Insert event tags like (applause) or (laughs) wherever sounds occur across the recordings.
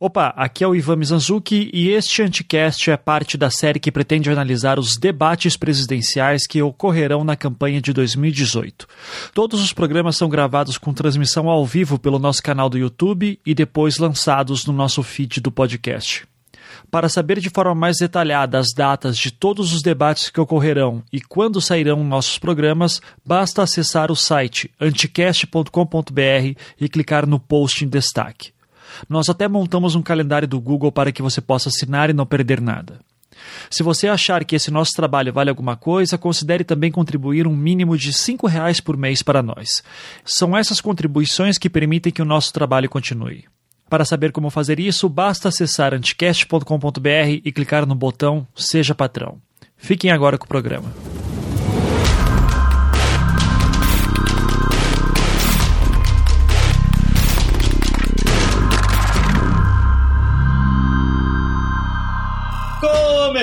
Opa, aqui é o Ivan Mizanzuki e este Anticast é parte da série que pretende analisar os debates presidenciais que ocorrerão na campanha de 2018. Todos os programas são gravados com transmissão ao vivo pelo nosso canal do YouTube e depois lançados no nosso feed do podcast. Para saber de forma mais detalhada as datas de todos os debates que ocorrerão e quando sairão nossos programas, basta acessar o site anticast.com.br e clicar no post em destaque. Nós até montamos um calendário do Google para que você possa assinar e não perder nada. Se você achar que esse nosso trabalho vale alguma coisa, considere também contribuir um mínimo de R$ reais por mês para nós. São essas contribuições que permitem que o nosso trabalho continue. Para saber como fazer isso, basta acessar anticast.com.br e clicar no botão Seja Patrão. Fiquem agora com o programa.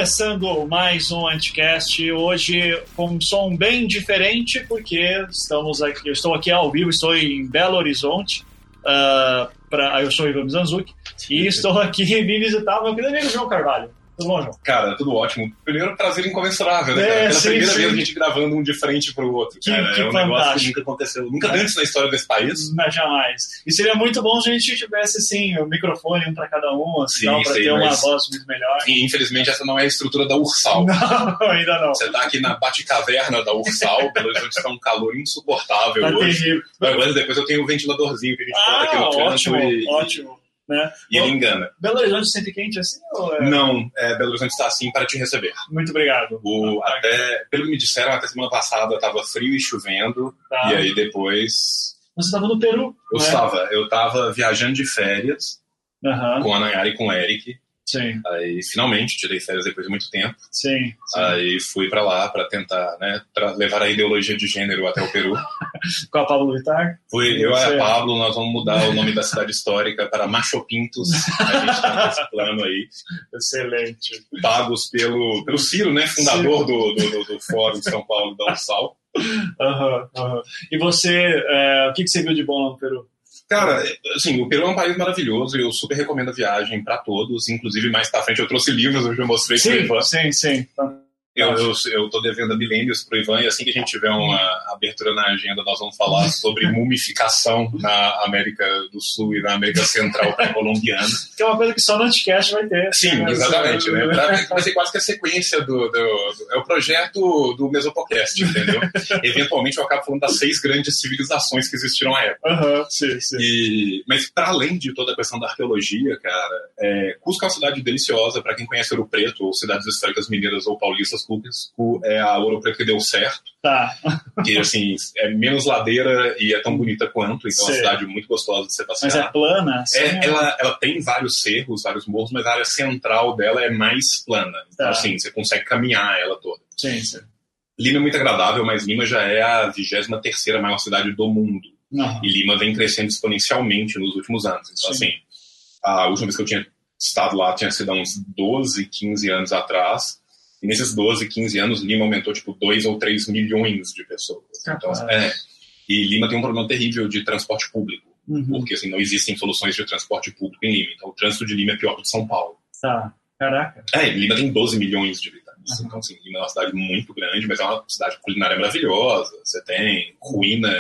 Começando mais um Anticast, hoje com um som bem diferente, porque estamos aqui, eu estou aqui ao vivo, estou em Belo Horizonte. Uh, pra, eu sou o Ivan Mizanzuki e estou aqui (laughs) me visitar meu querido amigo João Carvalho. Tudo bom, João? Cara, tudo ótimo. Primeiro, prazer incomensurável, né? É, Pela sim, primeira sim. vez a gente gravando um de frente pro outro. Que, cara. que é um fantástico. negócio que nunca aconteceu. Nunca É. antes na história desse país. Mas jamais. E seria muito bom se a gente tivesse, assim, o microfone um para cada um, assim, sim, ter uma voz muito melhor. E, infelizmente, essa não é a estrutura da Ursal. (laughs) Não, ainda não. Você tá aqui na Bate-Caverna da Ursal, Belo Horizonte está um calor insuportável Tá hoje. terrível. Mas depois eu tenho um ventiladorzinho que a gente bota aqui Ah, no canto ótimo, e, ótimo. Né? e ele engana. Belo Horizonte sempre quente assim? Ou é... Não, é, Belo Horizonte está assim para te receber. Muito obrigado. O, até, pelo que me disseram, até semana passada estava frio e chovendo, Tá. e aí depois Você estava no Peru? eu né? estava, eu estava viajando de férias Aham, com a Nayara e com o Eric. Sim, Aí finalmente tirei férias depois de muito tempo. sim. sim. Aí fui pra lá pra tentar, né, levar a ideologia de gênero até o Peru. (laughs) Com a Pablo Vittar? Fui eu e a Pablo, nós vamos mudar o nome da cidade histórica para Macho Pintos. A gente tá com esse plano aí, Excelente. pagos pelo, pelo Ciro, né, fundador do, do, do, do Fórum de São Paulo da Ursal. Aham, aham. E você, é, o que, que você viu de bom lá no Peru? Cara, assim, o Peru é um país maravilhoso e eu super recomendo a viagem pra todos. Inclusive, mais pra frente eu trouxe livros, eu já mostrei Sim, Ivan. sim, sim. Eu, eu, eu tô devendo a milênios pro Ivan e assim que a gente tiver uma abertura na agenda, nós vamos falar (laughs) sobre mumificação na América do Sul e na América Central pré-colombiana. (laughs) Que é uma coisa que só no Anticast vai ter. Sim, Mas, exatamente. Né? (laughs) Vai ser quase que a sequência do, do- do- É o projeto do Mesopocast, entendeu? Eventualmente eu acabo falando das seis grandes civilizações que existiram à época. Aham, sim, sim. E, mas para além de toda a questão da arqueologia, cara, é, Cusco é uma cidade deliciosa para quem conhece Ouro Preto ou cidades históricas mineiras ou paulistas. É a Ouro Preto que deu certo, Tá. que (laughs) assim é menos ladeira e é tão bonita quanto, então é uma cidade muito gostosa de se Mas passear. é plana? Assim, É, ela, ela tem vários cerros, vários morros, mas a área central dela é mais plana. Então, Tá. assim, você consegue caminhar ela toda. Sim, sim. Lima é muito agradável, mas Lima já é a 23 terceira maior cidade do mundo. Não. E Lima vem crescendo exponencialmente nos últimos anos. Então, Sim. assim, a última vez que eu tinha estado lá tinha sido há uns 12, 15 anos atrás. E nesses 12, 15 anos, Lima aumentou, tipo, 2 ou 3 milhões de pessoas. Então, Capaz. é. E Lima tem um problema terrível de transporte público. Uhum. Porque, assim, não existem soluções de transporte público em Lima. Então, o trânsito de Lima é pior que o de São Paulo. Tá. Caraca. É, Lima tem 12 milhões de habitantes. Uhum. Então, assim, Lima é uma cidade muito grande, mas é uma cidade culinária maravilhosa. Você tem ruína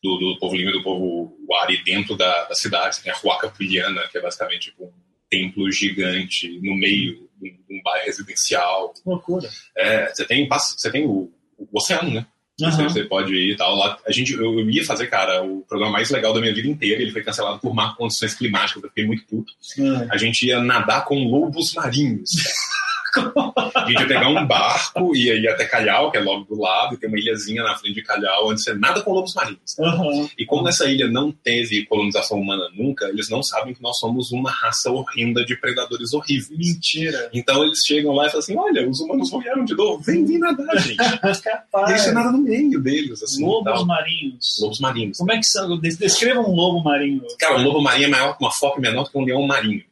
do, do povo Lima e do povo Wari dentro da, da cidade. Você tem a Huaca Puliana, que é basicamente tipo, um templo gigante no meio de um, um bairro residencial. Que loucura. É, você tem, você tem o, o oceano, né? Você, Aham. você pode ir e tal. Lá, a gente, eu, eu ia fazer, cara, o programa mais legal da minha vida inteira. Ele foi cancelado por má condições climáticas. Eu fiquei muito puto. Ah. A gente ia nadar com lobos marinhos. (laughs) A gente ia pegar um barco e ia até Calhau, que é logo do lado, e tem uma ilhazinha na frente de Calhau, onde você nada com lobos marinhos. Aham. E como essa ilha não teve colonização humana nunca, eles não sabem que nós somos uma raça horrenda de predadores horríveis. Mentira. Então eles chegam lá e falam assim: olha, os humanos vieram de novo, vem, vem nadar, (laughs) gente. E Capaz. você nada no meio deles, assim. Lobos tal. marinhos. Lobos marinhos. Como é que são? Des- Descreva um lobo marinho. Cara, um lobo marinho é maior que uma foca menor que um leão marinho.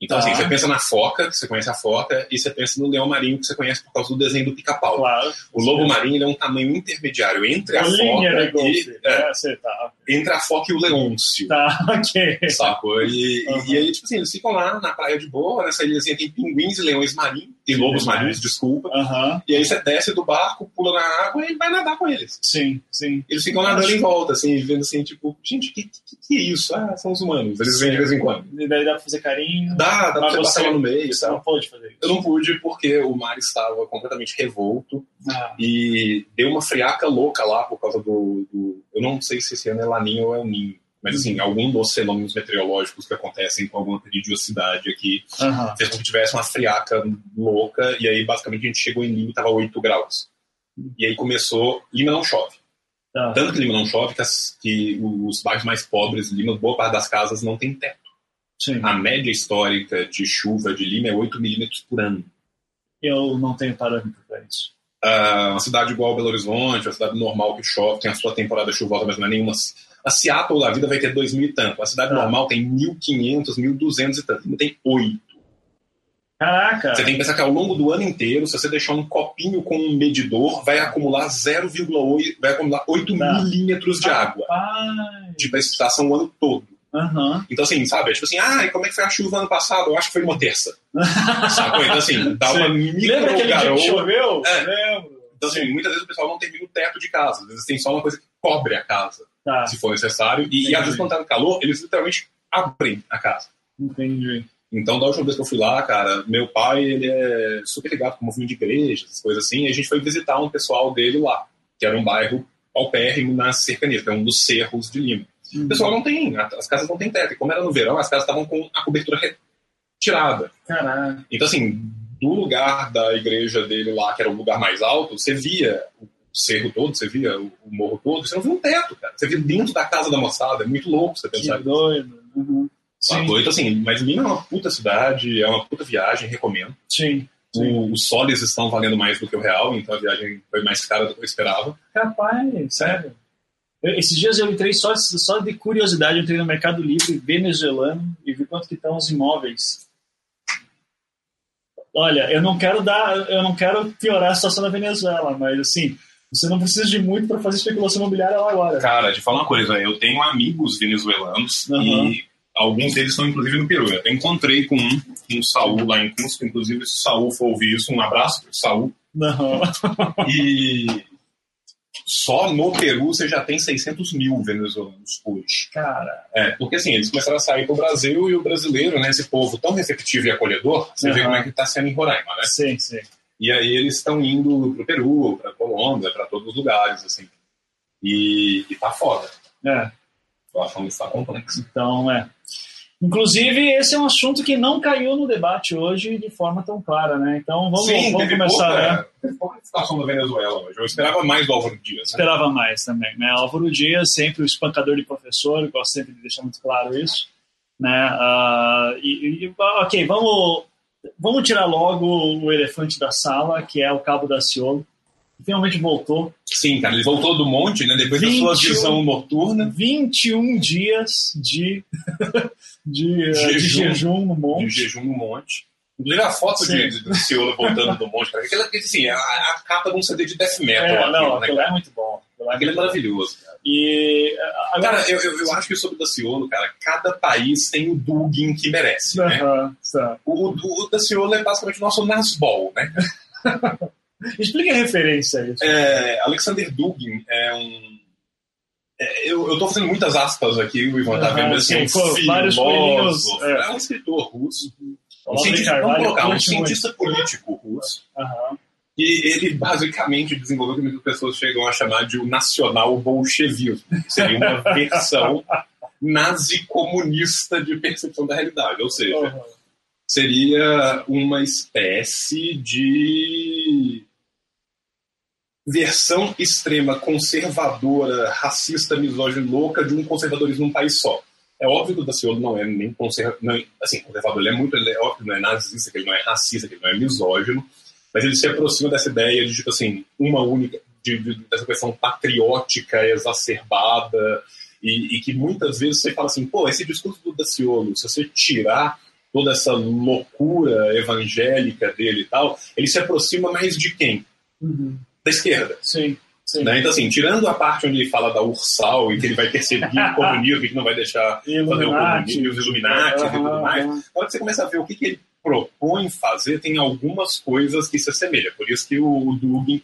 Então, assim, você pensa na foca, que você conhece a foca, e você pensa no leão marinho, que você conhece por causa do desenho do pica-pau. Claro. O lobo marinho ele é um tamanho intermediário entre a linha foca golfe. e, é, É, tá. entre a foca e o leôncio. Tá, (laughs) ok. Sacou? E, Uhum. e aí, tipo assim, eles ficam lá na praia de boa, nessa ilhazinha tem pinguins e leões marinhos, e lobos marinhos, desculpa. E aí você desce do barco, pula na água e vai nadar com eles. Sim, sim. Eles ficam nadando em volta, assim, vendo assim, tipo, gente, que, que, que é isso? Ah, são os humanos. Eles vêm de vez em quando. E daí dá pra fazer carinho. Dá, dá pra você passar lá no meio Você não pode fazer isso. Eu não pude porque o mar estava completamente revolto Ah, e deu uma friaca louca lá por causa do. do- eu não sei se esse ano é Laninho ou é o Ninho, mas assim, algum dos fenômenos meteorológicos que acontecem com alguma religiosidade aqui Aham. fez com que tivesse uma friaca louca e aí basicamente a gente chegou em Lima e tava 8 graus. E aí começou. Lima não chove. Tá. Tanto que Lima não chove que, as- que os bairros mais pobres de Lima, boa parte das casas não tem teto. Sim. A média histórica de chuva de Lima é 8 milímetros por ano. Eu não tenho parâmetro pra isso. Ah, uma cidade igual Belo Horizonte, uma cidade normal que chove, tem a sua temporada chuvosa, mas não é nenhuma. A Seattle da vida vai ter 2 mil e tanto. A cidade Ah. normal tem 1.500, 1.200 e tanto. Lima tem 8. Caraca! Você tem que pensar que ao longo do ano inteiro, se você deixar um copinho com um medidor, vai acumular 0,8, vai acumular 8 Tá. milímetros de água Pai. de precipitação o ano todo. Aham. Então, assim, sabe? É tipo assim, ah, e como é que foi a chuva ano passado? Eu acho que foi uma terça. (laughs) Sacou? Então, assim, dá uma Sim. micro Lembra aquele dia que garoa. choveu? É. Lembro. Então, assim, muitas vezes o pessoal não termina o teto de casa. Às vezes tem só uma coisa que cobre a casa, Tá, se for necessário. E, e às vezes, quando tá no calor, eles literalmente abrem a casa. entendi. Então, da última vez que eu fui lá, cara, meu pai, ele é super ligado com o movimento de igreja, essas coisas assim, e a gente foi visitar um pessoal dele lá, que era um bairro paupérrimo nas cercanias, que é um dos cerros de Lima. O pessoal não tem, as casas não têm teto. E como era no verão, as casas estavam com a cobertura retirada. Caraca. Então, assim, do lugar da igreja dele lá, que era o lugar mais alto, você via o cerro todo, você via o o morro todo, você não via um teto, cara. Você via dentro da casa da moçada. É muito louco você Que pensar nisso. doido. Uhum. Sim, Sacou? Então, assim, mas Lima é uma puta cidade, é uma puta viagem, recomendo. sim. O- os soles estão valendo mais do que o real, então a viagem foi mais cara do que eu esperava. Capaz, sério. Eu- esses dias eu entrei só, só de curiosidade, eu entrei no Mercado Livre venezuelano e vi quanto que estão os imóveis. Olha, eu não quero dar, eu não quero piorar a situação da Venezuela, mas assim, você não precisa de muito para fazer especulação imobiliária lá agora. Cara, te falar uma coisa, eu tenho amigos venezuelanos Uhum. e alguns deles estão inclusive no Peru. Eu até encontrei com um, um Saul lá em Cusco, inclusive se o Saul for ouvir isso, um abraço pro Saul. Não. E só no Peru você já tem 600 mil venezuelanos hoje. Cara, É, porque assim, eles começaram a sair pro Brasil e o brasileiro, né, esse povo tão receptivo e acolhedor, você vê Uhum. como é que tá sendo em Roraima, né? sim, sim. E aí eles estão indo pro Peru, pra Colômbia, pra todos os lugares, assim. E, e tá foda. É, Tô achando que está complexo. então, é. Inclusive, esse é um assunto que não caiu no debate hoje de forma tão clara, né? Então, vamos, vamos teve começar, né? pouca, teve pouca situação da Venezuela hoje. Eu esperava mais do Álvaro Dias. Né? esperava mais também, né? Álvaro Dias, sempre o espancador de professor, gosto sempre de deixar muito claro isso, né? Ah, e, e- ok, vamos, vamos tirar logo o elefante da sala, que é o Cabo da Ciolo, finalmente voltou. Sim, cara, ele voltou do monte, né? Depois da sua 21. visão noturna 21 dias de, (laughs) de, eh, de Jejum. jejum no de monte. jejum no monte. Inclusive a foto Sim. de, de, do Ciolo voltando do monte, cara. Aquela, assim, a, a capa de um CD de death metal. É, aquilo, não, né, aquilo é muito bom. Aquilo é maravilhoso, cara. E agora, Cara, eu, eu, eu acho que sobre o Daciolo, cara, cada país tem o Dugin que merece, né? Aham, tá. O, o, o Daciolo é basicamente o nosso Nasbol, né? (laughs) Explica a referência a isso. É, Alexander Dugin é um. é, eu, eu tô fazendo muitas aspas aqui, o Ivan tá vendo assim, um sim, pô, vários coelhinhos, filósofo, é. é um escritor russo, um Olavo de cientista, vamos colocar, um cientista político russo, Aham. E ele basicamente desenvolveu o que muitas pessoas chegam a chamar de o nacional bolchevismo, seria uma (laughs) versão nazi-comunista de percepção da realidade, ou seja, seria uma espécie de versão extrema conservadora, racista, misógina, louca de um conservadorismo num país só. É óbvio que o Daciolo não é nem conservador, assim, conservador, ele é muito, ele é óbvio que não é nazista, que ele não é racista, que ele não é misógino, mas ele se aproxima dessa ideia de, tipo assim, uma única, de, de, dessa questão patriótica exacerbada, e, e que muitas vezes você fala assim, pô, esse discurso do Daciolo, se você tirar toda essa loucura evangélica dele e tal, ele se aproxima mais de quem? Uhum. Da esquerda. Sim. Sim. Né? Então, assim, tirando a parte onde ele fala da Ursal e que ele vai perseguir o (laughs) comunismo, que não vai deixar fazer o comunismo, os Illuminati uhum, e tudo mais, na hora que você começa a ver o que, que ele propõe fazer, tem algumas coisas que se assemelham. Por isso que o, o Dugin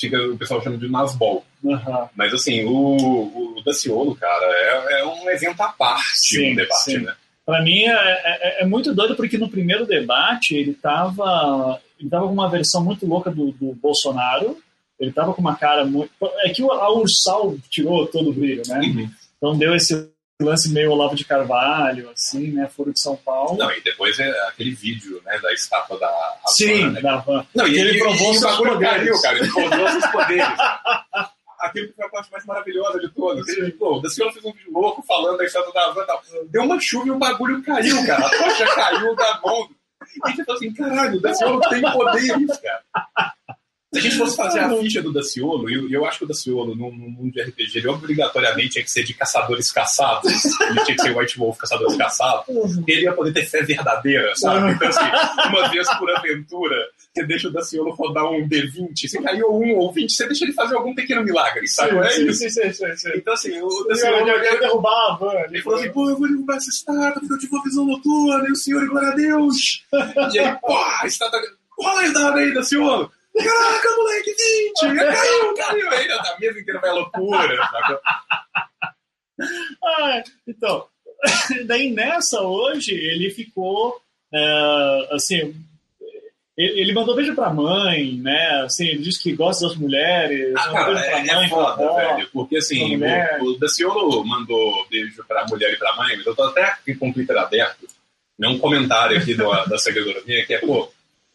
fica, o pessoal chama de Nasbol. Uhum. Mas, assim, o, o Daciolo, cara, é, é um evento à parte sim, no debate, sim. né? Para mim é, é, é, muito doido porque no primeiro debate ele estava ele tava com uma versão muito louca do, do Bolsonaro. Ele estava com uma cara muito. É que a Ursal tirou todo o brilho, né? Uhum. Então deu esse lance meio Olavo de Carvalho, assim, né? Foro de São Paulo. Não, e depois é aquele vídeo, né, da estátua da Havana, Sim, né? da Havana. Não, e, ele e, provou e, seus o bagulho poderes. caiu, cara. Ele provou seus poderes. (laughs) Aquilo que foi a parte mais maravilhosa de todas. Ele, pô, o Daciolo fez um vídeo louco falando da estátua da Havana e tal. Deu uma chuva e o bagulho caiu, cara. A tocha caiu da mão. E a gente falou assim, caralho, o Daciolo tem poderes, cara. Se a gente fosse fazer a ficha do Daciolo, e eu, eu, acho que o Daciolo, num, mundo de RPG, ele obrigatoriamente tinha que ser de caçadores caçados. Ele tinha que ser White Wolf, caçadores caçados. Ele ia poder ter fé verdadeira, sabe? Então, assim, uma vez por aventura, você deixa o Daciolo rodar um D20, você caiu um ou 20, você deixa ele fazer algum pequeno milagre, sabe? Sim, é sim, isso. sim, sim, sim. Então, assim, o Daciolo. ia derrubar a van. Ele falou assim, pô, eu vou derrubar essa estátua, porque eu tive uma visão noturna, e o senhor, glória a Deus. (laughs) E aí, pô, a estátua. Rola a dado aí, Daciolo. Caraca, moleque, 20! Caiu, caiu! Aí a mesa inteira vai loucura? Ah, então, (laughs) daí nessa hoje, ele ficou, é, assim, ele, mandou beijo pra mãe, né, assim, ele disse que gosta das mulheres, Ah, mandou cara, pra é, mãe, é foda, avó. velho. Porque assim, o, o Daciolo mandou beijo pra mulher e pra mãe, mas eu tô até aqui com o Twitter aberto. Né, um comentário aqui do, da seguidora minha que é, pô,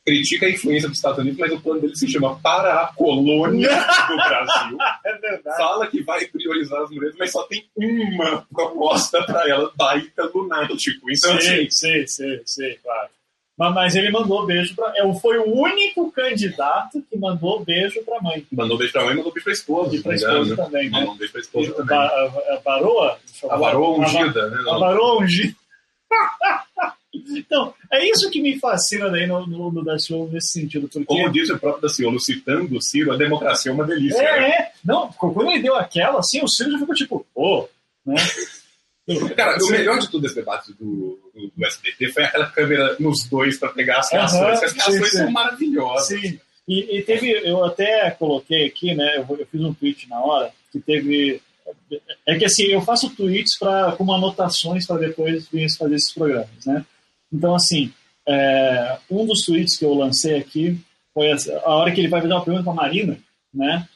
critica a influência dos Estados Unidos, mas o plano dele se chama Para a Colônia do Brasil. (laughs) É verdade. Fala que vai priorizar as mulheres, mas só tem uma proposta para ela, baita lunático. Então, sim, assim, sim, sim, sim, claro. Mas, mas ele mandou beijo pra. é, Foi o único candidato que mandou beijo pra mãe. mandou beijo pra mãe, mandou beijo pra esposa. E pra esposa também, né? Mandou beijo pra esposa A, também. a, a? A varoa A- ungida, né? A varoa ungida. (laughs) Então, é isso que me fascina daí no, no, no Daciolo nesse sentido. Porque Como disse o próprio Daciolo, citando o Ciro, a democracia é uma delícia. É, né? é. Não, quando ele deu aquela, assim, o Ciro já ficou tipo, pô, né? (laughs) Cara, o melhor de tudo desse debate do, do, do SBT foi aquela câmera nos dois para pegar as reações. As sim, reações são maravilhosas. Sim. E, e teve, eu até coloquei aqui, né? Eu, eu fiz um tweet na hora que teve. É que assim, eu faço tweets pra, com anotações para depois vir fazer esses programas, né? Então, assim, é, um dos tweets que eu lancei aqui foi a hora que ele vai fazer uma pergunta para a Marina, né?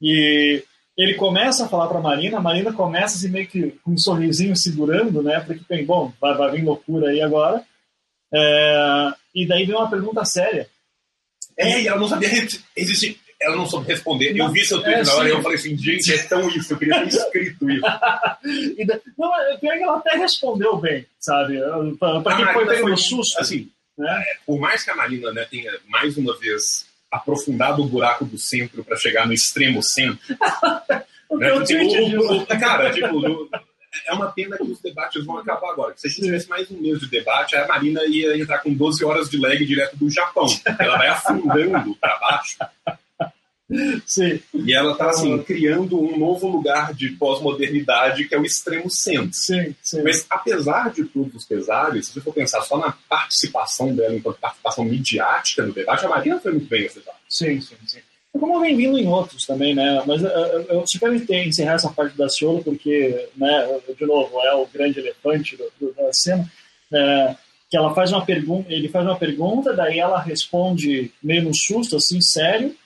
E ele começa a falar para a Marina, a Marina começa assim, meio que com um sorrisinho segurando, né? Porque tem, bom, vai, vai vir loucura aí agora. É, e daí vem uma pergunta séria. É, e ela não sabia (laughs) existir. Ela não soube responder. Eu vi seu tweet É, na hora sim. e eu falei assim, gente, é tão isso. Eu queria ter escrito isso. (laughs) Não, é pior que ela até respondeu bem, sabe? Para quem foi Marina pego no susto. Assim, né? por mais que a Marina né, tenha mais uma vez aprofundado o buraco do centro para chegar no extremo centro. (laughs) Né, teu tipo, o- cara, tipo, no- é uma pena que os debates vão acabar agora. Se a gente tivesse mais um mês de debate, a Marina ia entrar com 12 horas de lag direto do Japão. Ela vai afundando para baixo Sim, e ela tá assim, criando um novo lugar de pós-modernidade que é o extremo centro. sim, sim. Mas apesar de todos os pesares, se você for pensar só na participação dela enquanto participação midiática no debate, a Marina foi muito bem nesse debate. Sim, sim, sim. É Como vem vindo em outros também, né? Mas eh, eu, eu quero ente- encerrar essa parte da Ciolo, porque, né, de novo, é o grande elefante do- do- da cena. é, que ela faz uma pergunta, ele faz uma pergunta, daí ela responde meio no susto, assim, sério.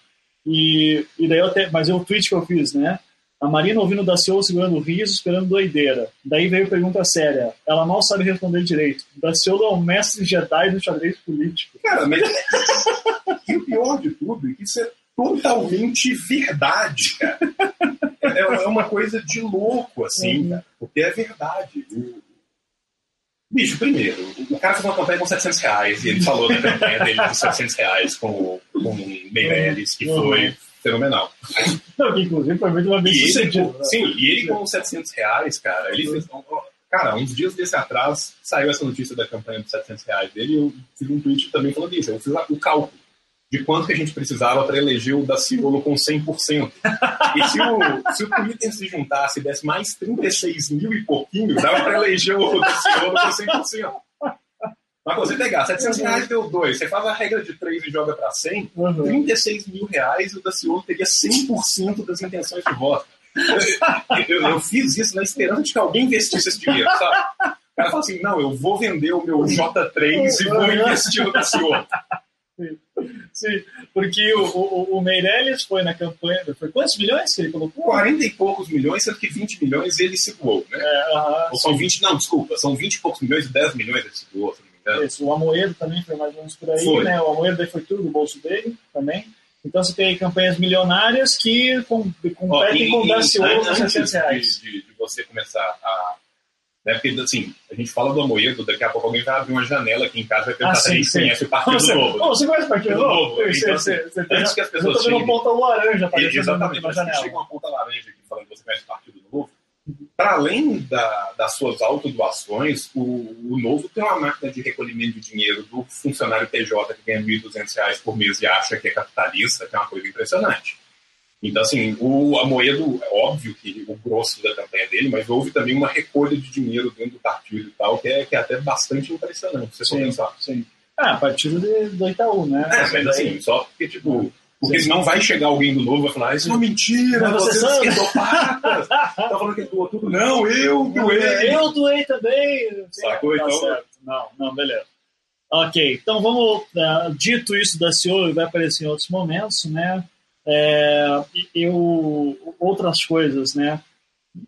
E, e daí eu até, mas é o tweet que eu fiz, né? A Marina ouvindo o Daciolo segurando o riso, esperando doideira. Daí veio pergunta séria. Ela mal sabe responder direito. Daciolo é um mestre Jedi do xadrez político. Cara, mas. e o pior de tudo é que isso é totalmente verdade, cara. É, é uma coisa de louco, assim, Uhum. cara, porque é verdade. O- Bicho, primeiro, o cara fez uma campanha com 700 reais e ele falou na campanha dele dos 700 reais com, o- com Meirelles, que Uhum. foi fenomenal. Não, que inclusive foi muito bem E ele, sucedido. com- sim, e ele com 700 reais, cara, ele fez. Cara, uns dias desse atrás, saiu essa notícia da campanha dos 700 reais dele e eu fiz um tweet também falando isso. Eu fiz o cálculo de quanto que a gente precisava para eleger o Daciolo com 100%. E se o, se o Twitter se juntasse e desse mais 36 mil e pouquinho, dava para eleger o Daciolo com 100%. Mas você pegar 700 reais deu 2, você faz a regra de 3 e joga para 100, uhum. 36 mil reais o Daciolo teria 100% das intenções de voto. Eu, eu, fiz isso na esperança de que alguém investisse esse dinheiro, sabe? O cara fala assim, não, eu vou vender o meu J3 e vou investir no Daciolo. Sim, porque o, o, o, Meirelles foi na campanha. Foi quantos milhões que ele colocou? 40 e poucos milhões, sendo que 20 milhões ele situou, né? É, -huh, Ou são sim. 20, não, desculpa, são 20 e poucos milhões e 10 milhões ele situou, se não me engano. Isso, o Amoedo também foi mais ou menos por aí, foi. né? O Amoedo foi tudo do bolso dele também. Então você tem campanhas milionárias que competem com o Daciolo com 600 reais. De, de, de você começar a né? Porque, assim, a gente fala do Amoedo, daqui a pouco alguém vai abrir uma janela aqui em casa e vai perguntar ah, se a gente conhece o Partido você, Novo. Oh, você conhece o Partido Novo? Então, você, você, tem, antes que as pessoas cheguem... ponta laranja aparecendo Exatamente, na janela. chega uma ponta laranja aqui falando que você conhece o Partido Novo, para além da, das suas autodoações, o, o Novo tem uma máquina de recolhimento de dinheiro do funcionário PJ que ganha R$ 1.200 por mês e acha que é capitalista, que é uma coisa impressionante. Então, assim, o Amoedo, é óbvio que o grosso da campanha dele, mas houve também uma recolha de dinheiro dentro do partido e tal, que é, que é até bastante impressionante, se você for pensar. Sim. Ah, partido de, do Itaú, né? É, mas assim, só porque, tipo, porque senão vai chegar alguém do novo e vai falar, isso é uma mentira, você vocês esquerdopatas, tá falando que doou tudo. Não, eu doei. Eu doei também. Sacou, tá então? Certo. Não, não, beleza. Ok, então vamos, dito isso da CEO, vai aparecer em outros momentos, né? É, eu, outras coisas, né?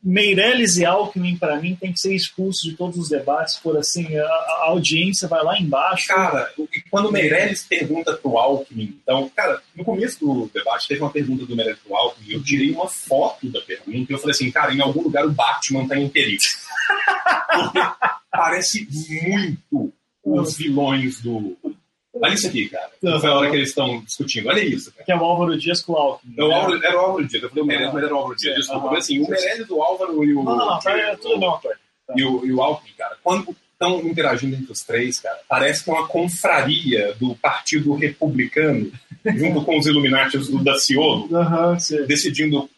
Meirelles e Alckmin, para mim, tem que ser expulsos de todos os debates, por assim, a, a audiência vai lá embaixo. Cara, quando o Meirelles pergunta pro Alckmin, então, cara, no começo do debate teve uma pergunta do Meirelles pro Alckmin, eu tirei uma foto da pergunta e eu falei assim, cara, em algum lugar o Batman tá em. (laughs) Porque parece muito os vilões do, Olha isso aqui, cara. Não, foi a hora que eles estão discutindo. Olha isso. Cara. Que é o Álvaro Dias com o Alckmin. Né? Álvaro, era o Álvaro Dias. Eu falei o Meirelles, mas era o Álvaro Dias. Desculpa. Mas assim, o Meirelles, o Álvaro e o. Não, não, é tudo não, e o, e o Alckmin, cara, quando estão interagindo entre os três, cara, parece que é uma confraria do Partido Republicano, junto com os Illuminatis do Daciolo, decidindo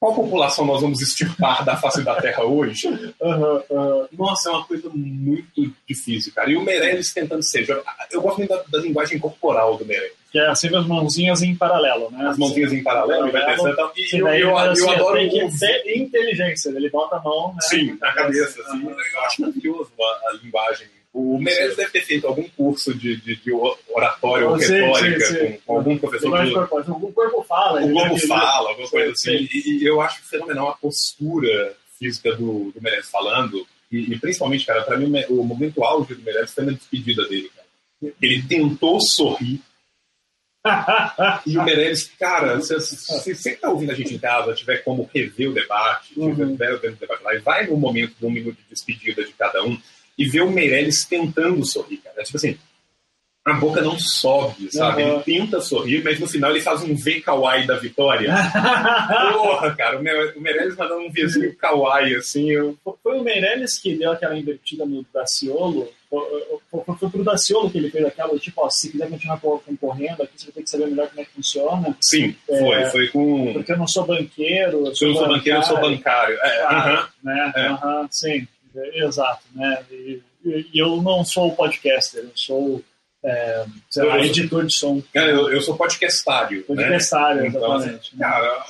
qual população nós vamos extirpar da face da Terra hoje? Uhum, uhum. Nossa, é uma coisa muito difícil, cara. E o Meirelles tentando ser. Eu gosto muito da, da linguagem corporal do Meirelles. Que é sempre as mãozinhas em paralelo, né? As mãozinhas em paralelo, paralelo vai ter e, eu, eu, eu, assim, eu adoro tem que ter inteligência, ele bota a mão. Né? Sim, na cabeça. Assim, eu acho maravilhoso a, a linguagem o Meirelles deve ter feito algum curso de, de, de oratória ou retórica sim, sim. Com, com, algum professor. Do... O corpo fala. O corpo fala, alguma coisa assim. E, e, eu acho fenomenal a postura física do, do Meirelles falando. E, e principalmente, cara, para mim o momento auge do Meirelles foi na despedida dele. Cara. Ele tentou sorrir. e o Meirelles, cara, se você está ouvindo a gente em casa, tiver como rever o debate, uhum. tiver o debate lá, e vai no momento de um minuto de despedida de cada um, e ver o Meirelles tentando sorrir, cara. É tipo assim, a boca não sobe, sabe? Uhum. Ele tenta sorrir, mas no final ele faz um V kawaii da vitória. (laughs) Porra, cara, o Meirelles mandando um Vzinho kawaii, assim. Eu... Foi o Meirelles que deu aquela invertida no Daciolo. Foi, pro Daciolo que ele fez aquela, tipo, ó, se quiser continuar concorrendo aqui, você vai ter que saber melhor como é que funciona. Sim, foi, é, foi com... Porque eu não sou banqueiro. Eu sou, eu não sou banqueiro, eu sou bancário. É, ah, uh -huh. né? É. Uh -huh, sim. Exato, né? E, e, eu não sou podcaster, eu sou é, sei lá, editor de som. Eu, eu sou podcastário. Podcastário, né? exatamente. Então, cara,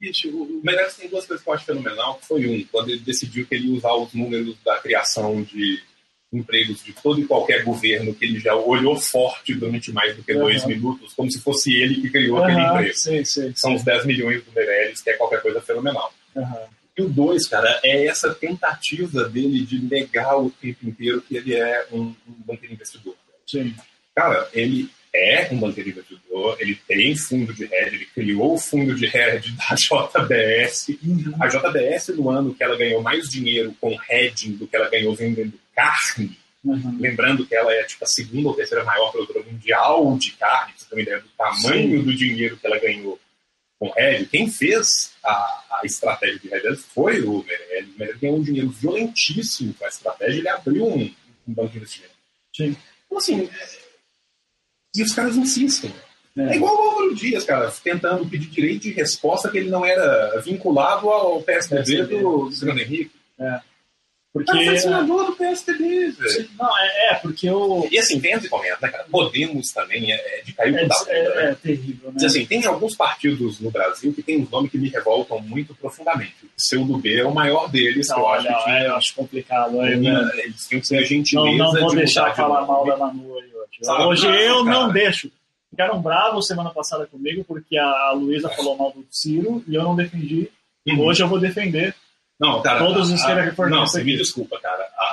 bicho, o Meirelles tem duas coisas que eu acho fenomenal. Foi um, quando ele decidiu que ele ia usar os números da criação de empregos de todo e qualquer governo que ele já olhou forte durante mais do que uhum. dois minutos, como se fosse ele que criou uhum. aquele emprego. Sim, sim, São sim. os 10 milhões do Meirelles, que é qualquer coisa fenomenal. Uhum. E o dois, cara, é essa tentativa dele de negar o tempo inteiro que ele é um, um banqueiro investidor. Sim. Cara, ele é um banqueiro investidor, ele tem fundo de hedge, ele criou o fundo de hedge da (laughs) JBS. Uhum. A JBS, no ano que ela ganhou mais dinheiro com hedging do que ela ganhou vendendo carne, uhum. lembrando que ela é tipo a segunda ou terceira maior produtora mundial de carne, você também ideia do tamanho Sim. do dinheiro que ela ganhou com Red, quem fez a, a estratégia de Red foi o Meirelles. O Meirelles ganhou um dinheiro violentíssimo com a estratégia, ele abriu um, um banco de investimento. Sim. Então, assim, e os caras insistem. É, é igual o Álvaro Dias, cara, tentando pedir direito de resposta que ele não era vinculado ao PSDB, PSDB. do Fernando Henrique. É. Porque. Mas senador do PSDB, velho. Não, é, é, porque o. E assim, vendo e comenta, né, cara? Podemos também é, é de cair o é, da é, né? é terrível, né? assim, tem alguns partidos no Brasil que tem uns nomes que me revoltam muito profundamente. O seu do B é o maior deles, não, que eu olha, acho que é, eu acho complicado. Aí, né? Eles têm que ter a gentileza. Não, não vou de deixar de falar nome. mal da Manu aí hoje. Sabe? Hoje Não, eu cara. não deixo. Ficaram bravos semana passada comigo porque a Luísa falou mal do Ciro e eu não defendi. Uhum. Hoje eu vou defender. Não, cara. Todos os reformistas Não, você me desculpa, cara. A,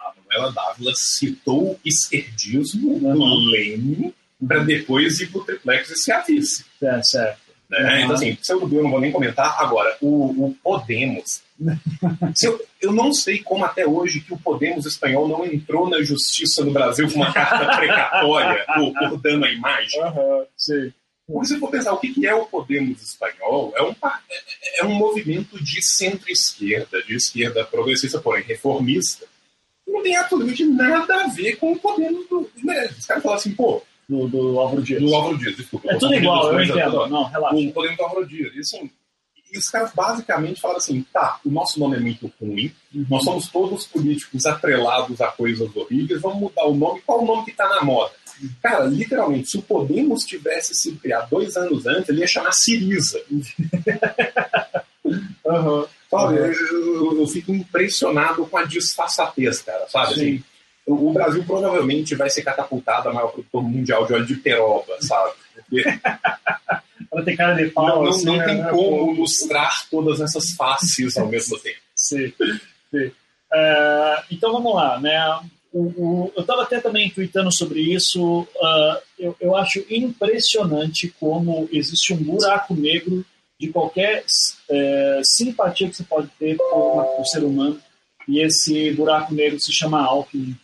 a Manuela Dávila citou o esquerdismo do Uhum. Lênin para depois ir pro triplex e ser a vice. É, certo. Né? Uhum. Então, assim, do B eu não vou nem comentar. Agora, o, o Podemos. (laughs) Se eu, eu não sei como até hoje que o Podemos espanhol não entrou na justiça no Brasil com uma carta precatória por, por dano à imagem. Aham, sim. Porque se for pensar o que é o Podemos espanhol, é um, par- é- é um movimento de centro-esquerda, de esquerda progressista, porém reformista. Não tem absolutamente nada a ver com o Podemos do Meirelles. Os caras falam assim, pô, Do, do Álvaro Dias. do Álvaro Dias, desculpa. É tudo igual, eu entendo. Não, relaxa. o Podemos do Álvaro Dias. E assim, e os caras basicamente falam assim, tá, o nosso nome é muito ruim, nós somos todos políticos atrelados a coisas horríveis, vamos mudar o nome, qual o nome que tá na moda? Cara, literalmente, se o Podemos tivesse sido criado dois anos antes, ele ia chamar Siriza. (laughs) Sabe? Uhum. Eu, eu- fico impressionado com a disfarçatez, cara, sabe? Sim. Assim, o, o Brasil provavelmente vai ser catapultado a maior produtor mundial de óleo de peroba, sabe? Porque (laughs) Ela tem cara de pau. não, não, assim, não tem né, como pô. ilustrar todas essas faces ao mesmo (laughs) tempo. Sim, sim. É, então vamos lá, né? Eu estava até também tweetando sobre isso. ah, eu, eu acho impressionante como existe um buraco negro de qualquer é, simpatia que você pode ter por, uma- por ser humano. E esse buraco negro se chama Alckmin.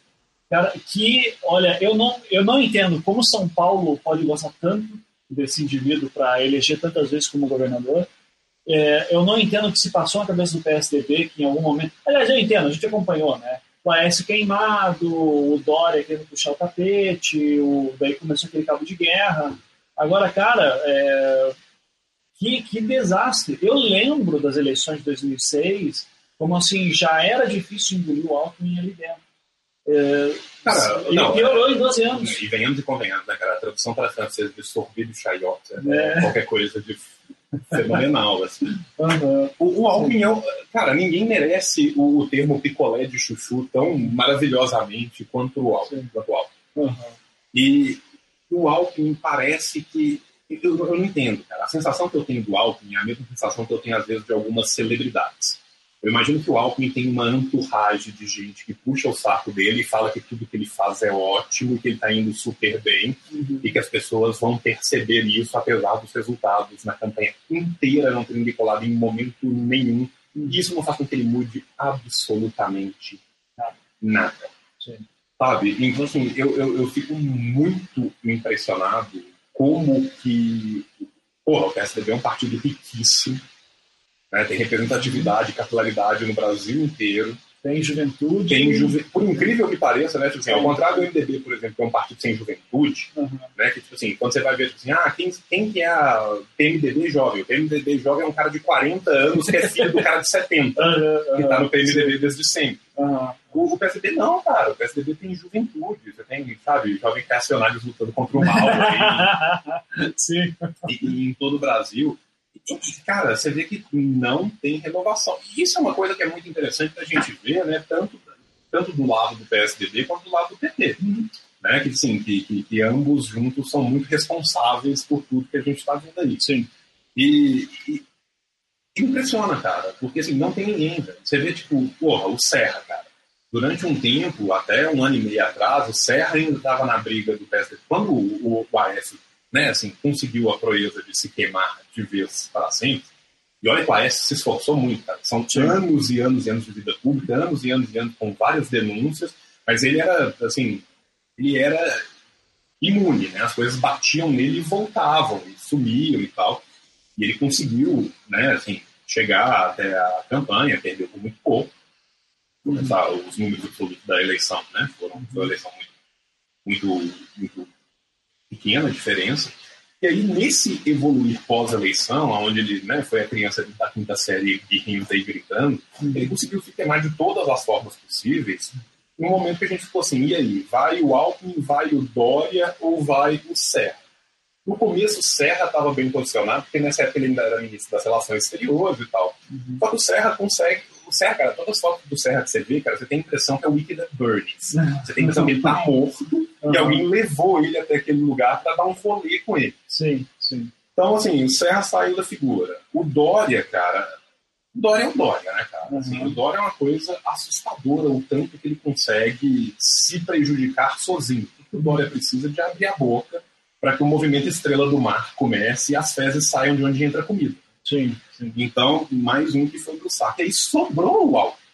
Cara, que, olha, eu não, eu não entendo como São Paulo pode gostar tanto desse indivíduo para eleger tantas vezes como governador. É, eu não entendo o que se passou na cabeça do PSDB, que em algum momento. Aliás, eu entendo, a gente acompanhou, né? O Aécio queimado, o Dória querendo puxar o tapete, o... daí começou aquele cabo de guerra. Agora, cara, é, que, que desastre. Eu lembro das eleições de 2006, como assim, já era difícil engolir o Alckmin ali dentro. É, Cara, ele não, piorou em 12 anos. E venhamos e convenhamos, né, cara? A tradução para francês de sorbido chayote É. é qualquer coisa de fenomenal, assim. Aham. O, o Alckmin, é cara, ninguém merece o, o termo picolé de chuchu tão maravilhosamente quanto o Alckmin. Quanto o Alckmin. Aham. E o Alckmin parece que. Eu, eu não entendo, cara. A sensação que eu tenho do Alckmin é a mesma sensação que eu tenho, às vezes, de algumas celebridades. Eu imagino que o Alckmin tem uma entourage de gente que puxa o saco dele e fala que tudo que ele faz é ótimo, que ele está indo super bem Uhum. e que as pessoas vão perceber isso apesar dos resultados na campanha inteira não terem decolado em momento nenhum. E isso não faz com que ele mude absolutamente nada. Sim. Sabe? Então, assim, eu, eu, eu fico muito impressionado como que. Porra, o PSDB é um partido riquíssimo, né? tem representatividade, capilaridade no Brasil inteiro. Tem juventude. Tem juve... Por incrível que pareça, né? Tipo assim, ao contrário do MDB, por exemplo, que é um partido sem juventude, Aham. né? Que, tipo assim, quando você vai ver, tipo assim, ah, quem, quem que é a PMDB jovem? O PMDB jovem é um cara de 40 anos que é filho do cara de 70, (laughs) que tá no PMDB desde sempre. Aham. O, PSDB não, cara. O PSDB tem juventude. Você tem, sabe, jovens reacionários lutando contra o mal (laughs) Sim. e, e em todo o Brasil. Cara, você vê que não tem renovação. E isso é uma coisa que é muito interessante da gente ver, né? Tanto, tanto do lado do PSDB quanto do lado do PT. Né? Que, assim, que, que, que ambos juntos são muito responsáveis por tudo que a gente está vendo aí. Sim. E, e impressiona, cara, porque assim, não tem ninguém, velho. Você vê, tipo, porra, o Serra, cara. Durante um tempo, até um ano e meio atrás, o Serra ainda estava na briga do PSDB. Quando o, o, o né, assim, conseguiu a proeza de se queimar de vez para sempre, e olha que o Aécio se esforçou muito, cara. São anos e anos e anos de vida pública, anos e anos e anos com várias denúncias, mas ele era, assim, ele era imune, né? As coisas batiam nele e voltavam, e sumiam e tal. E ele conseguiu, né, assim, chegar até a campanha, perdeu por muito pouco. Uhum. Os números absolutos da eleição, né? Foram, foi uma eleição muito, muito, muito pequena diferença. E aí, nesse evoluir pós-eleição, onde ele né, foi a criança da quinta série rindo e gritando, uhum. ele conseguiu ficar de todas as formas possíveis. No momento que a gente ficou assim, e aí, vai o Alckmin, vai o Dória ou vai o Serra? No começo, o Serra estava bem posicionado, porque nessa época ele ainda era ministro das Relações Exteriores e tal. Uhum. Só que o Serra consegue. O Serra, cara, todas as fotos do Serra que você vê, cara, você tem a impressão que é o Wiki da Burns. Você tem a impressão que ele tá morto uhum. e alguém levou ele até aquele lugar para dar um rolê com ele. Sim, sim. Então, assim, o Serra saiu da figura. O Dória, cara. O Dória é o Dória, né, cara? Uhum. Assim, o Dória é uma coisa assustadora, o tanto que ele consegue se prejudicar sozinho. O Dória precisa de abrir a boca para que o movimento Estrela do Mar comece e as fezes saiam de onde entra a comida. Sim, sim. Então, mais um que foi pro saco. E aí sobrou o Alckmin.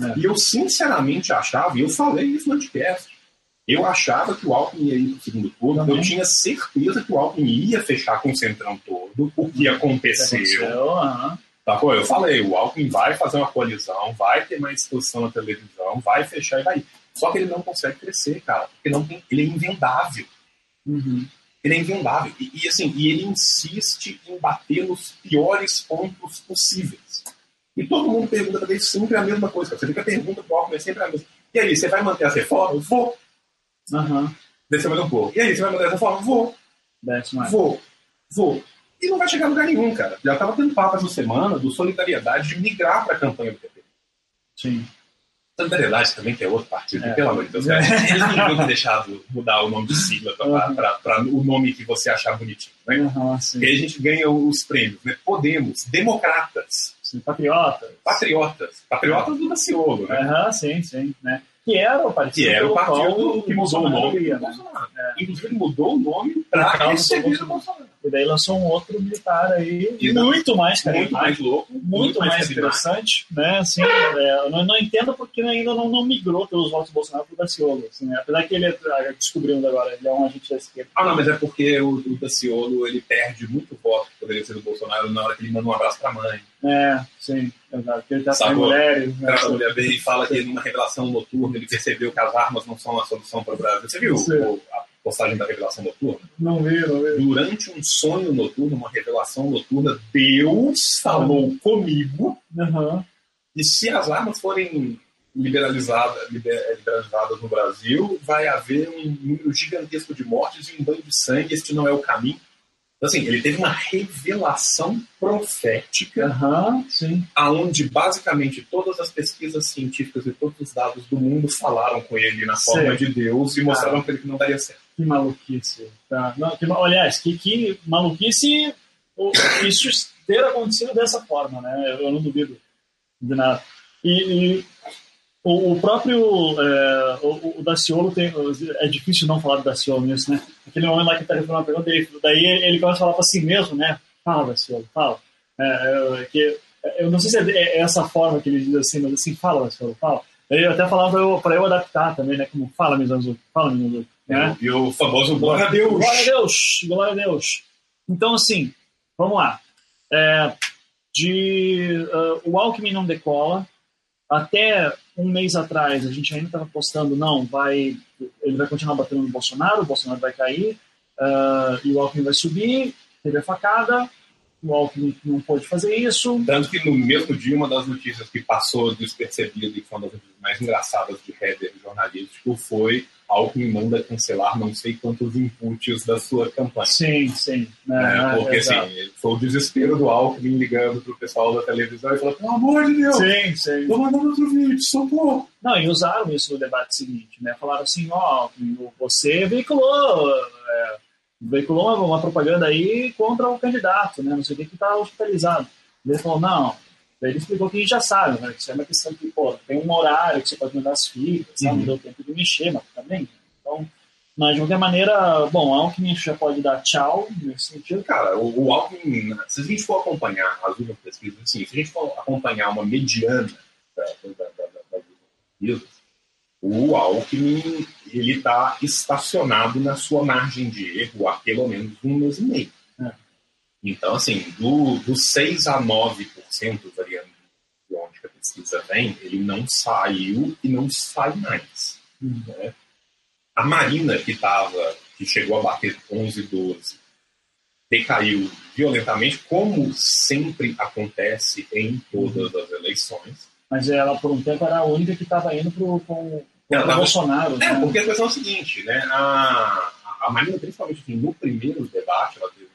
É. E eu sinceramente achava, e eu falei isso no podcast, eu achava que o Alckmin ia ir para o segundo turno, eu tinha certeza que o Alckmin ia fechar com o centrão todo, o que aconteceu. aconteceu uhum. tá, pô, eu falei, o Alckmin vai fazer uma coalizão, vai ter mais exposição na televisão, vai fechar e vai. Só que ele não consegue crescer, cara, porque não tem, ele é invendável. Uhum ele é invendável. E, e, assim, e ele insiste em bater nos piores pontos possíveis. E todo mundo pergunta também sempre a mesma coisa. Você fica a pergunta pro Alckmin é sempre a mesma. E aí, você vai manter as reformas? Vou. Uhum. Desce mais um pouco. E aí, você vai manter as reformas? Vou. Vou. Vou. E não vai chegar a lugar nenhum, cara. Já estava tendo papo essa semana do Solidariedade de migrar para a campanha do PT. Sim. Solidariedade também, que é outro partido, é. pelo amor de Deus. Cara, eles não deviam deixado mudar o nome de sigla para uhum. o nome que você achar bonitinho. Né? Uhum, Porque aí a gente ganha os prêmios. Né? Podemos, democratas. Sim, patriotas. Patriotas. Patriotas do Daciolo. Né? Uhum, sim, sim. Né? Que era o partido, que era o partido que mudou o nome. Né? Inclusive, mudou o nome para receber o Bolsonaro. E daí lançou um outro militar aí, muito mais carismático, muito mais louco, muito, muito mais, mais interessante, né? Assim, é, eu não, não, entendo porque ainda não, não migrou pelos votos do Bolsonaro para o Daciolo. Assim, né? Apesar que ele é, ah, descobrindo agora, ele é um agente da esquerda. Ah, não, mas é porque o, o Daciolo ele perde muito voto que poderia ser do Bolsonaro na hora que ele manda um abraço para a mãe. É, sim, exato. Porque ele tá com mulheres. Né? A mulher bem fala que numa revelação noturna ele percebeu que as armas não são a solução para o Brasil. Você viu o, postagem da revelação noturna? Não vi, não vi. Durante um sonho noturno, uma revelação noturna, Deus falou uhum. comigo. Uhum. E se as armas forem liberalizadas, liberalizadas no Brasil, vai haver um número gigantesco de mortes e um banho de sangue. Este não é o caminho. Então, assim, ele teve uma revelação profética, uhum, sim. aonde basicamente todas as pesquisas científicas e todos os dados do mundo falaram com ele na forma de Deus e mostraram para ele que não daria certo. Que maluquice. Tá. Não, que, aliás, que, que maluquice isso ter acontecido dessa forma, né? Eu, não duvido de nada. E, e o, o, próprio é, o, o, Daciolo tem. É difícil não falar do Daciolo nisso, né? Aquele momento lá que está respondendo uma pergunta dele, daí ele começa a falar para si mesmo, né? Fala, Daciolo, fala. É, é, que, eu não sei se é, é essa forma que ele diz assim, mas assim, fala, Daciolo, fala. Eu até falava para eu, eu adaptar também, né? Como fala, Mizanzu, fala, Mizanzu. Né? E o famoso glória a Deus. Glória a Deus, glória a Deus. Então, assim, vamos lá. É, de, uh, o Alckmin não decola. Até um mês atrás, a gente ainda estava postando, não, vai, ele vai continuar batendo no Bolsonaro, o Bolsonaro vai cair, uh, e o Alckmin vai subir, teve a facada, o Alckmin não pôde fazer isso. Tanto que no mesmo dia, uma das notícias que passou despercebida e foi uma das mais engraçadas de header jornalístico foi Alckmin manda cancelar não sei quantos inputs da sua campanha. Sim, sim. É, porque assim, foi o desespero do Alckmin ligando pro pessoal da televisão e falando, pelo amor de Deus, sim, sim. tô mandando outro vídeo, socorro. Não, e usaram isso no debate seguinte, né? Falaram assim, ó, você veiculou, é, veiculou uma, uma, propaganda aí contra o candidato, né? Não sei o que que tá hospitalizado. Ele falou, não, Daí ele explicou que a gente já sabe, né? Isso é uma questão que, pô, tem um horário que você pode mandar as fitas, uhum. não deu tempo de mexer, mas também. Então, mas de qualquer maneira, bom, o Alckmin já pode dar tchau nesse sentido. Cara, o, o Alckmin, se a gente for acompanhar as últimas pesquisas, assim, se a gente for acompanhar uma mediana das pesquisas, o Alckmin ele está estacionado na sua margem de erro há pelo menos um mês e meio. Então, assim, do, do 6 a 9%, variando de onde a pesquisa vem, ele não saiu e não sai mais. Uhum. Né? A Marina, que, tava, que chegou a bater 11, 12, decaiu violentamente, como sempre acontece em todas as eleições. Mas ela, por um tempo, era a única que estava indo para o Bolsonaro. É, né? porque a questão é a seguinte, né? A, a Marina, principalmente assim, no primeiro debate, ela teve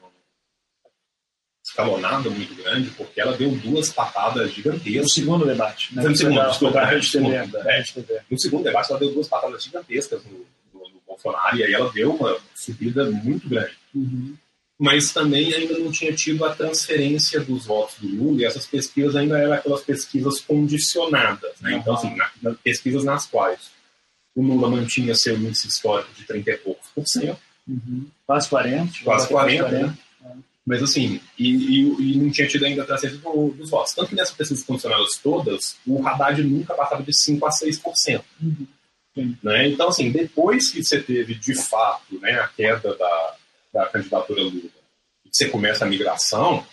escalonada muito grande, porque ela deu duas patadas gigantescas. No segundo debate. Né? No segundo, (laughs) desculpa, né? TV, No segundo debate, ela deu duas patadas gigantescas no, no, no Bolsonaro, e aí ela deu uma subida muito grande. Uhum mas também ainda não tinha tido a transferência dos votos do Lula, e essas pesquisas ainda eram aquelas pesquisas condicionadas. Né? Então, assim, na, na, pesquisas nas quais o Lula mantinha seu índice histórico de 30 e poucos por cento. Uhum. Quase 40. Quase 40, 40 né? Mas assim, e, e, e, não tinha tido ainda a do, dos votos. Tanto que nessas pesquisas condicionadas todas, o Haddad nunca passava de 5 a 6%. Uhum. Né? Então, assim, depois que você teve, de fato, né, a queda da, da candidatura Lula, e você começa a migração,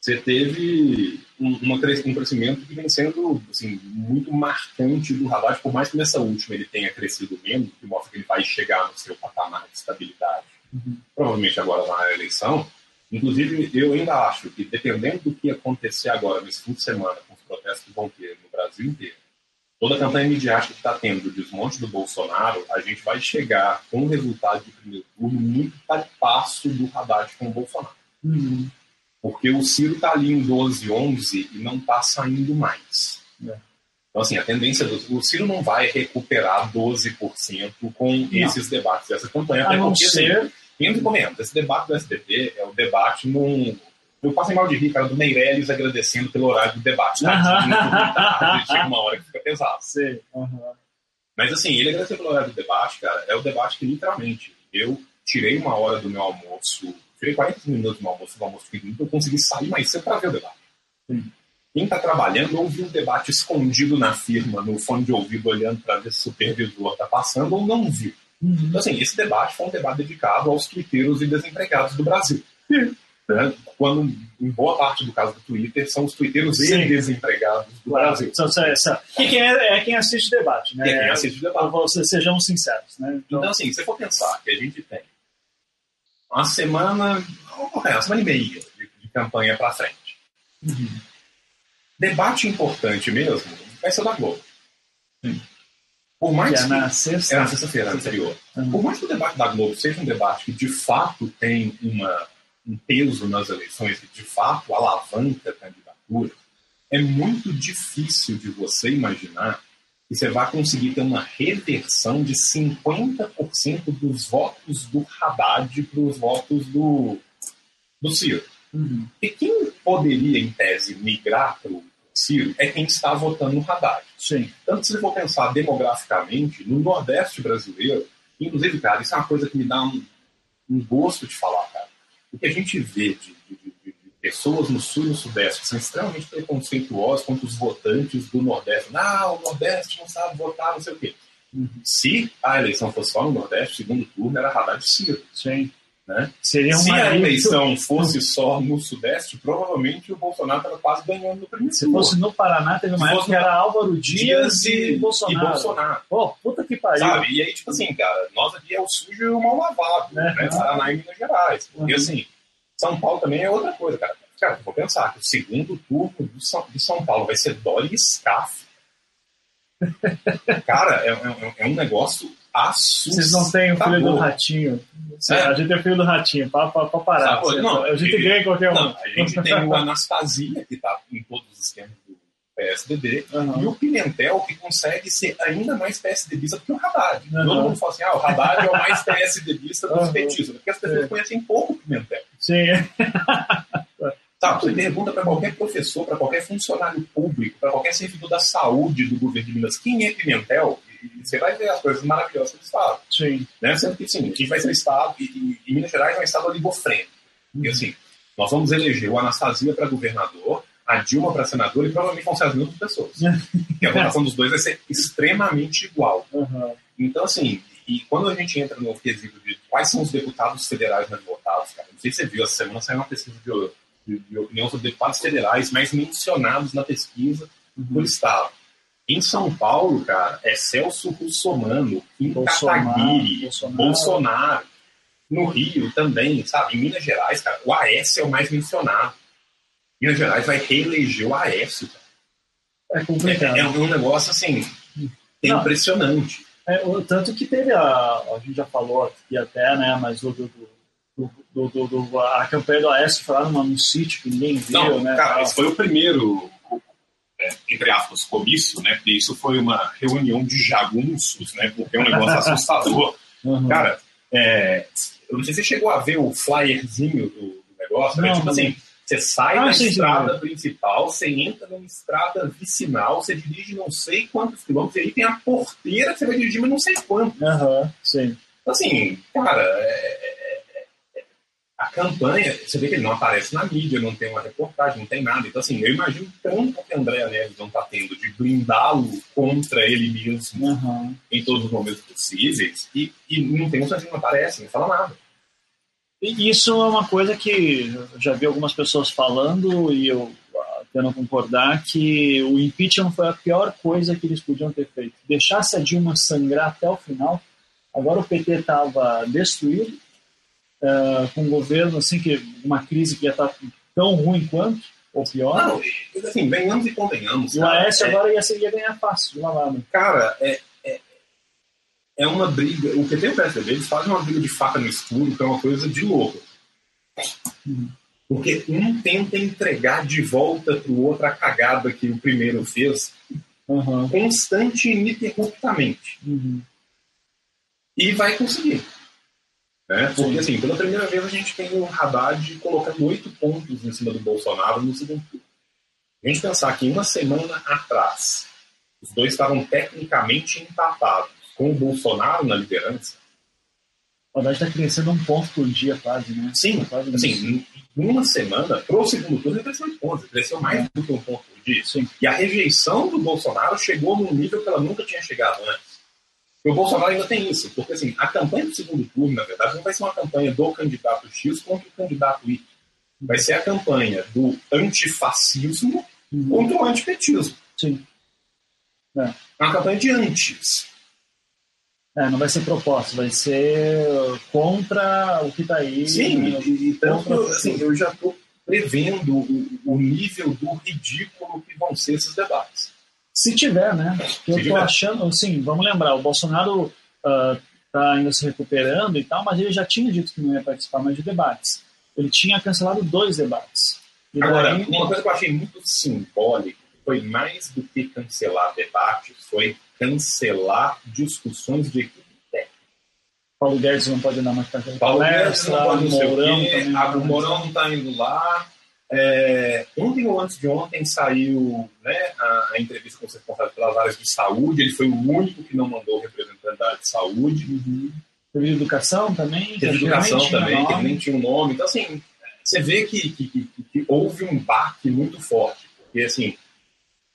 você teve um, um crescimento que vem sendo assim, muito marcante do Haddad, por mais que nessa última ele tenha crescido menos, que mostra que ele vai chegar no seu patamar de estabilidade, uhum. provavelmente agora na eleição. Inclusive, eu ainda acho que, dependendo do que acontecer agora, nesse fim de semana, com os protestos que vão ter no Brasil inteiro, toda a campanha midiática que está tendo do desmonte do Bolsonaro, a gente vai chegar com um resultado de primeiro turno muito para passo do Haddad com o Bolsonaro. Uhum. Porque o Ciro está ali em 12, 11 e não está saindo mais. É. Então, assim, a tendência do o Ciro não vai recuperar 12% com não. esses debates dessa campanha. A não porque, assim, Assim, e esse debate do STP é o debate num eu passo mal de rir, cara, do Meirelles agradecendo pelo horário do debate. Tá? Uhum. Chega uma hora que fica pesado. Sim. Uhum. Mas assim, ele agradeceu pelo horário do debate, cara, é o debate que literalmente eu tirei uma hora do meu almoço, tirei 40 minutos do meu almoço, do almoço seguinte, eu consegui sair mais cedo para ver o debate. Sim. Quem está trabalhando ouviu um debate escondido na firma, no fone de ouvido, olhando para ver se o supervisor está passando ou não viu. Uhum. Então, assim, esse debate foi um debate dedicado aos twitteiros e desempregados do Brasil. Sim. Né? Quando, em boa parte do caso do Twitter, são os twitteiros e desempregados do claro. Brasil. Só. E quem é, é, quem assiste o debate, né? É quem assiste o debate. Então, sejamos sinceros. Né? Então, então, assim, se for pensar que a gente tem uma semana, uma semana e meia de, de campanha para frente. Uhum. Debate importante mesmo vai ser o da Globo. Por mais que, é na sexta... É na sexta-feira anterior. Uhum. Por mais que o debate da Globo seja um debate que de fato tem uma um peso nas eleições que de fato alavanca a candidatura, é muito difícil de você imaginar que você vai conseguir ter uma reversão de 50% dos votos do Haddad para os votos do, do Ciro. Uhum. E quem poderia, em tese, migrar para o Ciro é quem está votando no Haddad. Sim. Tanto se você for pensar demograficamente, no Nordeste brasileiro, inclusive, cara, isso é uma coisa que me dá um, um gosto de falar, cara o que a gente vê de, de, de, pessoas no sul e no sudeste que são extremamente preconceituosas contra os votantes do Nordeste. Não, o Nordeste não sabe votar, não sei o quê. Uhum. Se a eleição fosse só no Nordeste, segundo turno era Haddad Ciro. Sim. Né? Seria Se a eleição fosse só no Sudeste, provavelmente o Bolsonaro estava quase ganhando no primeiro Se fosse no Paraná, teve uma época que era Álvaro Dias, Dias e, e, Bolsonaro. E Bolsonaro. Pô, puta que pariu. Sabe? E aí, tipo assim, cara, nós aqui é o sujo e o mal lavado, é, né? Paraná e Minas Gerais. Porque, uhum. assim, São Paulo também é outra coisa, cara. Cara, vou pensar que o segundo turno de São Paulo vai ser Dória e Scaff. (laughs) cara, é, é, é um negócio assustador. Vocês não têm o filho do ratinho. É. A gente tem o filho do ratinho, para parar. Sabe, não, a gente ganha qualquer um. Não, a gente tem o Anastasia, que está em todos os esquemas do PSDB, uhum. e o Pimentel, que consegue ser ainda mais PSDBista do que o Haddad. Uhum. Todo mundo fala assim, ah, o Haddad é o mais PSDBista dos uhum. petistas, porque as pessoas conhecem pouco o Pimentel. Sim. Tá, você pergunta para qualquer professor, para qualquer funcionário público, para qualquer servidor da saúde do governo de Minas, quem é Pimentel? E você vai ver as coisas maravilhosas que eles falam. Sim. Né? Sendo que, sim, gente vai ser um estado, e, e, Minas Gerais é um estado oligofrênico. Uhum. E assim, nós vamos eleger o Anastasia para governador, a Dilma para senador e provavelmente vão ser as mesmas pessoas. (laughs) e a votação dos dois vai ser extremamente igual. Uhum. Então, assim, e quando a gente entra no quesito de quais são os deputados federais mais votados, cara, não sei se você viu, essa semana saiu uma pesquisa de de, de opinião sobre deputados federais mais mencionados na pesquisa uhum. por Estado. Em São Paulo, cara, é Celso Russomano, Kim Kataguiri, Bolsonaro. Bolsonaro. No Rio também, sabe? Em Minas Gerais, cara, o Aécio é o mais mencionado. Minas Gerais vai reeleger o Aécio, cara. É complicado. É, é um negócio, assim, Não. impressionante. É, tanto que teve a. A gente já falou aqui até, né? Mas o do, do, do, do a campanha do Aécio foi lá num sítio que ninguém viu, Não, né? Cara, esse foi o primeiro é, entre aspas, comício, né? Porque isso foi uma reunião de jagunços, né? Porque é um negócio assustador. (laughs) Uhum. Cara, é, eu não sei se você chegou a ver o flyerzinho do, do negócio, né? Tipo assim, você sai ah, da estrada sim. principal, você entra numa estrada vicinal, você dirige não sei quantos quilômetros, e aí tem a porteira que você vai dirigir, mas não sei quanto. Aham, uhum, sim. Então, assim, cara, é, campanha, você vê que ele não aparece na mídia, não tem uma reportagem, não tem nada. Então, assim, eu imagino tanto que André Neves não está tendo de blindá-lo contra ele mesmo uhum. em todos os momentos possíveis e, e não tem um que não aparece, não fala nada. Isso é uma coisa que eu já vi algumas pessoas falando e eu tendo concordar que o impeachment foi a pior coisa que eles podiam ter feito. Deixasse a Dilma sangrar até o final, agora o PT estava destruído, uh, com um governo assim que uma crise que ia estar tão ruim quanto ou pior. Não, assim, venhamos e convenhamos. E o Aécio é, agora ia, ia ganhar fácil, lá, né? Cara, é, é, é uma briga. O PT e o PSDB eles fazem uma briga de faca no escuro, que é uma coisa de louco. Porque um tenta entregar de volta para o outro a cagada que o primeiro fez uhum. constante e ininterruptamente. Uhum. E vai conseguir. Né? Porque, assim, pela primeira vez a gente tem o Haddad colocando oito pontos em cima do Bolsonaro no segundo turno. A gente pensar que uma semana atrás os dois estavam tecnicamente empatados com o Bolsonaro na liderança. O Haddad está crescendo um ponto por dia quase, né? Sim, quase assim, em uma semana, para o segundo turno, ele cresceu oito pontos, ele cresceu mais do que um ponto por dia. Sim. E a rejeição do Bolsonaro chegou num nível que ela nunca tinha chegado antes. E o Bolsonaro ainda tem isso, porque assim, a campanha do segundo turno, na verdade, não vai ser uma campanha do candidato X contra o candidato Y. Vai ser a campanha do antifascismo uhum. contra o antipetismo. Sim. É. é uma campanha de antes. É, não vai ser proposta, vai ser contra o que está aí. Sim, né? e, tanto, assim, eu já estou prevendo o, o nível do ridículo que vão ser esses debates. Se tiver, né? eu estou achando, assim, vamos lembrar, o Bolsonaro está uh, ainda se recuperando e tal, mas ele já tinha dito que não ia participar mais de debates. Ele tinha cancelado dois debates. E Agora, daí... uma coisa que eu achei muito simbólica foi mais do que cancelar debates, foi cancelar discussões de equipe técnica. Paulo Guedes não pode dar mais cancelada. Paulo Guedes não pode, não Mourão, o Mourão não está indo lá. É, ontem ou antes de ontem saiu né, a, a, entrevista com o responsável pelas áreas de saúde. Ele foi o único que não mandou representante da área de saúde. Uhum. Teve educação também? Teve educação também, que nem tinha um nome. Então, assim, você vê que, que, que, que houve um baque muito forte. Porque, assim,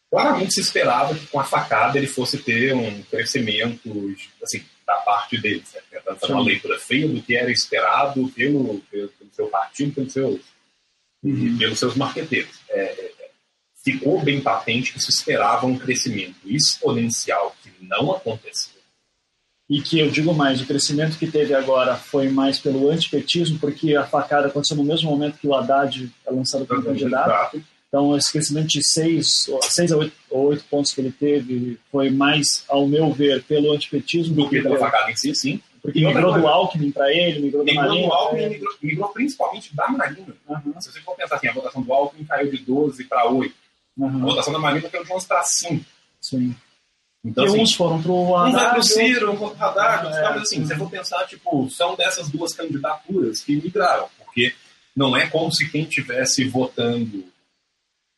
claramente se esperava que com a facada ele fosse ter um crescimento assim, da parte dele, né? tentando fazer uma leitura feia do que era esperado pelo, pelo, pelo seu partido, pelos seus uhum. pelos seus marqueteiros. É, é, ficou bem patente que se esperava um crescimento exponencial que não aconteceu. E que eu digo mais, o crescimento que teve agora foi mais pelo antipetismo, porque a facada aconteceu no mesmo momento que o Haddad é lançado como candidato. Então, esse crescimento de 6 seis a 8 pontos que ele teve foi mais, ao meu ver, pelo antipetismo do que pela facada em si, sim. Porque migrou do Alckmin para ele, migrou, migrou da Marina. Do Alckmin, migrou, migrou, principalmente da Marina. Uhum. Se você for pensar assim, a votação do Alckmin caiu de 12 para 8. Uhum. A votação da Marina caiu de 11 para 5. Sim. Então, e assim, uns foram para o Haddad. Um vai para o Ciro, um para o Haddad. É, mas assim, se você for pensar, tipo, são dessas duas candidaturas que migraram. Porque não é como se quem estivesse votando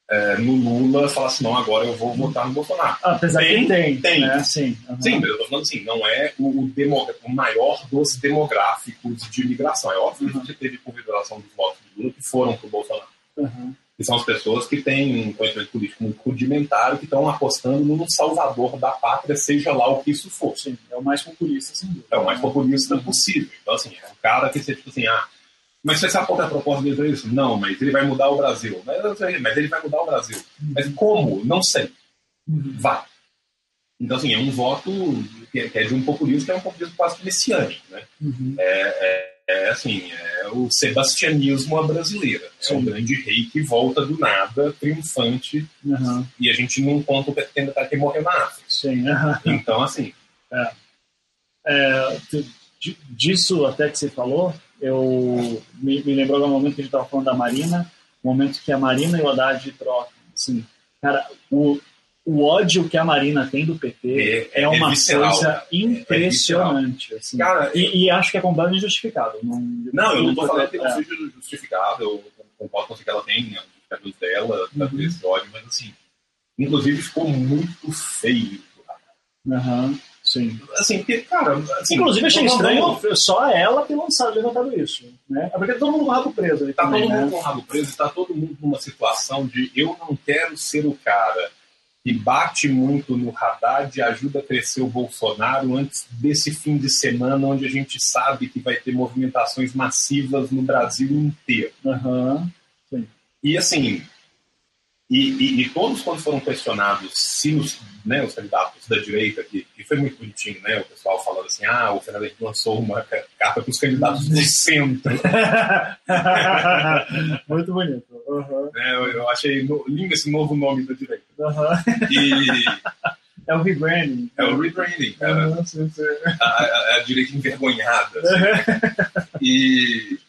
é, no Lula falasse, não, agora eu vou votar no Bolsonaro. Apesar tem, que tem. Tem. Né? Sim, uhum. Sim, mas eu tô falando assim, não é o, o maior dos demográficos de imigração. É óbvio uhum. que teve consideração dos votos do Lula que foram para o Bolsonaro. Uhum. Que são as pessoas que têm um conhecimento político muito rudimentar que estão apostando no salvador da pátria, seja lá o que isso for. Sim, é o mais populista, sim. É o mais populista possível. Então, assim, é um cara que você, tipo assim, ah, Mas você sabe qual é a proposta dele para isso? Não, mas ele vai mudar o Brasil. Mas, mas ele vai mudar o Brasil. Mas como? Não sei. Vai. Então, assim, é um voto que é de um populismo que é um populismo quase messiânico, né? Uhum. É, é, é, assim, é o sebastianismo à brasileira. É um grande rei que volta do nada, triunfante, Uhum. e a gente não conta o tá que morreu na África. Sim. uhum. Então, assim, É, di- disso até que você falou, eu me, me lembrou um momento que a gente estava falando da Marina, um momento que a Marina e o Haddad trocam. Assim, cara, o, o ódio que a Marina tem do PT É- é, é uma visceral, coisa cara. É impressionante. assim. cara, e, e acho que é completamente justificado. Não, Não, eu não estou falando que não É. seja justificado, eu concordo com você que ela tem né, os justificativos dela, Uhum. esse ódio, mas assim, inclusive ficou muito feio. Aham, sim. Assim, porque, cara, assim, Inclusive, achei estranho vamos- só ela ter lançado, levantado isso. Né? É porque todo mundo com o rabo preso ali Tá também, todo né? mundo com o rabo preso, tá todo mundo numa situação de eu não quero ser o cara que bate muito no Haddad e ajuda a crescer o Bolsonaro antes desse fim de semana, onde a gente sabe que vai ter movimentações massivas no Brasil inteiro. Aham. E assim, e, e- e todos quando foram questionados se os, né, os candidatos da direita, que, que foi muito bonitinho, né? O pessoal falando assim, ah, o Fernando Henrique lançou uma ca- carta para os candidatos do centro. (laughs) Muito bonito. Uhum. né? Eu, eu achei no- lindo esse novo nome da direita. Uhum. E (laughs) É o rebranding. é o rebranding. Uhum. A, a- a direita envergonhada. (laughs) assim. E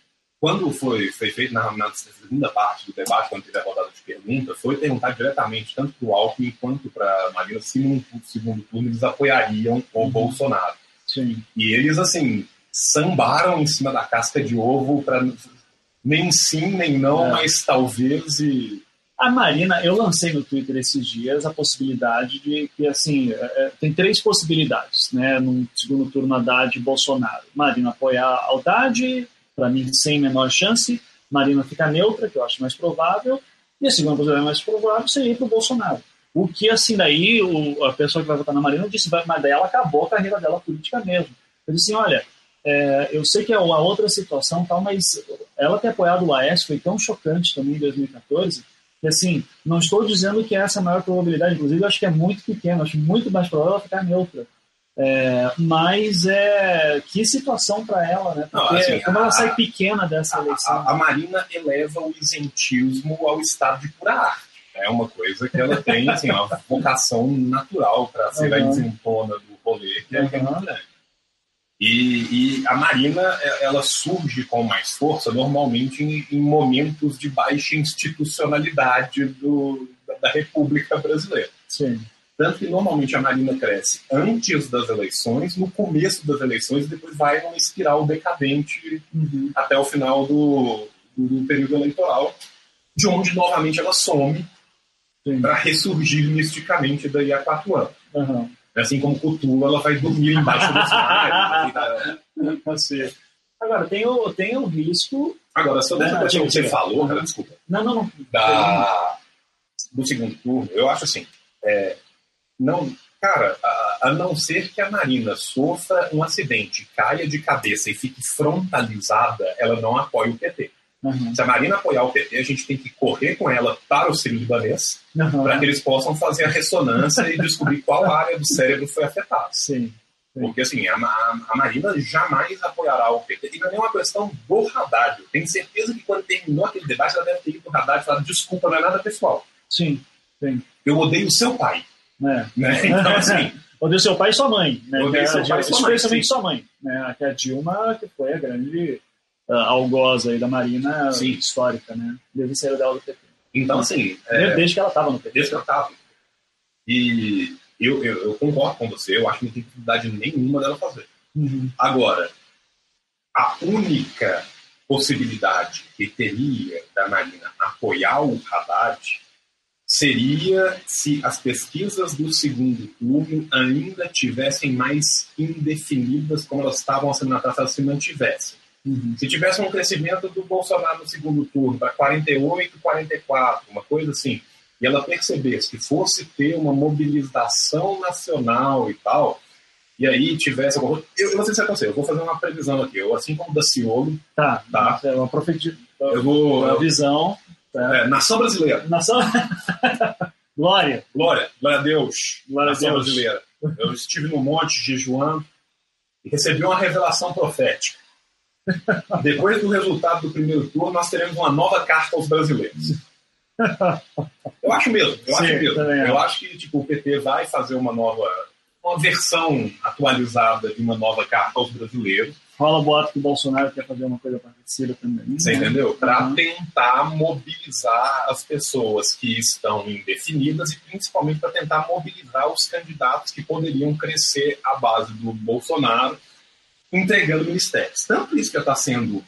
quando foi, foi feito na, na segunda parte do debate, quando teve a rodada de perguntas, foi perguntar diretamente, tanto para o Alckmin quanto para a Marina, se no segundo turno eles apoiariam o Bolsonaro. Sim. E eles, assim, sambaram em cima da casca de ovo para nem sim, nem não, É. mas talvez e... A Marina, eu lancei no Twitter esses dias a possibilidade de que, assim, é, é, tem três possibilidades, né, no segundo turno Haddad e Bolsonaro. Marina apoiar a Haddad, para mim, sem menor chance. Marina ficar neutra, que eu acho mais provável. E a segunda possibilidade mais provável seria para o Bolsonaro. O que, assim, daí o, a pessoa que vai votar na Marina disse, mas daí ela acabou a carreira dela política mesmo. Eu disse assim, olha, é, eu sei que é uma outra situação, tal, mas ela ter apoiado o AS foi tão chocante também em 2014 que, assim, não estou dizendo que essa é a maior probabilidade, inclusive eu acho que é muito pequeno, acho muito mais provável ela ficar neutra. É, mas é que situação para ela, né? Não, Porque assim, como a- ela sai pequena dessa A, eleição. a- a Marina eleva o isentismo ao estado de pura arte. É uma coisa que ela tem, assim, uma (laughs) vocação natural para ser a Uhum. isentona do rolê, que é, Uhum. grande. E, e a Marina, é- ela surge com mais força, normalmente em, em momentos de baixa institucionalidade do, da, da República Brasileira. Sim. Tanto que normalmente a Marina cresce antes das eleições, no começo das eleições, e depois vai numa espiral decadente Uhum. até o final do, do, do período eleitoral, de onde novamente ela some para ressurgir misticamente daí a quatro anos. Uhum. Assim como Cthulhu, ela vai dormir embaixo do cenário. (laughs) Assim. Agora, tem o, tem o risco. Agora, sobre essa questão que você falou, cara, desculpa, Não, não, não. da, do segundo turno, eu acho assim, é, não, cara, a, a não ser que a Marina sofra um acidente, caia de cabeça e fique frontalizada, ela não apoia o PT. Uhum. Se a Marina apoiar o PT, a gente tem que correr com ela para o Sírio-Libanês Uhum. para que eles possam fazer a ressonância e descobrir qual área do cérebro foi afetada. Sim. Porque, assim, a, a Marina jamais apoiará o PT. E não é uma questão do Haddad. Eu tenho certeza que quando terminou aquele debate, ela deve ter ido pro Haddad e falado, desculpa, não é nada pessoal. Sim. Sim. Eu odeio o seu pai. É. Né? (laughs) Então, assim, (laughs) Odeio seu pai e sua mãe. Né? Que seu pai e sua mãe, Especialmente sua mãe. Né? Que é a Dilma, que foi a grande uh, algoz aí da Marina Sim. histórica, né? Desde sair dela do PT. então, assim é, Desde que ela estava no PT. descartável. E eu, eu, eu concordo com você, eu acho que não tem dificuldade nenhuma dela fazer. Uhum. Agora, a única possibilidade que teria da Marina apoiar o Haddad seria se as pesquisas do segundo turno ainda tivessem mais indefinidas como elas estavam sendo na taça se mantivessem. Uhum. Se tivesse um crescimento do Bolsonaro no segundo turno para 48, 44, uma coisa assim, e ela percebesse que fosse ter uma mobilização nacional e tal, e aí tivesse alguma Eu, eu vou ser sincero com você, eu vou fazer uma previsão aqui. Eu, assim como o Daciolo. Tá, Tá. É uma profetia. Eu vou. Uma visão. Tá. É, nação brasileira. Nação. (laughs) Glória. Glória, glória a Deus. Glória a nação Deus. brasileira. Eu estive no monte jejuando e recebi uma revelação profética. (laughs) Depois do resultado do primeiro turno, nós teremos uma nova carta aos brasileiros. (laughs) Eu acho mesmo, eu Sim, acho mesmo. também Eu acho. acho que tipo, o PT vai fazer uma nova, uma versão atualizada de uma nova carta aos brasileiros, Rola boato que o Bolsonaro quer fazer uma coisa parecida também. você entendeu? Para Uhum. tentar mobilizar as pessoas que estão indefinidas e principalmente para tentar mobilizar os candidatos que poderiam crescer à base do Bolsonaro, entregando ministérios. Tanto isso que está sendo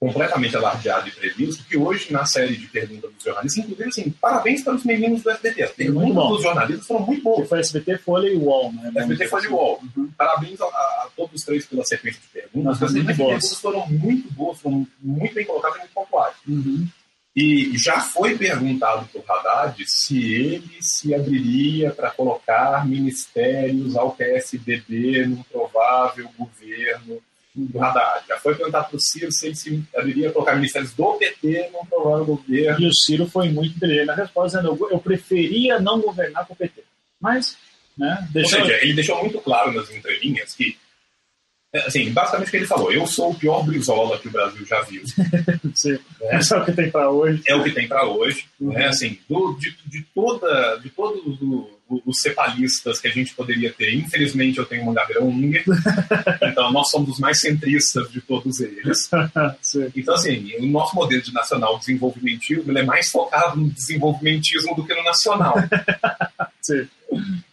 completamente alardeado e previsto, que hoje, na série de perguntas dos jornalistas, inclusive, assim, parabéns para os meninos do SBT. As perguntas dos jornalistas foram muito boas. foi SBT, Folha e UOL, né? SBT foi de UOL. Uhum. Parabéns a, a todos os três pela sequência de perguntas. As perguntas foram muito boas, foram muito bem colocadas e muito pontuais. Uhum. E já foi perguntado por Haddad se ele se abriria para colocar ministérios ao PSDB num provável governo do. Já foi perguntado para o Ciro se ele se abriria a colocar ministérios do PT num provável governo. E o Ciro foi muito brilhante na resposta, dizendo, eu, eu preferia não governar com o PT. Mas, né, Ou deixou... seja, ele deixou muito claro nas entrelinhas que, é, assim, basicamente o que ele falou, eu sou o pior Brizola que o Brasil já viu. (laughs) Sim. É só o que tem para hoje. é o que tem para hoje, Uhum. né? Assim, do- de, de toda, de todos o- o- os cepalistas que a gente poderia ter, infelizmente eu tenho uma Gabriel Unger, (laughs) então nós somos os mais centristas de todos eles. (laughs) Então assim, o nosso modelo de nacional desenvolvimentismo ele é mais focado no desenvolvimentismo do que no nacional. (laughs)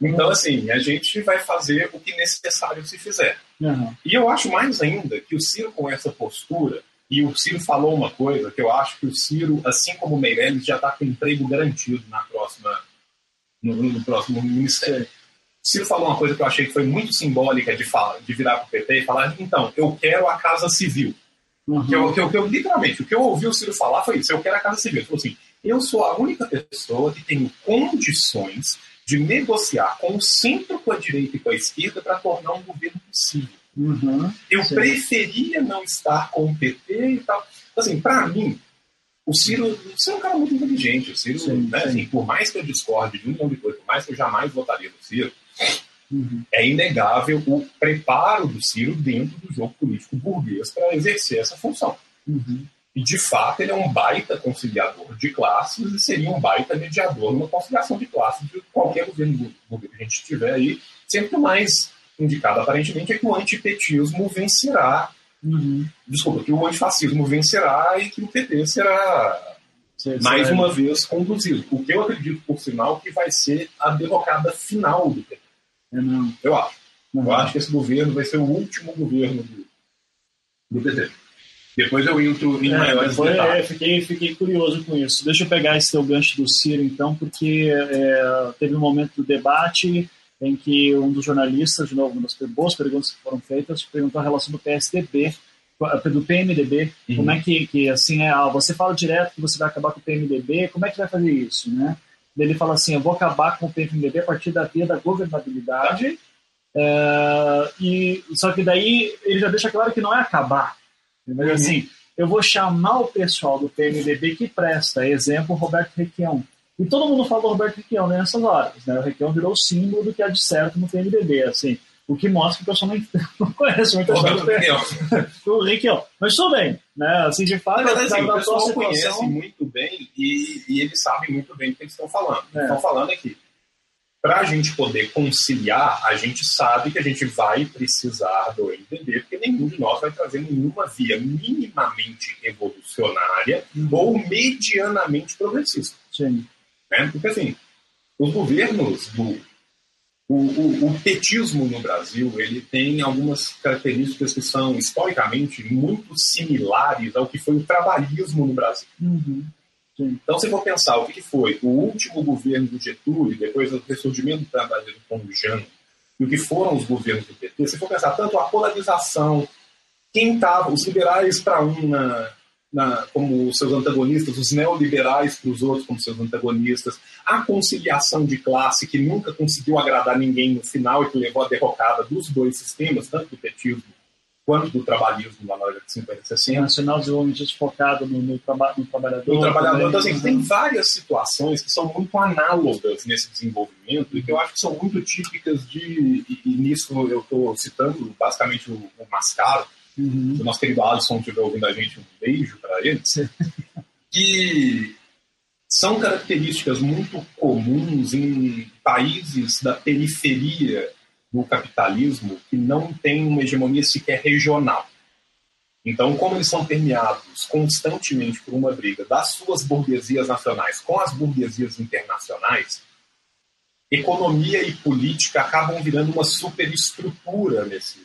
Então assim, a gente vai fazer o que necessário se fizer. Uhum. E eu acho mais ainda que o Ciro, com essa postura, e o Ciro falou uma coisa que eu acho que o Ciro, assim como o Meirelles, já está com emprego garantido na próxima, no, no próximo ministério. O Ciro falou uma coisa que eu achei que foi muito simbólica de, fala, de virar para o PT e falar: então, eu quero a Casa Civil. Uhum. Que eu, que eu- que eu, literalmente, o que eu ouvi o Ciro falar foi isso: eu quero a Casa Civil. Ele falou assim: eu sou a única pessoa que tenho condições de negociar com o centro, com a direita e com a esquerda para tornar um governo possível. Uhum. Eu Sim. preferia não estar com o PT e tal. Assim, para mim, o Ciro, o Ciro é um cara muito inteligente. O Ciro, Sim, né, sim. assim, por mais que eu discorde de um milhão de coisas, por mais que eu jamais votaria no Ciro, Uhum. é inegável o preparo do Ciro dentro do jogo político burguês para exercer essa função. Uhum. E, de fato, ele é um baita conciliador de classes e seria um baita mediador numa conciliação de classes de qualquer governo que a gente tiver aí. Sempre mais indicado, aparentemente, é que o antipetismo vencerá Uhum. desculpa, que o antifascismo vencerá e que o PT será Sim, mais sim. uma vez conduzido. O que eu acredito, por sinal, que vai ser a derrocada final do PT. É. Eu acho. Uhum. Eu acho que esse governo vai ser o último governo do, do PT. Depois eu entro em É, maiores depois, é, detalhes. fiquei, fiquei curioso com isso. Deixa eu pegar esse teu gancho do Ciro, então, porque é, teve um momento do debate em que um dos jornalistas, de novo, uma das boas perguntas que foram feitas, perguntou a relação do PSDB, do PMDB, Uhum. como é que, que assim, é, ah, você fala direto que você vai acabar com o PMDB, como é que vai fazer isso, né? Ele fala assim, eu vou acabar com o PMDB a partir da via da governabilidade, é, e, só que daí ele já deixa claro que não é acabar, mas Uhum. assim, eu vou chamar o pessoal do PMDB que presta, exemplo, Roberto Requião. E todo mundo fala do Roberto Requião né, nessas horas. Né? O Requião virou o símbolo do que há de certo no PMDB, assim. O que mostra que o pessoal (laughs) não conhece muito Roberto do Requião. (laughs) do Requião. Mas tudo bem, né? Assim, de fato, verdade, assim, da- o pessoal conhece muito bem e, e eles sabem muito bem do que eles estão falando. É. Estão falando aqui. Para a gente poder conciliar, a gente sabe que a gente vai precisar do MDB, porque nenhum de nós vai trazer nenhuma via minimamente revolucionária Uhum. ou medianamente progressista. Sim. Né? Porque, assim, os governos do. O, o, o petismo no Brasil ele tem algumas características que são historicamente muito similares ao que foi o trabalhismo no Brasil. Uhum. Então, se for pensar o que foi o último governo do Getúlio, depois do ressurgimento do trabalhismo com o Jano, e o que foram os governos do PT, se for pensar tanto a polarização, quem estava, os liberais para uma na, como seus antagonistas, os neoliberais para os outros como seus antagonistas, a conciliação de classe que nunca conseguiu agradar ninguém no final e que levou à derrocada dos dois sistemas, tanto do petismo quanto do trabalhismo na década de 50 e 60. Nacional desenvolvimento focado no, no, traba no trabalhador. No trabalhador. Então, assim, tem várias situações que são muito análogas nesse desenvolvimento e que eu acho que são muito típicas de. E, e nisso eu estou citando basicamente o, o Mascaro, uhum. o nosso querido Alisson estiver ouvindo a gente, um beijo para ele. que (laughs) são características muito comuns em países da periferia no capitalismo que não tem uma hegemonia sequer regional. Então, como eles são permeados constantemente por uma briga das suas burguesias nacionais com as burguesias internacionais, economia e política acabam virando uma superestrutura nesse,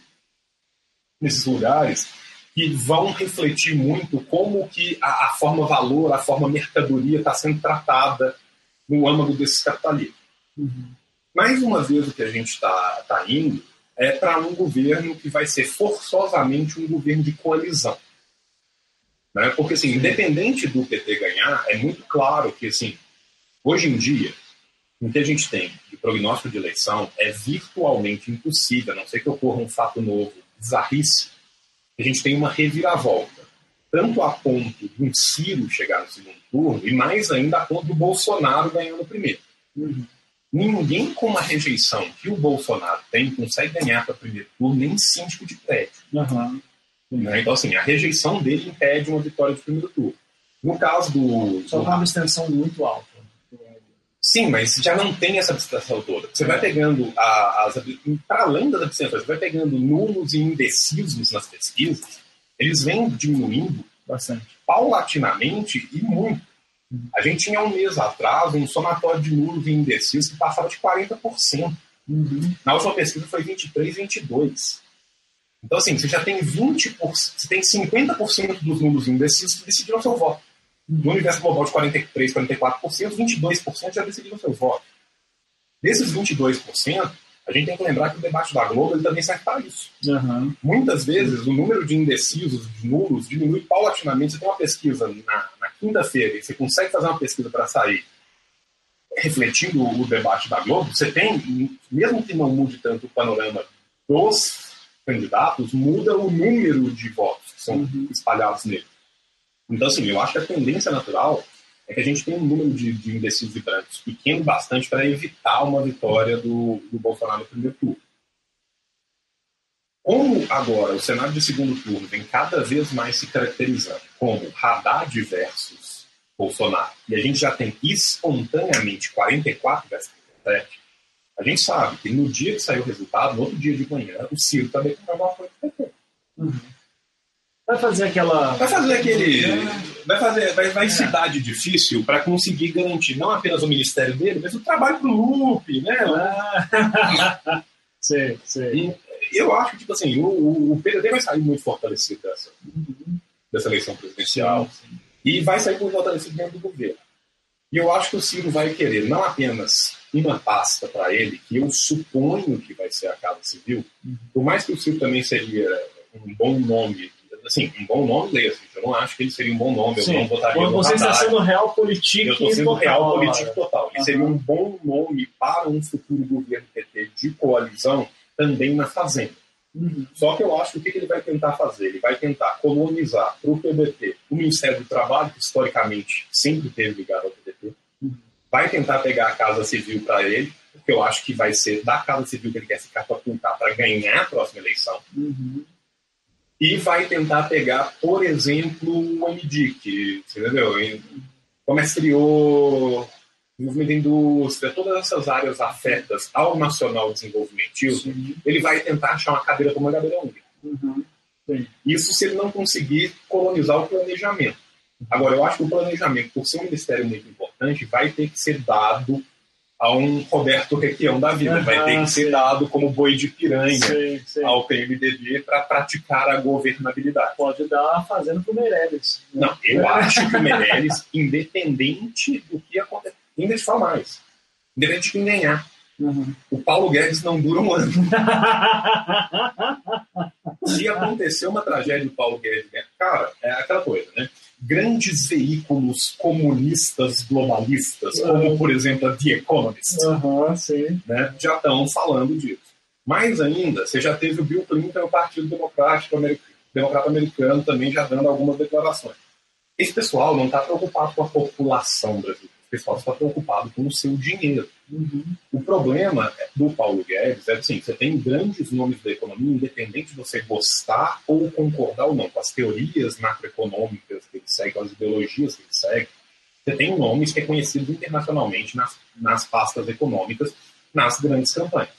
nesses lugares que vão refletir muito como que a, a forma valor, a forma mercadoria está sendo tratada no âmago desses capitalismos. Uhum. Mais uma vez, o que a gente está tá indo é para um governo que vai ser forçosamente um governo de coalizão. Né? Porque, assim, independente do PT ganhar, é muito claro que, assim, hoje em dia, o que a gente tem de prognóstico de eleição é virtualmente impossível, a não ser que ocorra um fato novo, bizarrice, a gente tem uma reviravolta. Tanto a ponto de um Ciro chegar no segundo turno, e mais ainda a ponto do Bolsonaro ganhar no primeiro. Uhum. Ninguém com a rejeição que o Bolsonaro tem consegue ganhar para o primeiro turno nem síndico de prédio. Uhum. Né? Então, assim, a rejeição dele impede uma vitória de primeiro turno. No caso do. Só com uma abstenção muito alta. Sim, mas já não tem essa abstenção toda. Você vai pegando, as, para além das abstenções, você vai pegando nulos e indecisos nas pesquisas, eles vêm diminuindo bastante, paulatinamente e muito. A gente tinha um mês atrás um somatório de nulos e indecisos que passava de 40%. Uhum. Na última pesquisa foi 23, 22. Então, assim, você já tem 20%, você tem 50% dos nulos e indecisos que decidiram seu voto. No universo global de 43, 44%, 22% já decidiram seu voto. Desses 22%, a gente tem que lembrar que o debate da Globo ele também serve para isso. Uhum. Muitas vezes, o número de indecisos, de nulos, diminui paulatinamente. Você tem uma pesquisa na, na quinta-feira e você consegue fazer uma pesquisa para sair refletindo o debate da Globo, você tem, mesmo que não mude tanto o panorama dos candidatos, muda o número de votos que são uhum. espalhados nele. Então, assim, eu acho que a tendência natural é que a gente tem um número de, de indecisos e brancos pequeno bastante para evitar uma vitória do, do Bolsonaro no primeiro turno. Como agora o cenário de segundo turno vem cada vez mais se caracterizando como Haddad versus Bolsonaro, e a gente já tem espontaneamente 44 versus 37, a gente sabe que no dia que saiu o resultado, no outro dia de manhã, o Ciro também comprou uma coisa. Uhum. Vai fazer aquela. Vai fazer aquele. Vai fazer. Vai, vai cidade é. difícil para conseguir garantir não apenas o ministério dele, mas o trabalho pro Lupe, né? (laughs) Ah. sei. E eu acho que, tipo assim, o, o PDT vai sair muito fortalecido dessa, dessa eleição presidencial sim, sim. e vai sair muito fortalecido dentro do governo. E eu acho que o Ciro vai querer não apenas uma pasta para ele, que eu suponho que vai ser a Casa Civil, uhum. por mais que o Ciro também seria um bom nome assim, um bom nome mesmo. Eu não acho que ele seria um bom nome, Sim. eu não botaria no Você está sendo real político Eu estou sendo real político total. Ele uhum. seria um bom nome para um futuro governo PT de coalizão também na Fazenda. Uhum. Só que eu acho que o que ele vai tentar fazer? Ele vai tentar colonizar para o PDT o Ministério do Trabalho, que historicamente sempre teve ligado ao PDT. Uhum. Vai tentar pegar a Casa Civil para ele, porque eu acho que vai ser da Casa Civil que ele quer se catapultar para ganhar a próxima eleição. Uhum e vai tentar pegar, por exemplo, o MDIC, entendeu? Comerciou, movimento de indústria, todas essas áreas afetas ao nacional desenvolvimentismo, ele vai tentar achar uma cadeira como uma cadeira única. Uhum. Isso se ele não conseguir colonizar o planejamento. Agora, eu acho que o planejamento, por ser um ministério muito importante, vai ter que ser dado a um Roberto Requião da vida. Uhum, vai ter que ser dado como boi de piranha sim, sim. ao PMDB para praticar a governabilidade. Pode dar fazendo para o Meirelles. Né? Não, eu acho que o Meirelles, (laughs) independente do que acontecer, ainda te fala mais, independente de quem ganhar, uhum. o Paulo Guedes não dura um ano. (laughs) Se acontecer uma tragédia do Paulo Guedes, né? cara, é aquela coisa, né? Grandes veículos comunistas globalistas, como, por exemplo, a The Economist, sim. né, já estão falando disso. Mais ainda, você já teve o Bill Clinton e o Partido Democrático Americano, Democrata Americano também já dando algumas declarações. Esse pessoal não está preocupado com a população brasileira, esse pessoal está preocupado com o seu dinheiro. O problema do Paulo Guedes é assim, você tem grandes nomes da economia, independente de você gostar ou concordar ou não com as teorias macroeconômicas que ele segue, com as ideologias que ele segue, você tem nomes reconhecidos internacionalmente nas, nas pastas econômicas, nas grandes campanhas.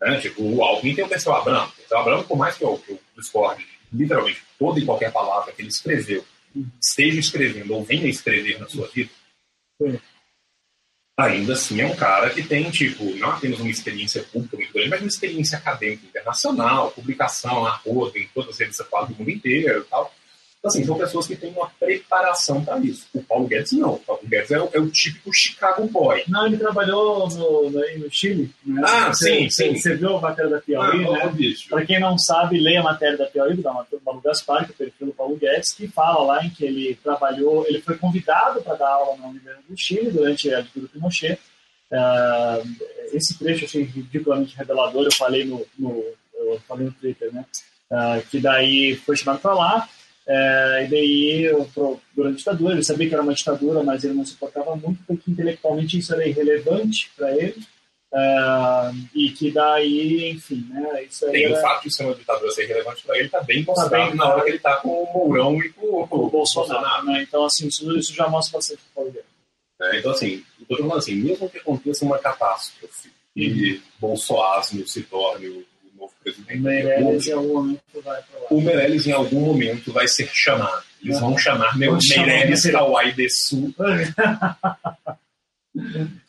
Né? Tipo, o Alckmin tem o Perseu Abramo. O Perseu Abramo, por mais que eu, que eu discorde de literalmente toda e qualquer palavra que ele escreveu, esteja escrevendo ou venha escrever na sua vida, Sim. Ainda assim é um cara que tem, tipo, não apenas uma experiência pública muito grande, mas uma experiência acadêmica internacional, publicação na rua, em todas as revistas quadras do mundo inteiro e tal. Então, assim, são pessoas que têm uma preparação para isso. O Paulo Guedes não. O Paulo Guedes é o, é o típico Chicago Boy. Não, ele trabalhou no, no, no Chile. Né? Ah, você, sim, você, sim. Você viu a matéria da Piauí, Ah, né? Para quem não sabe, leia a matéria da Piauí, do Mauro Gaspar, que é o perfil do Paulo Guedes, que fala lá em que ele trabalhou, ele foi convidado para dar aula na Universidade do Chile durante a ditadura Pinochet. Ah, esse trecho eu achei ridiculamente revelador, eu falei no, no, eu falei no Twitter, né? Ah, que daí foi chamado para lá, eh, e daí, eu, durante a ditadura, ele sabia que era uma ditadura, mas ele não se importava muito, porque intelectualmente isso era irrelevante para ele. Ah, e que daí, enfim, né? Isso Tem o era- fato de ser uma ditadura ser relevante para ele, tá bem Tá mostrado bem, na hora que ele tá com o Mourão e com, com o Bolsonaro, né? Então, assim, isso, isso já mostra bastante o Paulo Guedes. né? Então, assim, tô falando assim, mesmo que aconteça uma catástrofe e Bolsonaro se torne o, o presidente O Meirelles em República, algum momento vai lá. o Meirelles em algum momento vai ser chamado. Eles vão chamar Meu Meirelles. Kawai. (laughs)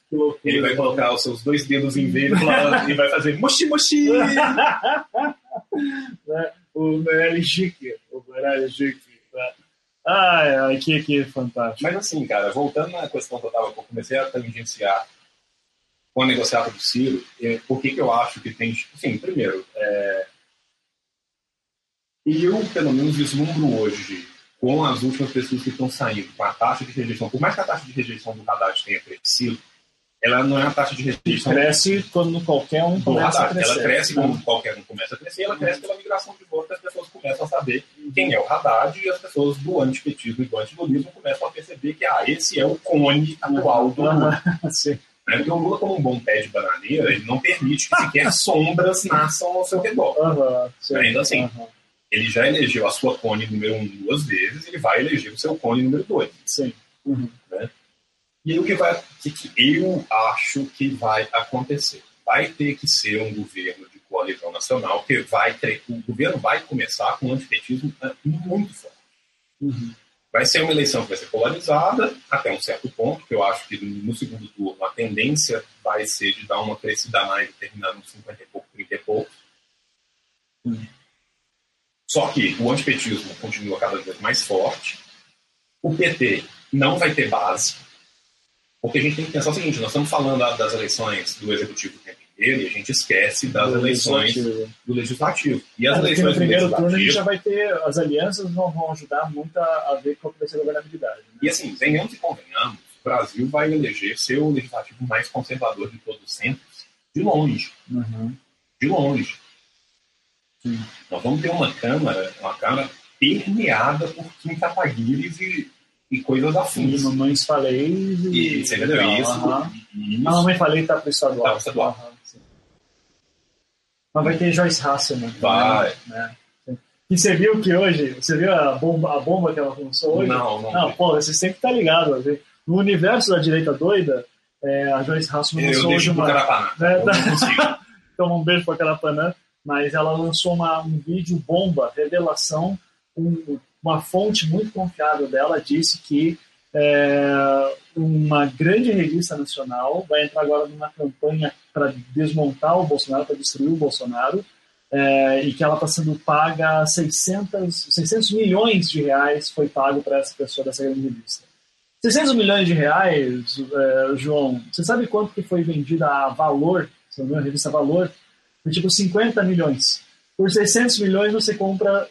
Que loucura. Ele vai colocar os seus dois dedos em verde (laughs) e vai fazer moshi moshi. Né? O Meirelles chique. O Meirelles chique. né? Ai, ai, que, que fantástico. Mas assim, cara, voltando na questão que eu tava, eu comecei a tangenciar com a negociata do Ciro, é, por que que eu acho que tem... Assim, primeiro, é, eu, pelo menos, vislumbro hoje, com as últimas pessoas que estão saindo, com a taxa de rejeição, por mais que a taxa de rejeição do Haddad tenha crescido, ela não é uma taxa de rejeição Cresce quando qualquer um começa a crescer. Ela cresce né? quando qualquer um começa a crescer, ela cresce pela migração de voto, as pessoas começam a saber quem é o Haddad e as pessoas do antipetismo e do antilulismo começam a perceber que ah, esse é o cone atual do Lula. (laughs) Né? Porque o Lula, como um bom pé de bananeira, ele não permite que sequer (laughs) sombras nasçam ao seu redor. Sim. Ainda assim. Aham, Ele já elegeu a sua cone número um duas vezes, ele vai eleger o seu cone número dois. Sim. Uhum. E aí o que, vai, o que, que eu acho que vai acontecer? Vai ter que ser um governo de coalizão nacional, que vai ter, o governo vai começar com um antipetismo eh, muito forte. Uhum. Vai ser uma eleição que vai ser polarizada até um certo ponto, que eu acho que no segundo turno a tendência vai ser de dar uma crescida mais e terminar nos 50 e pouco, 30 e pouco. Só que o antipetismo continua cada vez mais forte. O PT não vai ter base. Porque a gente tem que pensar o seguinte: nós estamos falando da- das eleições do executivo tempo inteiro e a gente esquece das Do eleições legislativo. do legislativo. E as porque eleições no primeiro turno a gente já vai ter, as alianças não vão ajudar muito a, a ver qual vai ser a governabilidade. né? E assim, venhamos e convenhamos, o Brasil vai eleger seu legislativo mais conservador de todos os tempos, de longe, Uhum. de longe. Sim. Nós vamos ter uma Câmara, uma Câmara permeada por Kim Kataguiri e, e coisas E afins. mamães falei e... E você entendeu isso? E isso A mamãe falei tá pro estadual. Tá pro estadual. Sim. Mas vai ter Joyce Hasselman. também, Vai. Né? E você viu que hoje, você viu a bomba, a bomba que ela lançou hoje? Não, não. Não, pô, vocês têm que estar ligados. No universo da direita doida, é, a Joyce Hasselman eu lançou hoje uma... Né. (laughs) Então, um beijo para aquela Panã. Mas ela lançou uma, um vídeo bomba, revelação. Um, uma fonte muito confiável dela disse que é, uma grande revista nacional vai entrar agora numa campanha para desmontar o Bolsonaro, para destruir o Bolsonaro, é, e que ela está sendo paga 600, 600 milhões de reais foi pago para essa pessoa dessa grande revista. 600 milhões de reais, é, João, você sabe quanto que foi vendida a Valor, se não me a revista Valor? Foi tipo 50 milhões. Por 600 milhões você compra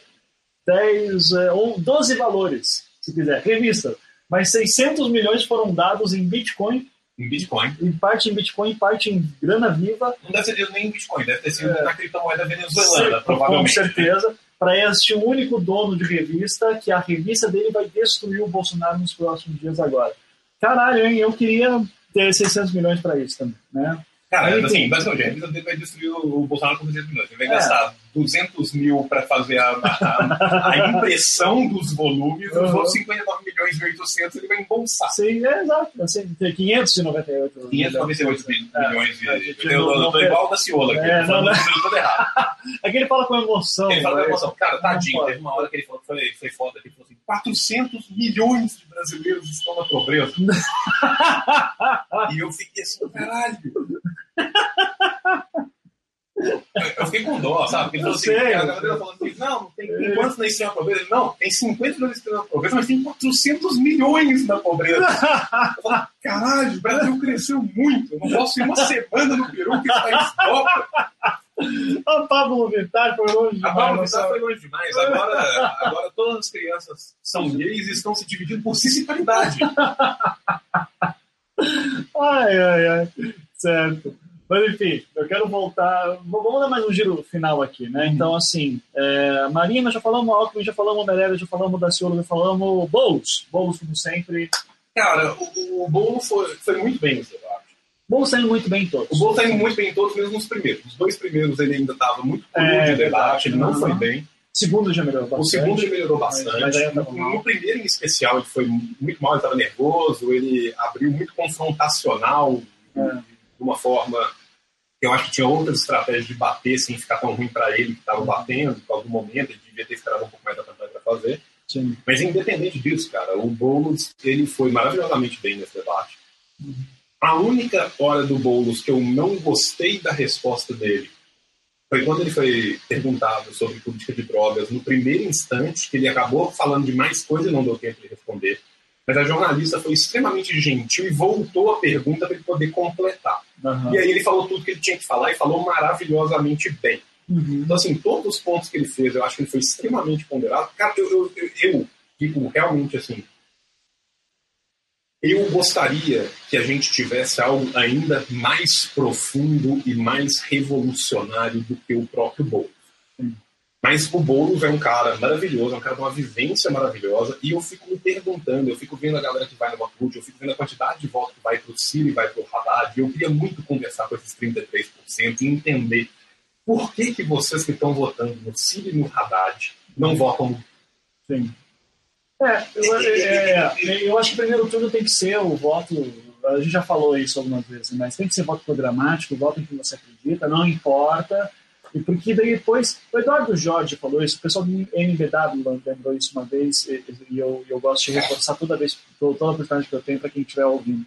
10 é, ou 12 valores. se quiser, revista. Mas 600 milhões foram dados em Bitcoin, Em Bitcoin. em parte em Bitcoin, parte em grana viva, Não deve ter sido nem em Bitcoin, deve ter sido É. na criptomoeda venezuelana, com provavelmente. certeza, para este único dono de revista, que a revista dele vai destruir o Bolsonaro nos próximos dias agora. Caralho, hein? Eu queria ter 600 milhões para isso também, né? Cara, assim, basicamente, a dele vai destruir o Bolsonaro com 200 milhões. Ele vai É. gastar 200 mil para fazer a, a, a impressão dos volumes, os Uhum. outros 59 milhões e 800 ele vai embolsar. Sim, é exato. Assim, tem 598. 598 É, milhões de. gente eu, não- não tô igual o da Ciola aqui, É, não, o número todo errado. (laughs) É que ele fala com emoção. Ele fala né? da emoção. Cara, tadinho, Não teve uma hora que ele falou que foi, foi foda. Ele falou assim: 400 milhões de brasileiros estão na pobreza. (laughs) e eu fiquei assim, caralho. Eu fiquei com dó, sabe? Porque falou assim, Eu sei, a galera falando assim, não, não tem, tem quantos na extrema pobreza? Não, tem 50 milhões na pobreza, mas tem 400 milhões na pobreza. Falo, caralho, o Brasil cresceu muito. Eu não posso ir uma semana no Peru que esse país dobra. A (laughs) Pablo Vittar foi longe A demais. Pablo não Vittar foi longe demais. Agora, agora todas as crianças são gays e estão se dividindo por cisparidade. (laughs) Ai, ai, ai. Certo. Mas enfim, eu quero voltar. Vamos dar mais um giro final aqui, né? Então, assim, é, Marina, já falamos, Alckmin, já falamos, Meirelles, já falamos, Daciolo, já falamos, Boulos. Boulos, como sempre. Cara, o, o Bolo foi, foi muito bem debate. Boulos saindo muito bem em O todos. Bolo tá indo muito bem em todos, mesmo nos primeiros. Os dois primeiros ele ainda estava muito cru É, de debate, ele não verdade. foi Uhum. bem. Segundo já melhorou O bastante. segundo ele melhorou Mas- bastante. mas ainda no, primeiro, em especial, ele foi muito mal, ele estava nervoso, ele abriu muito confrontacional, É. de uma forma que eu acho que tinha outras estratégias de bater sem ficar tão ruim para ele que estava batendo, em algum momento, ele devia ter esperado um pouco mais da campanha para fazer. Sim. Mas independente disso, cara, o Boulos ele foi maravilhosamente bem nesse debate. A única hora do Boulos que eu não gostei da resposta dele foi quando ele foi perguntado sobre política de drogas no primeiro instante, que ele acabou falando de mais coisa e não deu tempo de responder. Mas a jornalista foi extremamente gentil e voltou a pergunta para ele poder completar. Aham. E aí ele falou tudo que ele tinha que falar e falou maravilhosamente bem. Uhum. Então, assim, todos os pontos que ele fez, eu acho que ele foi extremamente ponderado. Cara, eu, eu, eu, eu digo realmente assim. Eu gostaria que a gente tivesse algo ainda mais profundo e mais revolucionário do que o próprio Boulos. Sim. Mas o Boulos é um cara maravilhoso, é um cara de uma vivência maravilhosa, e eu fico me perguntando, eu fico vendo a galera que vai no útil, eu fico vendo a quantidade de votos que vai para o Ciro e vai para o Haddad, e eu queria muito conversar com esses 33% e entender por que, que vocês que estão votando no Ciro e no Haddad não votam Sim. É, eu, é, é, eu acho que primeiro turno tem que ser o voto. A gente já falou isso algumas vezes, mas tem que ser voto programático, voto em que você acredita, não importa. E porque daí depois. O Eduardo Jorge falou isso, o pessoal do NBW lembrou isso uma vez, e, e eu, eu gosto de reforçar toda vez, toda a oportunidade que eu tenho para quem estiver ouvindo.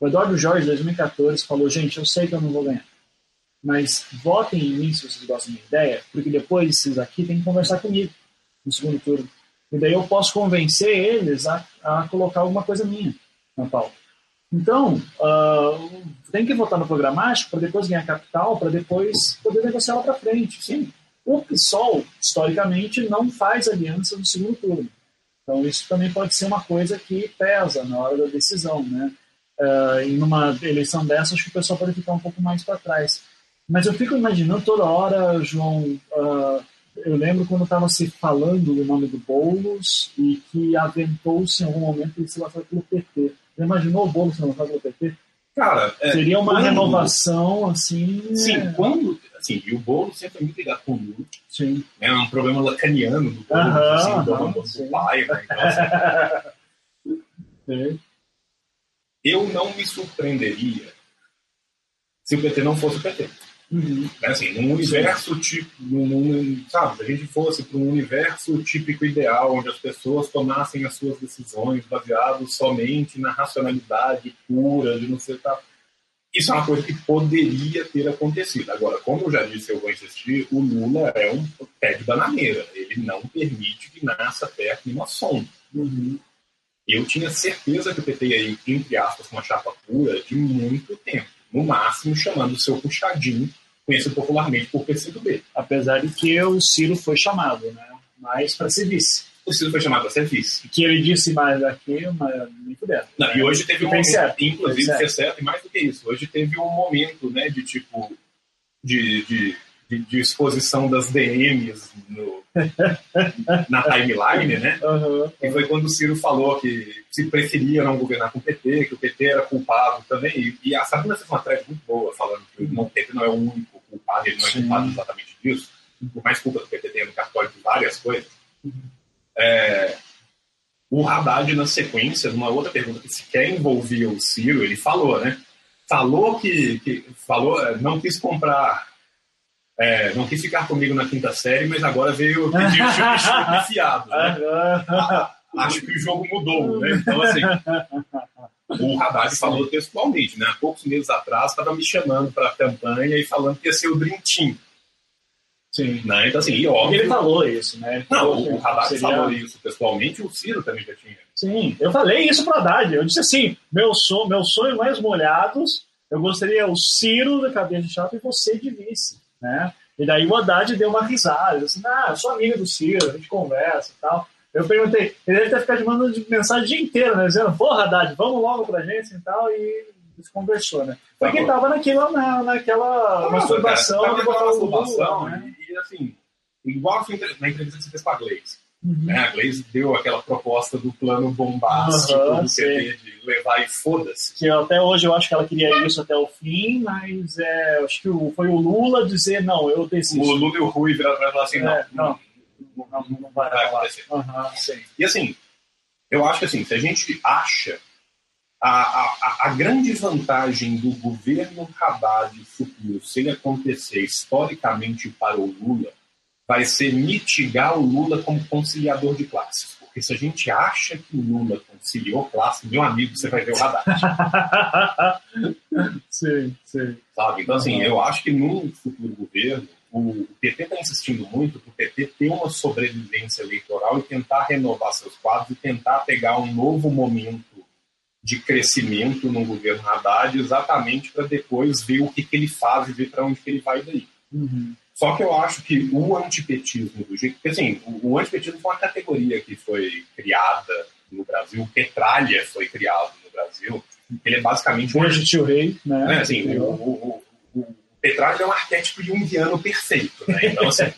O Eduardo Jorge, em 2014, falou: gente, eu sei que eu não vou ganhar. Mas votem em mim se vocês gostam da minha ideia, porque depois vocês aqui têm que conversar comigo no segundo turno. E daí eu posso convencer eles a, a colocar alguma coisa minha na pauta. Então, ah, tem que votar no programático para depois ganhar capital, para depois poder negociar lá para frente. Sim, o PSOL, historicamente, não faz aliança no segundo turno. Então, isso também pode ser uma coisa que pesa na hora da decisão. Né? Ah, em uma eleição dessa, acho que o pessoal pode ficar um pouco mais para trás. Mas eu fico imaginando toda hora, João. ah, eu lembro quando estava se falando do nome do Boulos e que aventou-se em algum momento ele se lançar pelo PT. Você imaginou o Boulos se lançar pelo PT? Cara, é, Seria uma quando- renovação assim. Sim, é, quando. Assim, e o Bolo sempre é muito ligado com o Lula. sim. É um problema lacaniano do Bolo, Aham, assim, aham, do pai. Né? Então, assim, (laughs) É. eu não me surpreenderia se o PT não fosse o PT. Uhum. Assim, num universo tipo, num, num- sabe, se a gente fosse para um universo típico ideal, onde as pessoas tomassem as suas decisões baseadas somente na racionalidade pura, de não ser tal. Isso é uma coisa que poderia ter acontecido. Agora, como eu já disse, eu vou insistir, o Lula é um pé de bananeira. Ele não permite que nasça perto de uma sombra. Uhum. Eu tinha certeza que o PT ia ir, entre aspas, com uma chapa pura de muito tempo. No máximo, chamando o seu puxadinho, conhecido popularmente por PCdoB. Apesar de que o Ciro foi chamado, né? Mas para ser vice. o Ciro foi chamado para ser vice. Que ele disse mais aqui, mas nem puder. Não, e hoje teve um momento, certo. inclusive, que é certo, e mais do que isso, hoje teve um momento, né, de tipo, de, de, de, de exposição das DMs no, na timeline, né? Aham. E foi quando o Ciro falou que se preferia não governar com o PT, que o PT era culpado também. E, e a Sabrina fez uma thread muito boa falando que o PT não é o único culpado, ele não é Sim. culpado exatamente disso. Por mais culpa do PT tem no cartório de várias coisas. É, o Haddad, na sequência, numa outra pergunta que sequer envolvia o Ciro, ele falou, né? Falou que, que falou, é, não quis comprar, é, não quis ficar comigo na quinta série, mas agora veio pedir o (laughs) fiado, né? Acho que o jogo mudou, né? Então, assim, o Haddad falou textualmente, né? Há poucos meses atrás, estava me chamando para a campanha e falando que ia ser o Dream Team. Sim. Né? Então, assim, e Ele óbvio. falou isso, né? Ele Não, falou o Haddad seria- falou isso textualmente, o Ciro também já tinha. Sim, eu falei isso pro Haddad. Eu disse assim: meu, sonho, meu sonho mais molhados, eu gostaria o Ciro da cabeça de chapa e você de vice, né? E daí o Haddad deu uma risada, disse, ah, eu sou amigo do Ciro, a gente conversa e tal. Eu perguntei, ele deve ter ficado mandando mensagem o dia inteiro, né? Dizendo, porra, Haddad, vamos logo pra gente e tal, e conversou, né? Foi Tá tava naquela, na, naquela masturbação, Tava de botar naquela masturbação, né? e, e, assim, igual assim, na entrevista que você fez com a Gleice. Uhum. Né? A Gleice deu aquela proposta do plano bombástico Aham, do PT de levar e foda-se. que até hoje eu acho que ela queria isso até o fim, mas é, acho que o- foi o Lula dizer, não, eu desisto. O Lula e o Rui viraram pra falar assim, É, não, não. Não, não vai vai acontecer. Sim. E assim, eu acho que assim, se a gente acha a, a, a grande vantagem do governo Haddad futuro, se ele acontecer historicamente para o Lula, vai ser mitigar o Lula como conciliador de classes. Porque se a gente acha que o Lula conciliou classe, meu amigo, você vai ver o Haddad. (laughs) sim, sim. sabe? Então, assim, eu acho que num futuro governo, o PT está insistindo muito para o PT ter uma sobrevivência eleitoral e tentar renovar seus quadros e tentar pegar um novo momento de crescimento no governo Haddad, exatamente para depois ver o que, que ele faz e ver para onde ele vai daí. Uhum. Só que eu acho que o antipetismo do jeito. Porque, assim, o, o antipetismo foi uma categoria que foi criada no Brasil, Petralha foi criado no Brasil. Ele é basicamente um Beijo, tio Rei, né? né, assim, o, o, o, o Petralha é um arquétipo junguiano perfeito. Né? Então, assim,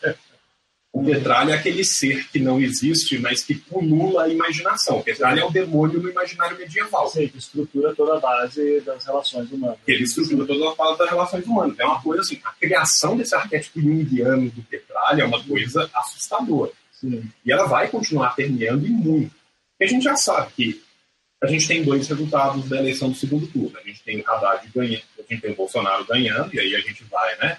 o Petralha é aquele ser que não existe, mas que pulula a imaginação. O Petralha é o demônio no imaginário medieval. Sei, que estrutura toda a base das relações humanas. Ele estrutura todas as falas das relações humanas. É uma coisa assim, a criação desse arquétipo junguiano do Petralha é uma coisa assustadora. Sim. E ela vai continuar permeando e muito. Porque a gente já sabe que a gente tem dois resultados da eleição do segundo turno. A gente tem o Haddad ganhando, a gente tem o Bolsonaro ganhando, e aí a gente vai, né?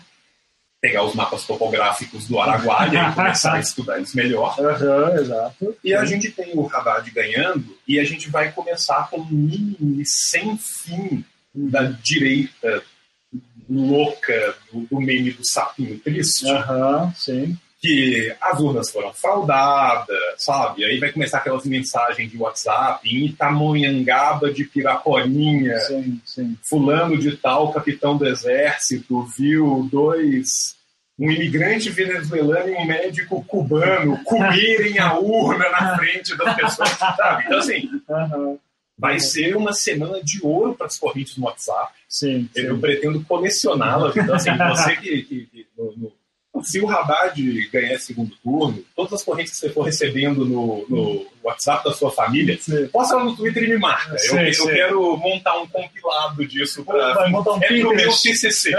Pegar os mapas topográficos do Araguaia e (laughs) começar a estudar eles melhor. Aham, exato. E a gente tem o Haddad ganhando, e a gente vai começar com um mini sem fim da direita louca do, do meme do sapinho triste Aham, sim. Que as urnas foram fraudadas, sabe? Aí vai começar aquelas mensagens de WhatsApp em Itamonhangaba de Piraporinha, Sim, sim. fulano de tal, capitão do exército, viu dois um imigrante venezuelano e um médico cubano comerem a urna na frente das pessoas, sabe? Então, assim, Aham, vai ser uma semana de ouro para as correntes no WhatsApp. sim, Eu sim. pretendo colecioná-las. Então, assim, você (laughs) que. que- que- no- no- se o Haddad ganhar segundo turno, todas as correntes que você for recebendo no, no WhatsApp da sua família, Sim. posta lá no Twitter e me marca. Sim, eu, eu sim. quero montar um compilado disso. Pra, Vai montar um é pro meu. TCC.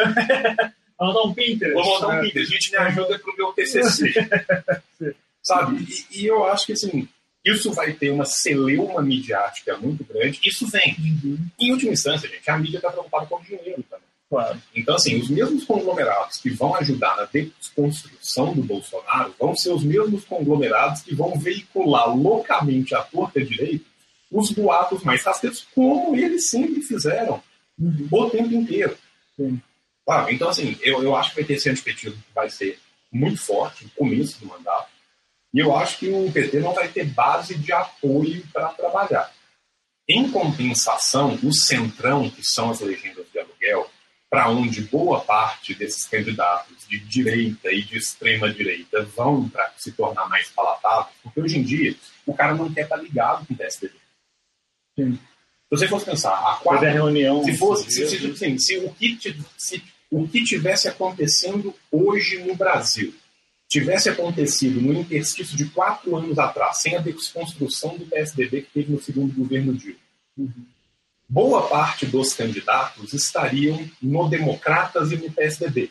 Vamos dar um Pinterest. Vou montar um né? Pinterest. Gente, me ajuda pro meu TCC. (laughs) Sabe? E, e eu acho que, assim, isso vai ter uma celeuma midiática muito grande. Isso vem. Uhum, Em última instância, gente, a mídia está preocupada com o dinheiro também. Claro. Então, assim, os mesmos conglomerados que vão ajudar na desconstrução do Bolsonaro vão ser os mesmos conglomerados que vão veicular loucamente à torta direita os boatos mais rasteiros, como eles sempre fizeram Uhum, o tempo inteiro. Sabe? Então, assim, eu, eu acho que vai ter esse antipetismo que vai ser muito forte no começo do mandato. E eu acho que o PT não vai ter base de apoio para trabalhar. Em compensação, o centrão, que são as legendas de aluguel, para onde boa parte desses candidatos de direita e de extrema direita vão para se tornar mais palatáveis, porque hoje em dia o cara não quer estar tá ligado com o PSDB. Sim. Se você fosse pensar, a quarta reunião, se fosse, se, se, assim, se, o que, se o que tivesse acontecendo hoje no Brasil tivesse acontecido no interstício de quatro anos atrás, sem a desconstrução do PSDB que teve no segundo governo Dilma, uhum boa parte dos candidatos estariam no Democratas e no PSDB.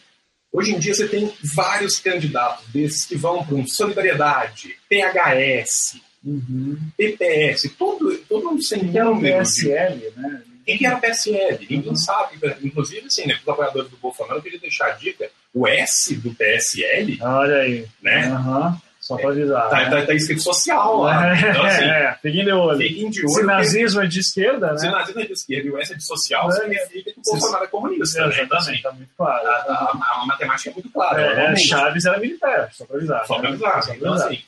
Hoje em dia você tem vários candidatos desses que vão para um Solidariedade, PHS, uhum. PPS, todo, todo um sem Quem era o PSL, né? Quem que era o PSL? Ninguém uhum. sabe. Inclusive, assim, né, os apoiadores do Bolsonaro, eu queria deixar a dica, o S do PSL... Olha aí. Né? Uhum. Só para avisar. Tá, né? tá, tá, escrito social lá. Então, assim, é, fiquem de olho. Fiquem de olho. Se nazismo é de esquerda, né? Se nazismo é de esquerda e o S é de social, é, significa que o Bolsonaro é comunista. Né? Exatamente, né? assim, tá muito claro. A, a, a, matemática é muito clara. É, é Chaves era militar, só para avisar. Só para avisar. Né? Então, assim,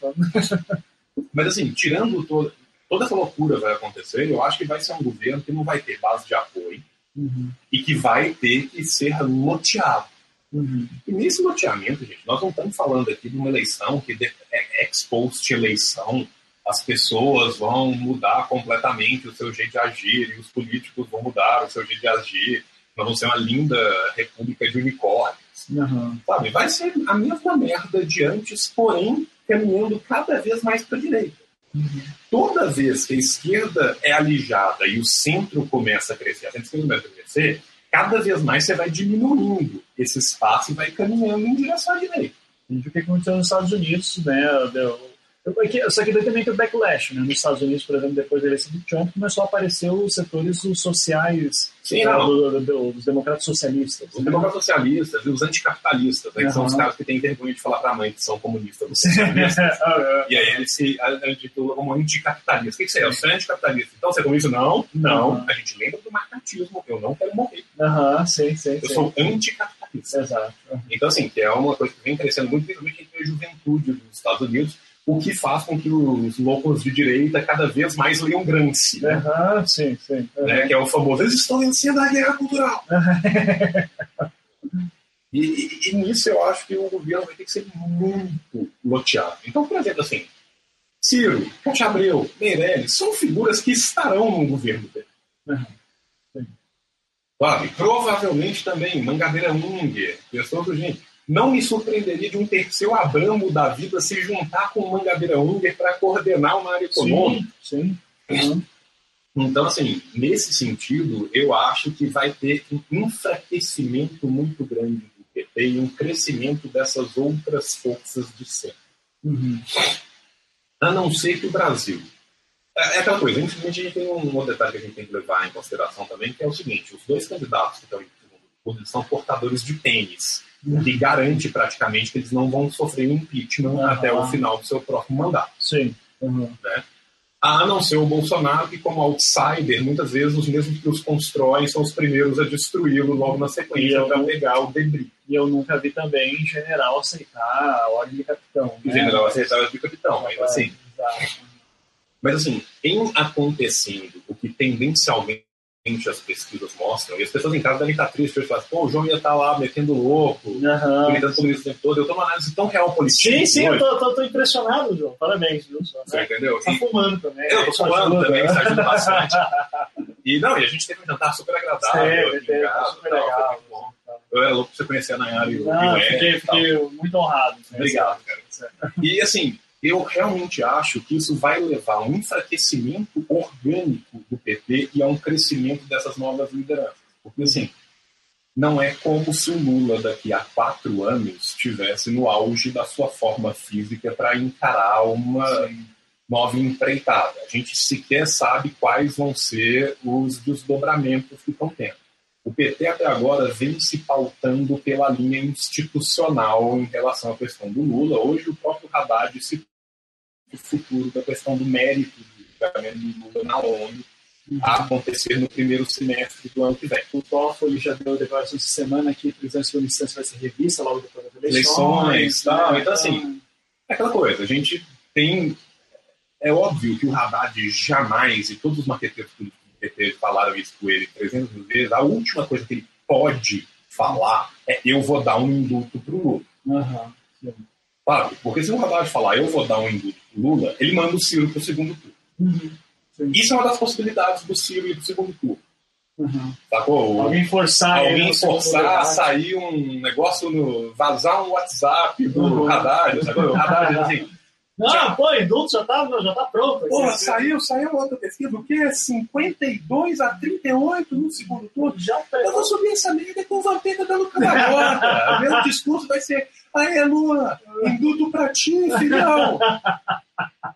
mas assim, tirando todo, toda essa loucura vai acontecer, eu acho que vai ser um governo que não vai ter base de apoio uhum. e que vai ter que ser loteado. Uhum. E nesse loteamento, gente, nós não estamos falando aqui de uma eleição que é ex-post eleição, as pessoas vão mudar completamente o seu jeito de agir e os políticos vão mudar o seu jeito de agir. Nós vamos ser uma linda república de unicórnios. Uhum. Sabe? Vai ser a mesma merda de antes, porém caminhando cada vez mais para a direita. Uhum. Toda vez que a esquerda é alijada e o centro começa a crescer, a centro começa a crescer, cada vez mais você vai diminuindo esse espaço e vai caminhando em direção à direita. o que aconteceu nos Estados Unidos, né? Só que daí também tem o backlash, né? Nos Estados Unidos, por exemplo, depois da eleição do Trump, começou a aparecer os setores sociais Sim, né, do, do, dos democratas socialistas. Os né? democratas socialistas e os anticapitalistas, né, uhum. são os caras que têm vergonha de falar para a mãe que são comunistas (laughs) e aí eles se intitulam como anticapitalistas. O que, que você é? Você é anticapitalista. Então você é comunista? Não, não. Uhum. A gente lembra do marcatismo. Eu não quero morrer. Uhum, sim, sim, Eu sou anticapitalista. Exato. Então, assim, que é uma coisa que vem crescendo muito, principalmente entre a juventude dos Estados Unidos o que faz com que os loucos de direita cada vez mais leiam Gramsci. Né? Uhum, sim, sim. Uhum. Né? Que é o famoso, eles estão vencendo a guerra cultural. (laughs) e, e, e, nisso eu acho que o governo vai ter que ser muito loteado. Então, por exemplo, assim, Ciro, Cátia Abreu, Meirelles, são figuras que estarão no governo dele. Uhum. Sabe? Provavelmente também Mangabeira Unger, pessoas do gente não me surpreenderia de um terceiro Abramo da vida se juntar com Mangabeira Unger para coordenar uma área econômica. Sim, sim. Uhum. Então, assim, nesse sentido, eu acho que vai ter um enfraquecimento muito grande do PT e um crescimento dessas outras forças de centro. Uhum. A não ser que o Brasil. É, é aquela coisa, infelizmente a gente tem um outro detalhe que a gente tem que levar em consideração também, que é o seguinte: os dois candidatos que estão em segundo são portadores de tênis que garante praticamente que eles não vão sofrer impeachment uhum. até o final do seu próximo mandato. Sim. Uhum. Né? A não ser o Bolsonaro, que como outsider, muitas vezes os mesmos que os constroem são os primeiros a destruí-lo logo na sequência para pegar o debris. E eu nunca vi também general aceitar a ordem de capitão. Né? General aceitar a ordem de capitão, mas assim. Mas assim, em acontecendo o que tendencialmente as pesquisas mostram, e as pessoas em casa devem estar tristes, eles falam, pô, o João ia estar lá metendo louco, uhum. gritando sobre isso o tempo todo. Eu estou numa análise tão real política. Sim, sim, eu tô, tô, tô, impressionado, João. Parabéns, viu? Só, né? Você entendeu? Tá e, fumando também. Eu tô fumando também, isso ajuda bastante. (laughs) E não, e a gente teve um jantar super agradável. Sim, teve, casa, super tal, legal. bom. Eu era eu realmente acho que isso vai levar a um enfraquecimento orgânico do PT e a um crescimento dessas novas lideranças. Porque, assim, não é como se o Lula, daqui a quatro anos, estivesse no auge da sua forma física para encarar uma Sim. nova empreitada. A gente sequer sabe quais vão ser os desdobramentos que estão tendo. O PT até agora vem se pautando pela linha institucional em relação à questão do Lula. Hoje o próprio Haddad se o futuro da questão do mérito do julgamento do Lula na ONU a acontecer no primeiro semestre do ano que vem. O Toffoli já deu declaração essa semana que em segunda instância vai ser revista logo depois das eleições. tal. Né? Então, assim, é aquela coisa, a gente tem... É óbvio que o Haddad jamais, e todos os marqueteiros do PT falaram isso com ele 300 mil vezes, a última coisa que ele pode falar é eu vou dar um indulto pro Lula. Uhum. Sabe? Porque se o Haddad falar eu vou dar um indulto pro Lula, ele manda o Ciro pro segundo turno. Uhum. Isso é uma das possibilidades do Ciro ir pro segundo turno. Uhum. Sacou? Alguém forçar Alguém forçar sair um negócio, no, vazar um WhatsApp do Uhum. Haddad, sacou? O Haddad (laughs) assim, Não, pô, indulto já tá, já tá pronto. Porra, Esse- saiu, saiu outra pesquisa, o quê? 52 a 38 no segundo turno. Já Eu vou subir essa merda com o Vampeta dando cambalhota. (laughs) Meu discurso vai ser, aê, Lula, induto pra ti, filhão.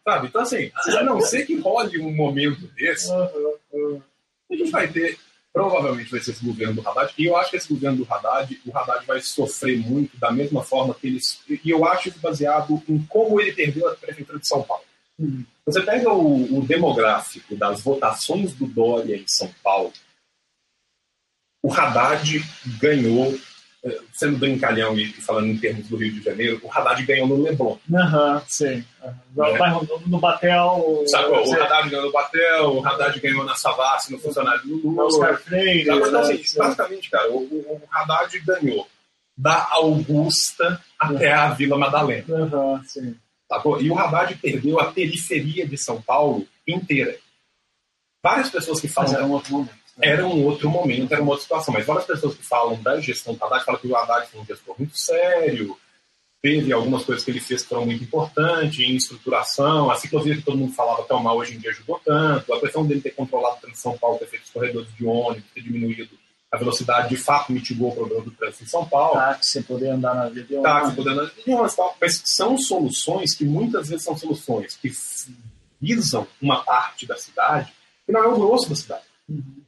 Sabe? Então, assim, a não ser que role um momento desse, a gente vai ter, provavelmente vai ser esse governo do Haddad, e eu acho que esse governo do Haddad, o Haddad vai sofrer muito da mesma forma que eles. E eu acho baseado em como ele perdeu a prefeitura de São Paulo. Você pega o, o demográfico das votações do Dória em São Paulo, o Haddad ganhou, sendo brincalhão e falando em termos do Rio de Janeiro, o Haddad ganhou no Leblon. Aham, sim. Uhum. É. Vai no, no Batel. Sacou? O Haddad ganhou no Batel, o Haddad ganhou na Savassi, no funcionário do Lula. Oscar Freire. Sabe? Então, né? assim, basicamente, cara, o, o, Haddad ganhou da Augusta até a Vila Madalena. Aham, sim. Sacou? E o Haddad perdeu a periferia de São Paulo inteira. Várias pessoas que Mas falam era um outro momento. Né? era um outro momento, era uma outra situação. Mas várias pessoas que falam da gestão do Haddad falam que o Haddad foi um gestor muito sério, teve algumas coisas que ele fez que foram muito importantes, em estruturação, a ciclovia que todo mundo falava tão mal hoje em dia ajudou tanto, a questão dele ter controlado o trânsito em São Paulo, ter feito os corredores de ônibus, ter diminuído a velocidade, de fato mitigou o problema do trânsito em São Paulo. Táxi, sem poder andar na vida. de Táxi, ônibus. podendo... Idiomas, tal, mas são soluções que muitas vezes são soluções que visam uma parte da cidade que não é o grosso da cidade. Uhum.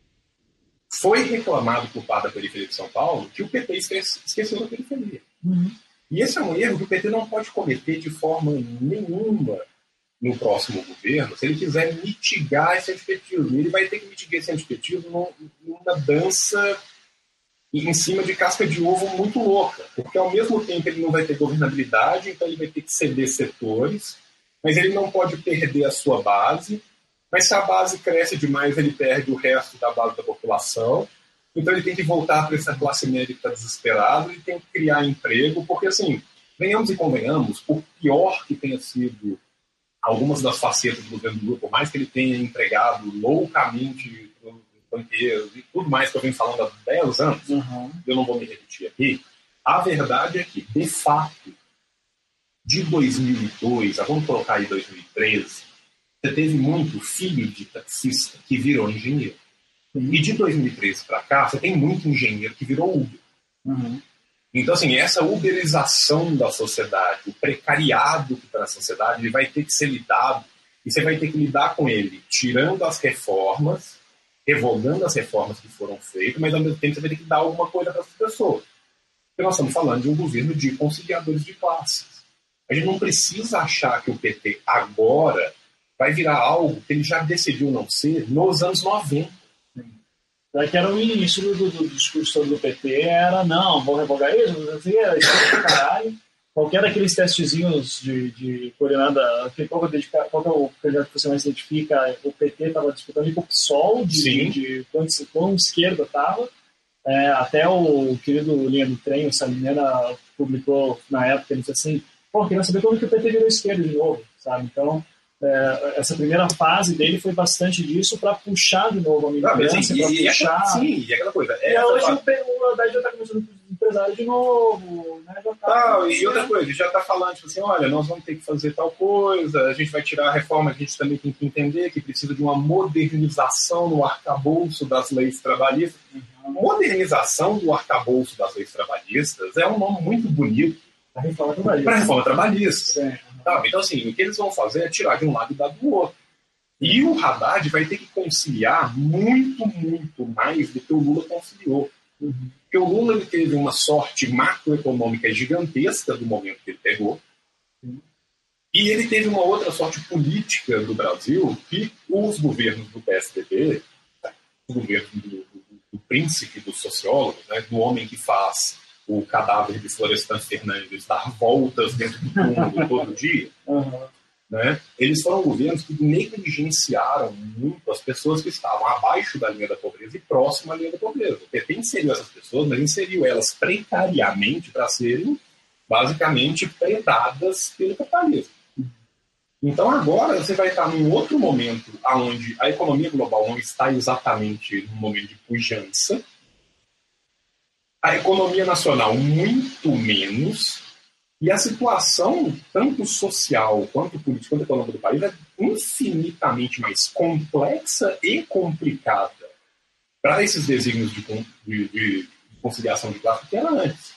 Foi reclamado por parte da periferia de São Paulo que o PT esquece- esqueceu da periferia. Uhum. E esse é um erro que o PT não pode cometer de forma nenhuma no próximo governo, se ele quiser mitigar esse antipetismo. Ele vai ter que mitigar esse antipetismo num- numa dança em cima de casca de ovo muito louca, porque ao mesmo tempo ele não vai ter governabilidade, então ele vai ter que ceder setores, mas ele não pode perder a sua base, mas se a base cresce demais, ele perde o resto da base da população, então ele tem que voltar para essa classe média que está desesperada, ele tem que criar emprego, porque assim, venhamos e convenhamos, por pior que tenha sido algumas das facetas do governo Lula, por mais que ele tenha empregado loucamente banqueiros e tudo mais que eu venho falando há 10 anos, Uhum. eu não vou me repetir aqui, a verdade é que, de fato, de 2002 a vamos colocar aí 2013, você teve muito filho de taxista que virou engenheiro. E de 2013 para cá, você tem muito engenheiro que virou Uber. Uhum. Então, assim, essa uberização da sociedade, o precariado que está na sociedade, ele vai ter que ser lidado e você vai ter que lidar com ele, tirando as reformas, revogando as reformas que foram feitas, mas ao mesmo tempo você vai ter que dar alguma coisa para as pessoas. Porque nós estamos falando de um governo de conciliadores de classes. A gente não precisa achar que o PT agora vai virar algo que ele já decidiu não ser nos anos 90. Daí que era o início do, do, discurso do PT, era não, vou revogar isso, não sei, era isso pra caralho. Qualquer daqueles testezinhos de, de coordenada, qual, é o candidato que você mais identifica, o PT estava disputando com o PSOL, de, Sim. de, de quão, quão esquerda estava. É, até o querido Linha do Trem, o Salinera, publicou na época, ele disse assim, pô, queria saber como que o PT virou esquerda de novo, sabe? Então, é, essa primeira fase dele foi bastante disso para puxar de novo a militância, assim, para e, e puxar... sim, e aquela coisa. E essa hoje o, Haddad já está começando a empresário de novo, né? Já tá, Tal, e outra coisa, já está falando, tipo assim, olha, nós vamos ter que fazer tal coisa, a gente vai tirar a reforma, a gente também tem que entender que precisa de uma modernização no arcabouço das leis trabalhistas. Modernização do arcabouço das leis trabalhistas é um nome muito bonito A reforma trabalhista. para a reforma trabalhista. Sim. Sabe? Então, assim, o que eles vão fazer é tirar de um lado e dar do outro. E o Haddad vai ter que conciliar muito, muito mais do que o Lula conciliou. Porque o Lula ele teve uma sorte macroeconômica gigantesca do momento que ele pegou. E ele teve uma outra sorte política do Brasil que os governos do PSDB, o governo do, do- do príncipe dos sociólogos, né, do homem que faz o cadáver de Florestan Fernandes dar voltas dentro do túmulo todo dia, Uhum. né, eles foram governos que negligenciaram muito as pessoas que estavam abaixo da linha da pobreza e próximo à linha da pobreza. O PT inseriu essas pessoas, mas inseriu elas precariamente para serem basicamente predadas pelo capitalismo. Então agora você vai estar num outro momento onde a economia global não está exatamente num momento de pujança, a economia nacional muito menos, e a situação, tanto social quanto política quanto econômica do país, é infinitamente mais complexa e complicada para esses desígnios de, de, de conciliação de classe do que era antes.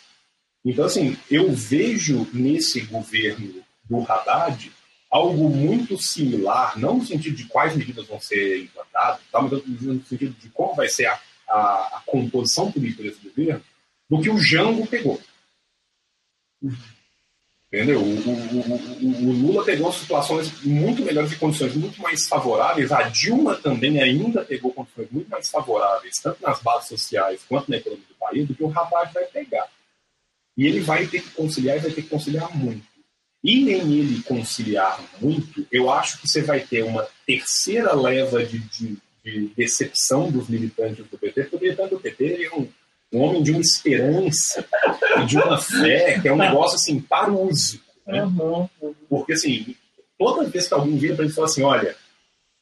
Então, assim, eu vejo nesse governo do Haddad algo muito similar, não no sentido de quais medidas vão ser implantadas, tá, mas no sentido de como vai ser a, a, a composição política desse governo, do que o Jango pegou. Entendeu? O, o, o, o, Lula pegou situações muito melhores e condições muito mais favoráveis. A Dilma também ainda pegou condições muito mais favoráveis, tanto nas bases sociais quanto na economia do país, do que o Haddad vai pegar. E ele vai ter que conciliar e vai ter que conciliar muito. E nem ele conciliar muito, eu acho que você vai ter uma terceira leva de, de, de decepção dos militantes do PT, porque o militante do PT é um um homem de uma esperança e de uma fé, que é um negócio assim, parúsico. Né? Uhum. Porque assim, toda vez que alguém vira para ele e fala assim: olha,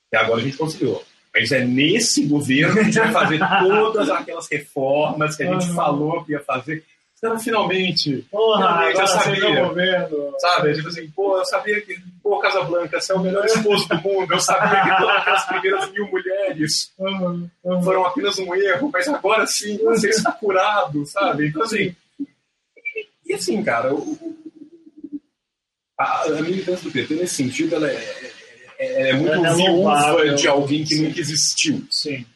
até agora a gente conseguiu. Mas é nesse governo que a gente vai fazer todas aquelas reformas que a gente uhum. falou que ia fazer. Então, finalmente, Porra, eu sabia. Governo. Sabe? Tipo assim, pô, eu sabia que, pô, Casa Blanca, você é o melhor esposo do mundo. Eu sabia que todas aquelas primeiras mil mulheres uhum, uhum. foram apenas um erro, mas agora sim, você está curado, sabe? Então, assim. E assim, cara, o, a, a militância do PT, nesse sentido, ela é, é, é muito é viúva de alguém que nunca existiu. Sim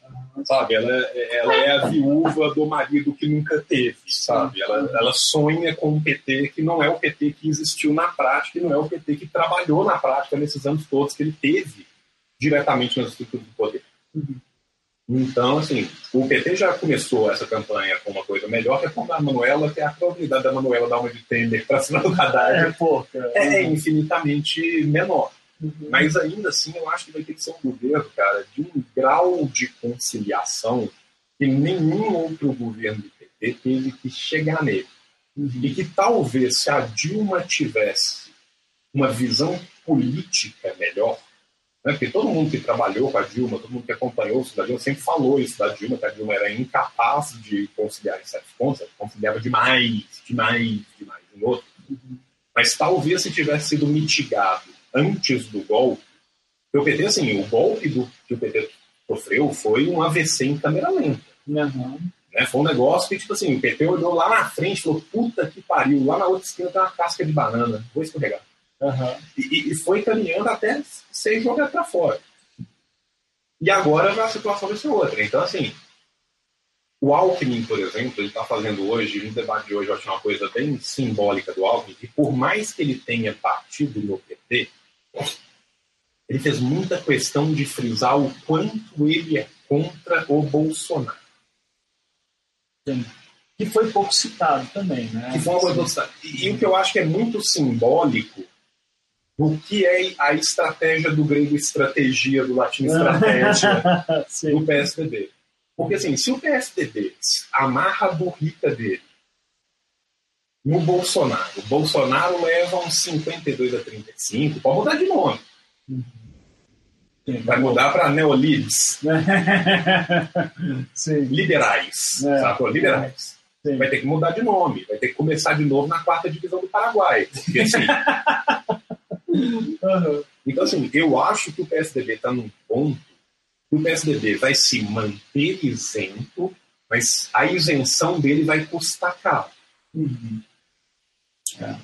sabe? Ela, ela é a viúva do marido que nunca teve, sabe? Ela, ela sonha com um PT que não é o PT que existiu na prática, e não é o PT que trabalhou na prática nesses anos todos que ele teve diretamente nas estruturas do poder. Uhum. Então, assim, o PT já começou essa campanha com uma coisa melhor, que é quando a Manuela, que é a probabilidade da Manuela dar uma de tender para cima do Haddad é, pouca. é infinitamente menor. Uhum. Mas ainda assim, eu acho que vai ter que ser um governo, cara, de um grau de conciliação que nenhum outro governo do PT teve que chegar nele. Uhum. E que talvez, se a Dilma tivesse uma visão política melhor, né, porque todo mundo que trabalhou com a Dilma, todo mundo que acompanhou o da Dilma, sempre falou isso da Dilma, que a Dilma era incapaz de conciliar em certos pontos, ela conciliava demais, demais, demais em outros. Uhum. Mas talvez se tivesse sido mitigado antes do golpe, o PT, assim, o golpe do, que o PT sofreu foi um AVC em câmera lenta. Uhum. Né? Foi um negócio que, tipo assim, o PT olhou lá na frente e falou, puta que pariu, lá na outra esquina tem uma casca de banana, vou escorregar. Uhum. E, e, foi caminhando até ser jogado para fora. E agora a situação vai ser outra. Então, assim, o Alckmin, por exemplo, ele está fazendo hoje, no debate de hoje, eu acho uma coisa bem simbólica do Alckmin, que por mais que ele tenha partido no PT, ele fez muita questão de frisar o quanto ele é contra o Bolsonaro. Sim. Que foi pouco citado também, né? Que foi uma coisa e, e o que eu acho que é muito simbólico do que é a estratégia do grego estratégia, do latim (laughs) estratégia, do PSDB. Porque assim, se o PSDB amarra a burrita dele no Bolsonaro. O Bolsonaro leva uns 52 a 35, pode mudar de nome. Vai mudar para neolides. (laughs) Liberais. É. Sabe? Liberais. Sim. Vai ter que mudar de nome. Vai ter que começar de novo na quarta divisão do Paraguai. Porque, assim, (laughs) uhum. Então, assim, eu acho que o PSDB está num ponto que o PSDB vai se manter isento, mas a isenção dele vai custar caro. Uhum. É.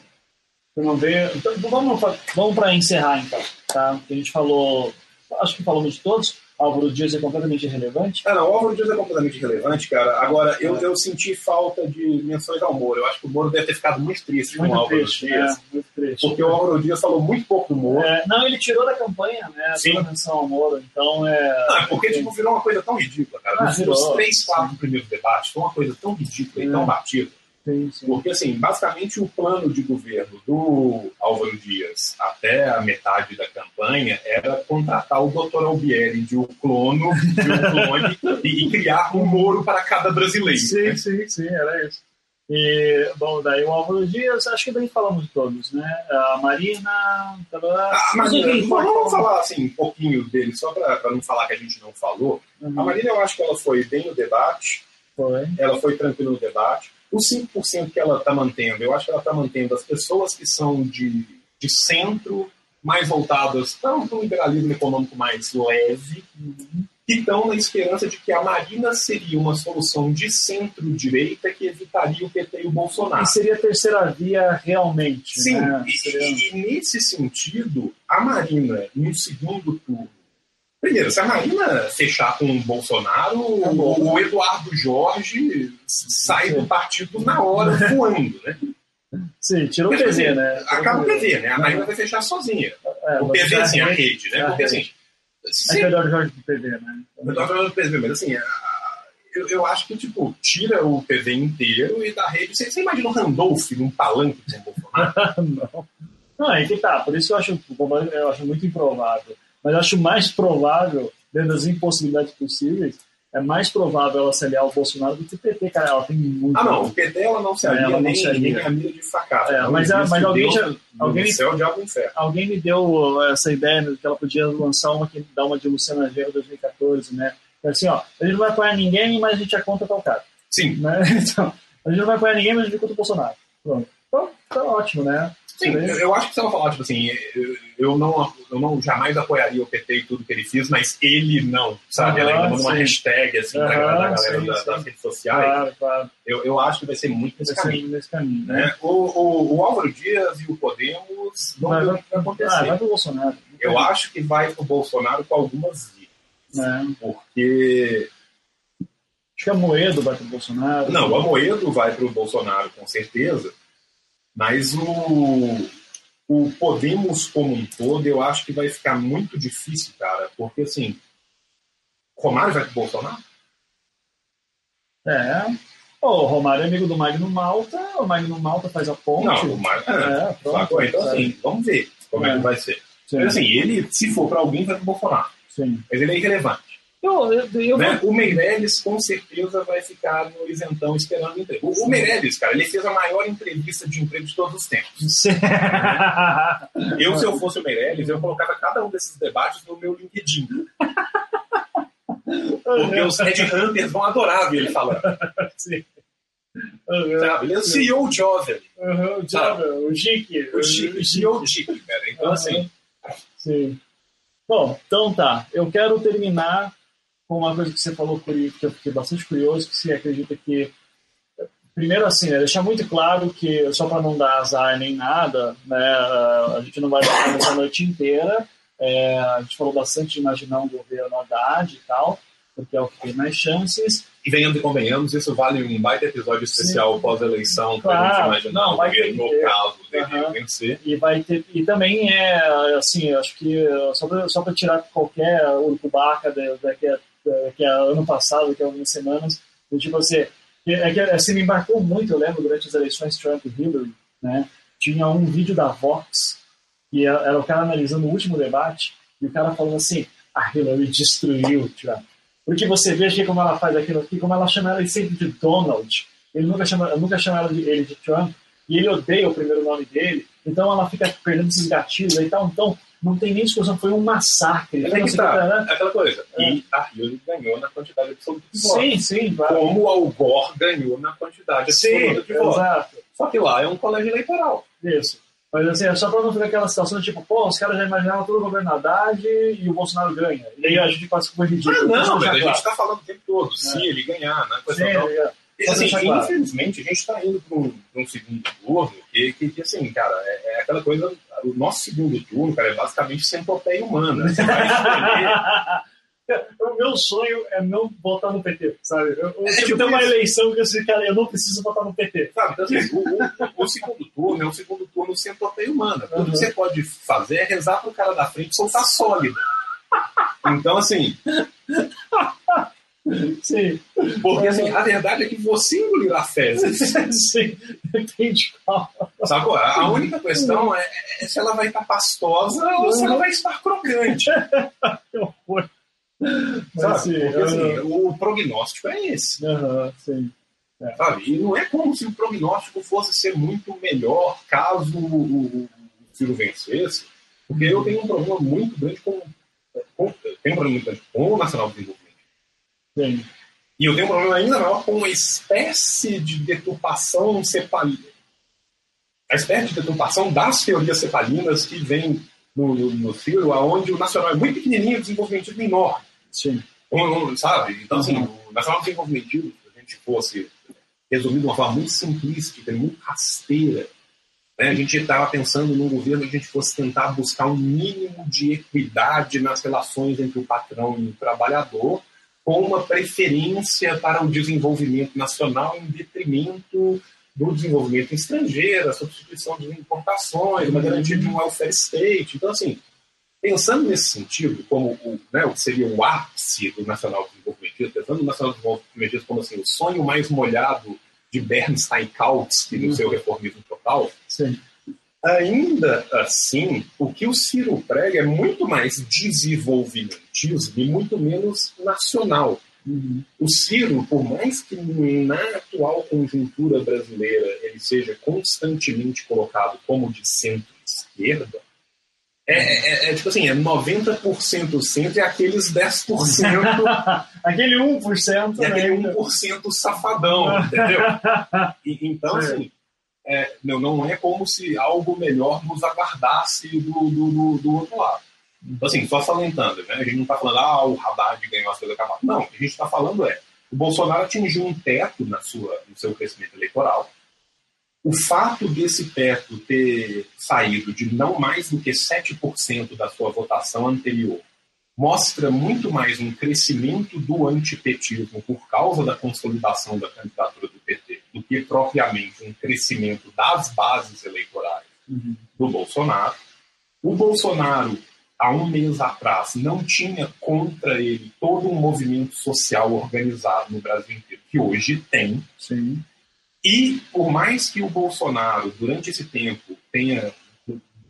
não veio... Então, vamos vamos para encerrar, então. Tá? A gente falou, acho que falamos de todos. Álvaro Dias é completamente irrelevante? Ah, não, o Álvaro Dias é completamente irrelevante, cara. Agora, eu, é. eu senti falta de menções ao Moro. Eu acho que o Moro deve ter ficado muito triste muito com o Álvaro triste, Dias. É, muito triste. Porque o Álvaro Dias falou muito pouco do Moro. É, não, ele tirou da campanha, né? Sim. a menção ao Moro. Então é. Não, é porque tipo, virou uma coisa tão ridícula, cara. Ah, Nos, três, quatro primeiros debates, foi uma coisa tão ridícula e tão é. batida Sim, sim. Porque, assim, basicamente o plano de governo do Álvaro Dias até a metade da campanha era contratar o Dr. Albieri de um clono, de um clone (laughs) e, criar um Moro para cada brasileiro. Sim, né? sim, sim, era isso. E, bom, daí o Álvaro Dias, acho que daí falamos de todos, né? A Marina. Tarará, Ah, mas enfim, vamos falar assim, um pouquinho dele, só para não falar que a gente não falou. Uhum. A Marina, eu acho que ela foi bem no debate, Foi. ela foi tranquila no debate. Os 5% que ela está mantendo, eu acho que ela está mantendo as pessoas que são de, de centro, mais voltadas para um liberalismo econômico mais leve, que estão na esperança de que a Marina seria uma solução de centro-direita que evitaria o PT e o Bolsonaro. E seria a terceira via realmente. Sim, né? e, Seria- e- e nesse sentido, a Marina, no segundo turno. Primeiro, se a Marina fechar com o Bolsonaro, o, o Eduardo Jorge sai Sim. do partido na hora, voando, né? Sim, tirou o PV, assim, né? Acaba o PV, né? A Marina vai fechar sozinha. É, O PV, assim, a é- rede, né? a Porque, assim, É se, que o Eduardo Jorge do PV, né? eu tô falando do PV, mas assim, a- eu, eu acho que, tipo, tira o PV inteiro e da rede. Você, você imagina o Randolph num palanque com o Bolsonaro? (laughs) não. Não, é que tá, por isso eu acho, eu acho muito improvável. Mas acho mais provável, dentro das impossibilidades possíveis, é mais provável ela se aliar ao Bolsonaro do que o PT, cara. Ela tem muito. Ah, não, o PT ela não se É, alia ela não nem, se alia. nem a mira de fracasso. É, Não mas a- mas alguém já- alguém- céu, diabo inferno. Alguém me deu essa ideia de que ela podia lançar uma que dá uma de Luciana Gera 2014, né? Assim, ó, a gente não vai apoiar ninguém, mas a gente é contra tal cara. Sim, Né? (laughs) Então, a gente não vai apoiar ninguém, mas a gente é contra o Bolsonaro. Pronto. Então, tá ótimo, né? Sim, eu, eu acho que se ela falar, tipo assim, eu, não, eu não jamais apoiaria o PT e tudo que ele fez, mas ele não, sabe? ela ainda Aham, manda uma hashtag, assim, pra a galera sim, da- sim. das redes sociais. Claro, claro. Eu, eu acho que vai ser muito nesse Nesse caminho. nesse caminho, né? Né? O, o, o Álvaro Dias e o Podemos vão Vai, ver o vai, que vai acontecer. ah, vai pro Bolsonaro. Eu acho que vai pro Bolsonaro com algumas vias. Né? Porque Acho que a Moedo vai pro Bolsonaro. Não, o Amoedo vai para o Bolsonaro, com certeza, mas o, o Podemos como um todo, eu acho que vai ficar muito difícil, cara, porque assim, Romário vai para o Bolsonaro? É. O Romário é amigo do Magno Malta, o Magno Malta faz a ponte. Não, o Romário. É, pronto. sacou? Então, assim, vamos ver como é, É. que vai ser. Sim, Mas assim, ele, se for para alguém, vai para o Bolsonaro. sim. Mas ele é irrelevante. Eu, eu, eu né? O Meirelles, com certeza, vai ficar no isentão esperando emprego. O, o Meirelles, cara, ele fez a maior entrevista de emprego de todos os tempos. (laughs) Eu, se eu fosse o Meirelles, eu colocava cada um desses debates no meu LinkedIn. Porque os headhunters vão adorar ver ele falando. Sim. Uhum. Sabe? Ele é o CEO Jovem. Uhum, o Java, o Chique. O Chique, o CEO Chique, cara. Então, assim, Sim. Bom, então tá. Eu quero terminar uma coisa que você falou que eu fiquei bastante curioso, que você acredita que primeiro assim, né, deixar muito claro que só para não dar azar nem nada, né, a gente não vai ficar nessa noite inteira. É, a gente falou bastante de imaginar um governo Haddad e tal, porque é o que tem mais chances. e venhamos e convenhamos, isso vale um baita episódio especial pós-eleição, para Claro. a gente imaginar Não, governo no caso dele vencer. E vai ter e também é assim, acho que só para para tirar qualquer urucubaca da- daqui a, daqui a ano passado, daqui a algumas semanas, do tipo assim, que- é que assim, me embarcou muito, eu lembro durante as eleições Trump e Hillary, né? Tinha um vídeo da Vox e era era o cara analisando o último debate e o cara falando assim, a Hillary destruiu Trump. Porque você veja como ela faz aquilo aqui, como ela chama ele sempre de Donald. Ele nunca chama, nunca chama ela de, ele de Trump e ele odeia o primeiro nome dele, então ela fica perdendo esses gatilhos aí e tal. Então, não tem nem discussão, foi um massacre. Mas é que sei o que, tá, né? é aquela coisa. E a Hillary ganhou na quantidade absoluta de votos. Sim, sim. Como o Al Gore ganhou na quantidade Sim, absoluta de votos. exato. Só que lá é um colégio eleitoral. Isso. Mas assim, é só pra não ficar aquela situação de tipo, pô, os caras já imaginavam todo o governo Haddad e o Bolsonaro ganha. E aí a gente passa com o ridículo. Ah, não, mas a gente está falando o tempo todo. Se ele ganhar, né? Coisa Sim, tal. é. Assim, claro. infelizmente, a gente está indo para um, um segundo turno que, que, que, assim, cara, é, é aquela coisa. O nosso segundo turno, cara, é basicamente centopeia humana. Você vai escolher. (laughs) O meu sonho é não votar no PT, sabe? Eu, eu É tipo, tem uma eleição que eu sei, cara, eu não preciso votar no PT. Sabe? Então, assim, o, o- o segundo turno é um segundo turno centopeia humana. Tudo Uhum. que você pode fazer é rezar pro cara da frente soltar sólido. Então, assim, (laughs) Sim. Porque assim, a verdade é que você engolirá fezes. (laughs) Sim, entendi. Sacou? A única questão é, é se ela vai estar pastosa ou se ela vai estar crocante. (laughs) Que horror. Mas, Sabe? Porque assim, aham, o prognóstico é esse. aham, sim. Sabe? E não é como se o prognóstico fosse ser muito melhor caso o, Ciro vencesse, porque eu tenho um problema muito grande com, com tenho um problema muito grande com o Nacional de Desenvolvimento. E eu tenho um problema ainda maior com uma espécie de deturpação cepalina. A espécie de deturpação das teorias cepalinas que vem no, no, no Ciro, onde o nacional é muito pequenininho e o desenvolvimento é enorme. Sim. Um- sabe? Então, assim, Uhum. o Nacional Desenvolvimento, se a gente fosse resumir de uma forma muito simplística, muito rasteira, né? a gente estava pensando num governo que a gente fosse tentar buscar um mínimo de equidade nas relações entre o patrão e o trabalhador, com uma preferência para o desenvolvimento nacional em detrimento do desenvolvimento estrangeiro, a substituição de importações, uma garantia de um welfare state. Então, assim, pensando nesse sentido, como o, né, o que seria o ápice do nacional desenvolvimentismo, pensando no nacional desenvolvimentismo como assim, o sonho mais molhado de Bernstein Kautsky no seu reformismo total, Sim. Ainda assim, o que o Ciro prega é muito mais desenvolvimentismo e muito menos nacional. Uhum. O Ciro, por mais que na atual conjuntura brasileira ele seja constantemente colocado como de centro-esquerda, é, é- é tipo assim, é 90% centro e aqueles 10% (laughs) Aquele 1%, e aquele né? 1% safadão, entendeu? (laughs) E- então, assim, é, não, não é como se algo melhor nos aguardasse do, do, do, outro lado. Então, assim, só salientando, né? a gente não está falando, ah, o Haddad ganhou as coisas acabadas. Não, o que a gente está falando é, o Bolsonaro atingiu um teto na sua, no seu crescimento eleitoral. O fato desse teto ter saído de não mais do que 7% da sua votação anterior mostra muito mais um crescimento do antipetismo por causa da consolidação da candidatura do PT do que propriamente um crescimento das bases eleitorais Uhum. do Bolsonaro. O Bolsonaro, há um mês atrás, não tinha contra ele todo um movimento social organizado no Brasil inteiro, que hoje tem. Sim. E por mais que o Bolsonaro, durante esse tempo, tenha,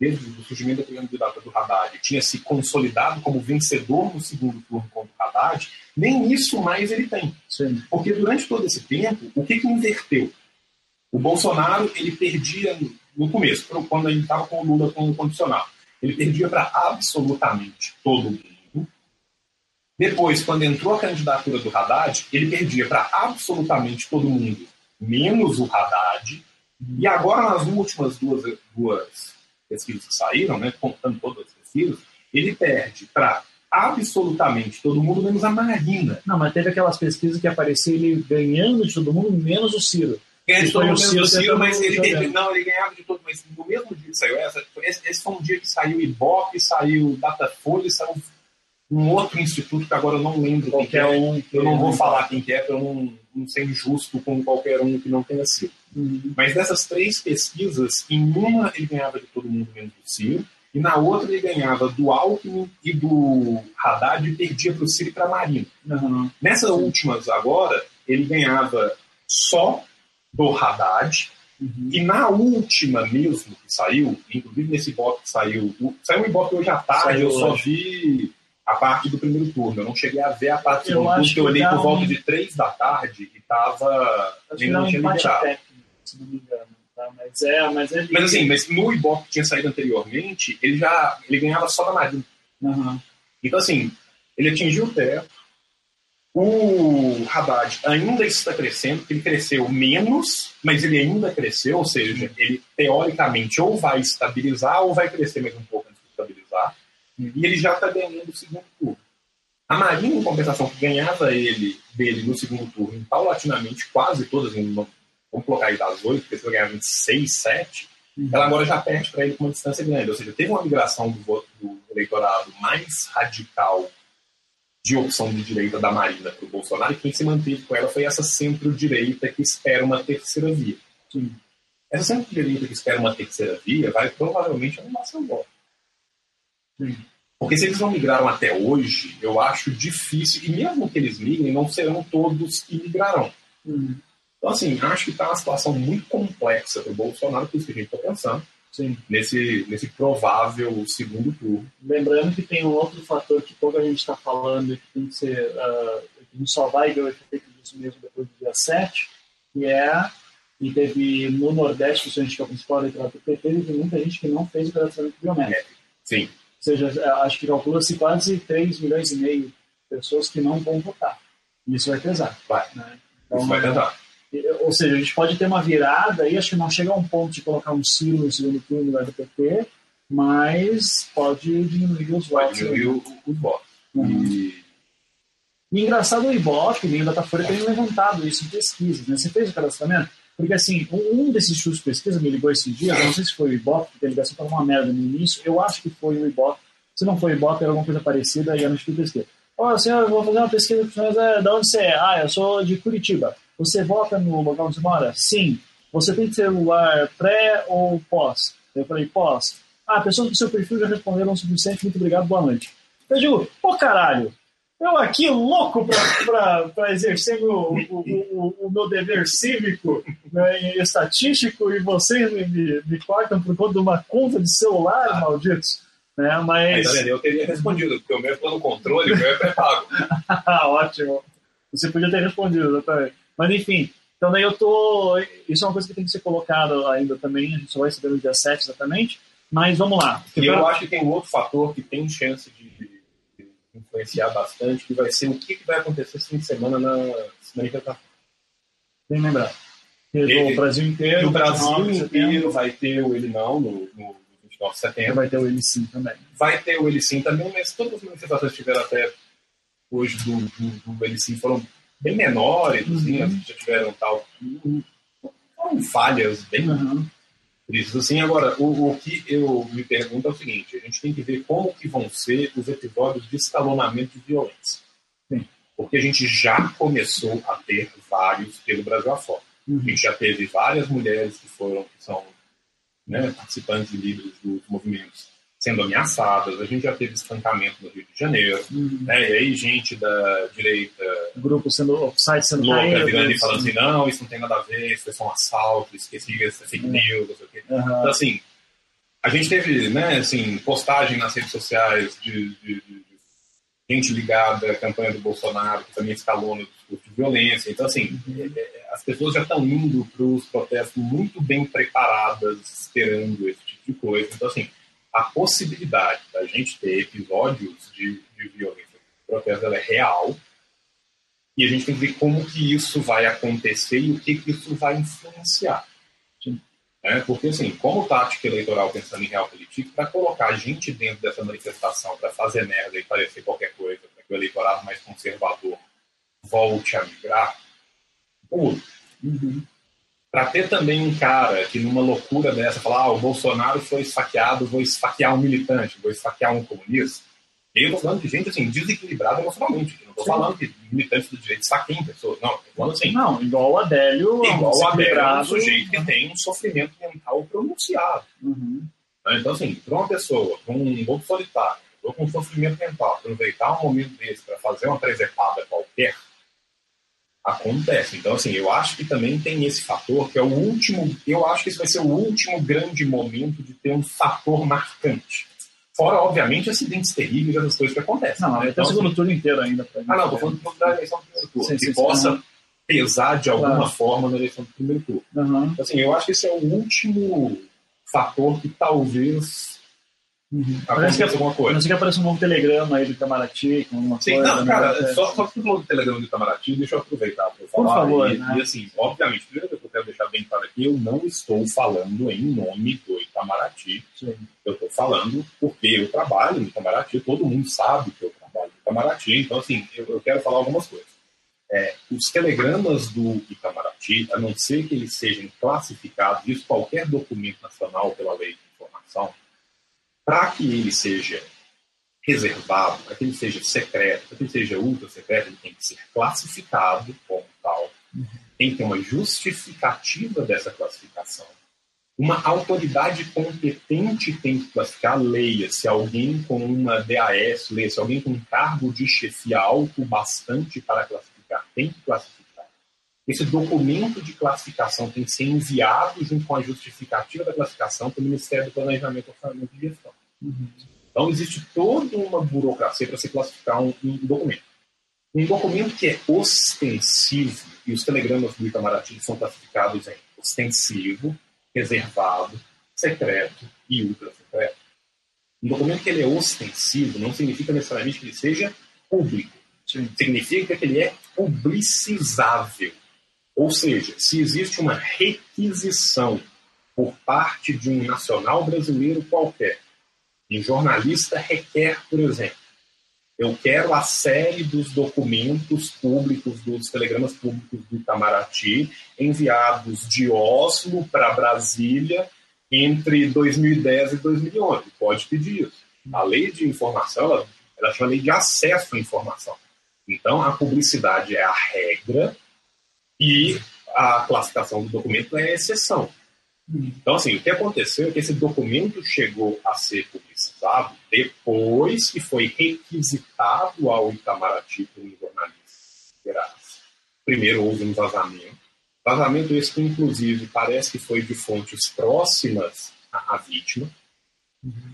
desde o surgimento da candidata do Haddad, tinha se consolidado como vencedor no segundo turno contra o Haddad, nem isso mais ele tem. Sim. Porque durante todo esse tempo, o que, que inverteu? O Bolsonaro ele perdia no- começo, quando ele estava com o Lula como condicional. Ele perdia para absolutamente todo mundo. Depois, quando entrou a candidatura do Haddad, ele perdia para absolutamente todo mundo, menos o Haddad. E agora, nas últimas duas, duas pesquisas que saíram, né, contando todas as pesquisas, ele perde para absolutamente todo mundo, menos a Marina. Não, mas teve aquelas pesquisas que apareciam ele ganhando de todo mundo, menos o Ciro. Ganha de todo mundo menos o Ciro mas ele, não, ele ganhava de todo mas no mesmo dia que saiu essa, esse, esse foi um dia que saiu Ibope, saiu Datafolha, saiu um outro instituto que agora eu não lembro quem que é. um. que- Eu não vou falar quem que é, para eu não, não ser injusto com qualquer um que não tenha sido. Uhum. Mas dessas três pesquisas, em uma ele ganhava de todo mundo menos do Ciro, e na outra ele ganhava do Alckmin e do Haddad e perdia para o Ciro e para a Marina. Uhum. Nessas últimas agora, ele ganhava só do Haddad, Uhum. e na última mesmo que saiu, inclusive nesse Ibope que saiu, saiu o Ibope hoje à tarde, Saiu eu só hoje. vi a parte do primeiro turno, eu não cheguei a ver a parte do segundo turno, que eu olhei por volta um- de três da tarde e tava. Acho que nem dá não um tinha liberado. técnico, se não me engano. Tá? Mas é, mas é Mas assim, mas no Ibope que tinha saído anteriormente, ele já ele ganhava só da Marina. Uhum. Então, assim, ele atingiu o teto. O Haddad ainda está crescendo, porque ele cresceu menos, mas ele ainda cresceu, ou seja, ele teoricamente ou vai estabilizar ou vai crescer mais um pouco antes de estabilizar. E ele já está ganhando o segundo turno. A Marina, em compensação, que ganhava ele dele no segundo turno, paulatinamente, quase todas, em vamos colocar aí das oito, porque ele ganhava 26, 7, ela agora já perde para ele com uma distância grande. Ou seja, teve uma migração do voto do eleitorado mais radical de opção de direita da Marina para o Bolsonaro, e quem se manteve com ela foi essa centro-direita que espera uma terceira via. Essa centro-direita que espera uma terceira via vai provavelmente anular seu voto. Porque se eles não migraram até hoje, eu acho difícil, e mesmo que eles migrem, não serão todos que migrarão. Uhum. Então, assim, acho que está uma situação muito complexa para o Bolsonaro, por isso que a gente está pensando, Sim. nesse, nesse provável segundo turno. Lembrando que tem um outro fator que pouca gente está falando e que tem que ser. Uh, a gente só vai ver o efeito disso mesmo depois do dia 7, que é. E teve no Nordeste, que a gente que é o principal eleitorado do PT, teve muita gente que não fez o cadastramento biométrico. Sim. Ou seja, acho que calcula-se quase 3 milhões e meio de pessoas que não vão votar. Isso vai pesar. Vai. Né? Isso vai tentar. Ou seja, a gente pode ter uma virada e acho que não chega a um ponto de colocar um Ciro no segundo turno do PT, mas pode diminuir os votos. diminuir o- os votos. Uhum. E, E engraçado o Ibope, nem o Datafolha tem levantado isso em pesquisas. Né? Você fez o cadastramento? Porque assim, um um desses institutos de pesquisa me ligou esses dias, eu não sei se foi o Ibope, porque a ligação estava uma merda no início, eu acho que foi o Ibope. Se não foi o Ibope, era alguma coisa parecida e era no instituto de pesquisa. Ó, senhor, eu vou fazer uma pesquisa com o senhor, é, de onde você é? Ah, eu sou de Curitiba. Você vota no local onde mora? Sim. Você tem celular pré ou pós? Eu falei, pós. Ah, pessoas do seu perfil já responderam o suficiente, muito obrigado, boa noite. Eu digo, pô caralho, eu aqui louco para exercer meu, o, o, o, o meu dever cívico né, e estatístico e vocês me, me, cortam por conta de uma conta de celular, malditos. Né? mas, Mas, eu teria respondido, porque o meu é plano controle, o meu é pré-pago. (laughs) ótimo. Você podia ter respondido, exatamente. Mas enfim, então daí eu tô. Isso é uma coisa que tem que ser colocada ainda também, a gente só vai saber no dia 7 exatamente. Mas vamos lá. E eu acho que tem um outro fator que tem chance de, influenciar bastante, que vai ser o que, vai acontecer esse fim de semana na manifestação. Tem que lembrar. Que Ele- o Brasil inteiro, o Brasil 29 de setembro, inteiro vai ter o Ele Não no, no 29 de setembro. vai ter o ele sim também. Vai ter o Ele Sim também, mas todas as manifestações que tiveram até hoje do, do, do Ele Sim foram bem menores, assim, Uhum. as que já tiveram tal. Foram falhas bem Uhum. Isso, assim, agora, o, o que eu me pergunto é o seguinte, a gente tem que ver como que vão ser os episódios de escalonamento de violência. Sim. Porque a gente já começou a ter vários pelo Brasil afora. A Uhum. gente já teve várias mulheres que foram, que são né, participantes e líderes dos movimentos sendo ameaçadas, a gente já teve espancamento no Rio de Janeiro, Uhum. né, e aí gente da direita Grupo sendo, o site sendo louca caído. virando e falando assim, não, isso não tem nada a ver, isso foi só um assalto, aqui isso é fake news, não sei o quê. Uhum. Então, assim, a gente teve, né, assim, postagem nas redes sociais de, de- de- gente ligada à campanha do Bolsonaro, que também escalou no discurso de violência. Então, assim, é- é- as pessoas já estão indo para os protestos muito bem preparadas, esperando esse tipo de coisa. Então, assim, a possibilidade da gente ter episódios de, de violência protesto é real. E a gente tem que ver como que isso vai acontecer e o que, que isso vai influenciar. né? Porque, assim, como tática eleitoral pensando em realpolitik, para colocar gente dentro dessa manifestação para fazer merda e parecer qualquer coisa, para que o eleitorado mais conservador volte a migrar, pô, Uhum. Para ter também um cara que numa loucura dessa fala, ah, o Bolsonaro foi esfaqueado, vou esfaquear um militante, vou esfaquear um comunista. E eu tô falando de gente assim, desequilibrada emocionalmente. Eu não Sim. falando que militantes do direito esfaqueiam pessoas. Não, tô falando assim, Não, igual o Adélio. igual o Abel, é um sujeito que tem um sofrimento mental pronunciado. Uhum. né? Então, assim, para uma pessoa com um lobo solitário, ou com sofrimento mental, aproveitar um momento desse para fazer uma presepada qualquer, acontece. Então, assim, eu acho que também tem esse fator, que é o último, eu acho que esse vai ser o último grande momento de ter um fator marcante. Fora, obviamente, acidentes terríveis, essas coisas que acontecem. Não, né? Então, o segundo turno inteiro ainda. Pra ah, não, tô falando do- da eleição do primeiro turno, Sim, que sim, sim, possa aham. pesar de alguma Claro. forma na eleição do primeiro turno. Uhum. Então, Assim, eu acho que esse é o último fator que talvez Uhum. Parece que, alguma coisa. parece que aparece um novo telegrama aí do Itamaraty, com alguma Sim, coisa. não, né? cara, É. só, só que tu falou do Telegram do Itamaraty, deixa eu aproveitar para falar. favor, e, né? e, assim, obviamente, primeiro que eu quero deixar bem claro aqui, eu não estou falando em nome do Itamaraty, Sim. eu estou falando porque eu trabalho no Itamaraty, todo mundo sabe que eu trabalho no Itamaraty, então, assim, eu, eu quero falar algumas coisas. É, os telegramas do Itamaraty, a não ser que eles sejam classificados, isso qualquer documento nacional pela lei de informação, para que ele seja reservado, para que ele seja secreto, para que ele seja ultra secreto, ele tem que ser classificado como tal. Tem que ter uma justificativa dessa classificação. uma autoridade competente tem que classificar, leia. Se alguém com uma DAS, leia. Se alguém com um cargo de chefia alto bastante para classificar, tem que classificar. Esse documento de classificação tem que ser enviado junto com a justificativa da classificação para o Ministério do Planejamento, Orçamento e Gestão. Uhum. Então, existe toda uma burocracia para se classificar um, um, documento. Um documento que é ostensivo, e os telegramas do Itamaraty são classificados em ostensivo, reservado, secreto e ultra-secreto. Um documento que ele é ostensivo não significa necessariamente que ele seja público. Sim. Significa que ele é publicizável. Ou seja, se existe uma requisição por parte de um nacional brasileiro qualquer um jornalista requer, por exemplo, eu quero a série dos documentos públicos, dos telegramas públicos do Itamaraty, enviados de Oslo para Brasília entre 2010 e 2011. Pode pedir isso. A lei de informação, ela, ela chama lei de acesso à informação. Então, a publicidade é a regra e a classificação do documento é a exceção. Então, assim, o que aconteceu é que esse documento chegou a ser depois que foi requisitado ao Itamaraty por um jornalista. Primeiro houve um vazamento. Vazamento esse que, inclusive, parece que foi de fontes próximas à, à vítima. Uhum.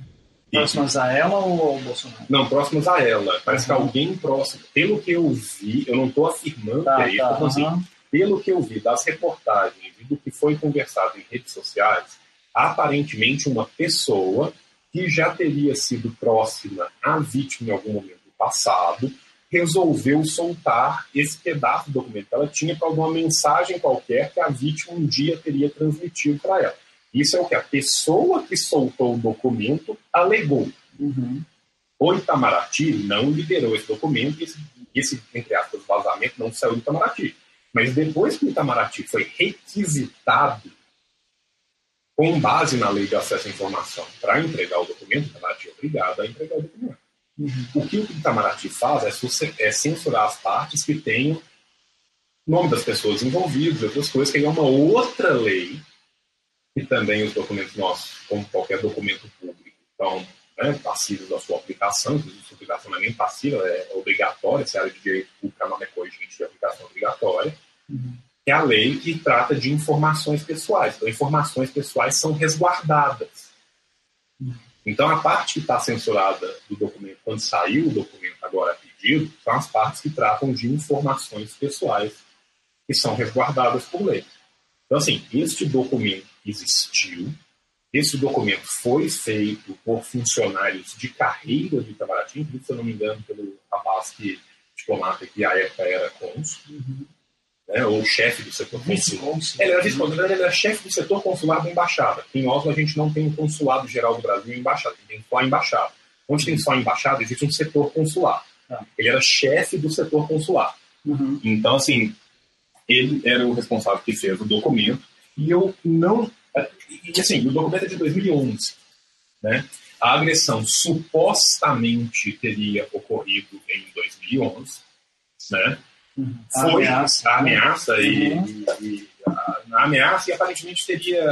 Próximas a ela ou ao Bolsonaro? Não, próximas a ela. Parece uhum. que alguém próximo. Pelo que eu vi, eu não estou afirmando tá, é isso, tá, assim, pelo que eu vi das reportagens e do que foi conversado em redes sociais, aparentemente uma pessoa que já teria sido próxima à vítima em algum momento do passado resolveu soltar esse pedaço do documento que ela tinha para alguma mensagem qualquer que a vítima um dia teria transmitido para ela. Isso é o que a pessoa que soltou o documento alegou. Uhum. O Itamaraty não liberou esse documento esse, esse, entre aspas, vazamento não saiu do Itamaraty. Mas depois que o Itamaraty foi requisitado com base na lei de acesso à informação para entregar o documento, o Itamaraty é obrigado a entregar o documento. Uhum. O que o Itamaraty faz é, é, censurar as partes que tenham nome das pessoas envolvidas, outras coisas, que é uma outra lei, e também os documentos nossos, como qualquer documento público, estão né, passivos da sua aplicação, inclusive sua aplicação não é nem passiva, é obrigatória, se a área de direito público é uma de aplicação obrigatória, uhum. É a lei que trata de informações pessoais. Então, informações pessoais são resguardadas. Então, a parte que está censurada do documento, quando saiu o documento agora pedido, são as partes que tratam de informações pessoais que são resguardadas por lei. Então, assim, este documento existiu, esse documento foi feito por funcionários de carreira do Itamaraty, se eu não me engano, pelo rapaz que, diplomata que à época era cônsul, uhum. Né, ou chefe do setor consular. Ele era, ele era chefe do setor consular da embaixada. Em Oslo a gente não tem o consulado geral do Brasil em embaixada, tem só a embaixada. Onde tem só a embaixada, existe um setor consular. Ah. Ele era chefe do setor consular. Uhum. Então, assim, ele era o responsável que fez o documento, e eu não e assim, o documento é de 2011. Né? A agressão supostamente teria ocorrido em 2011. Né? Uhum. A Foi ameaça, a ameaça né? e, uhum. e, e a, a, ameaça e aparentemente teria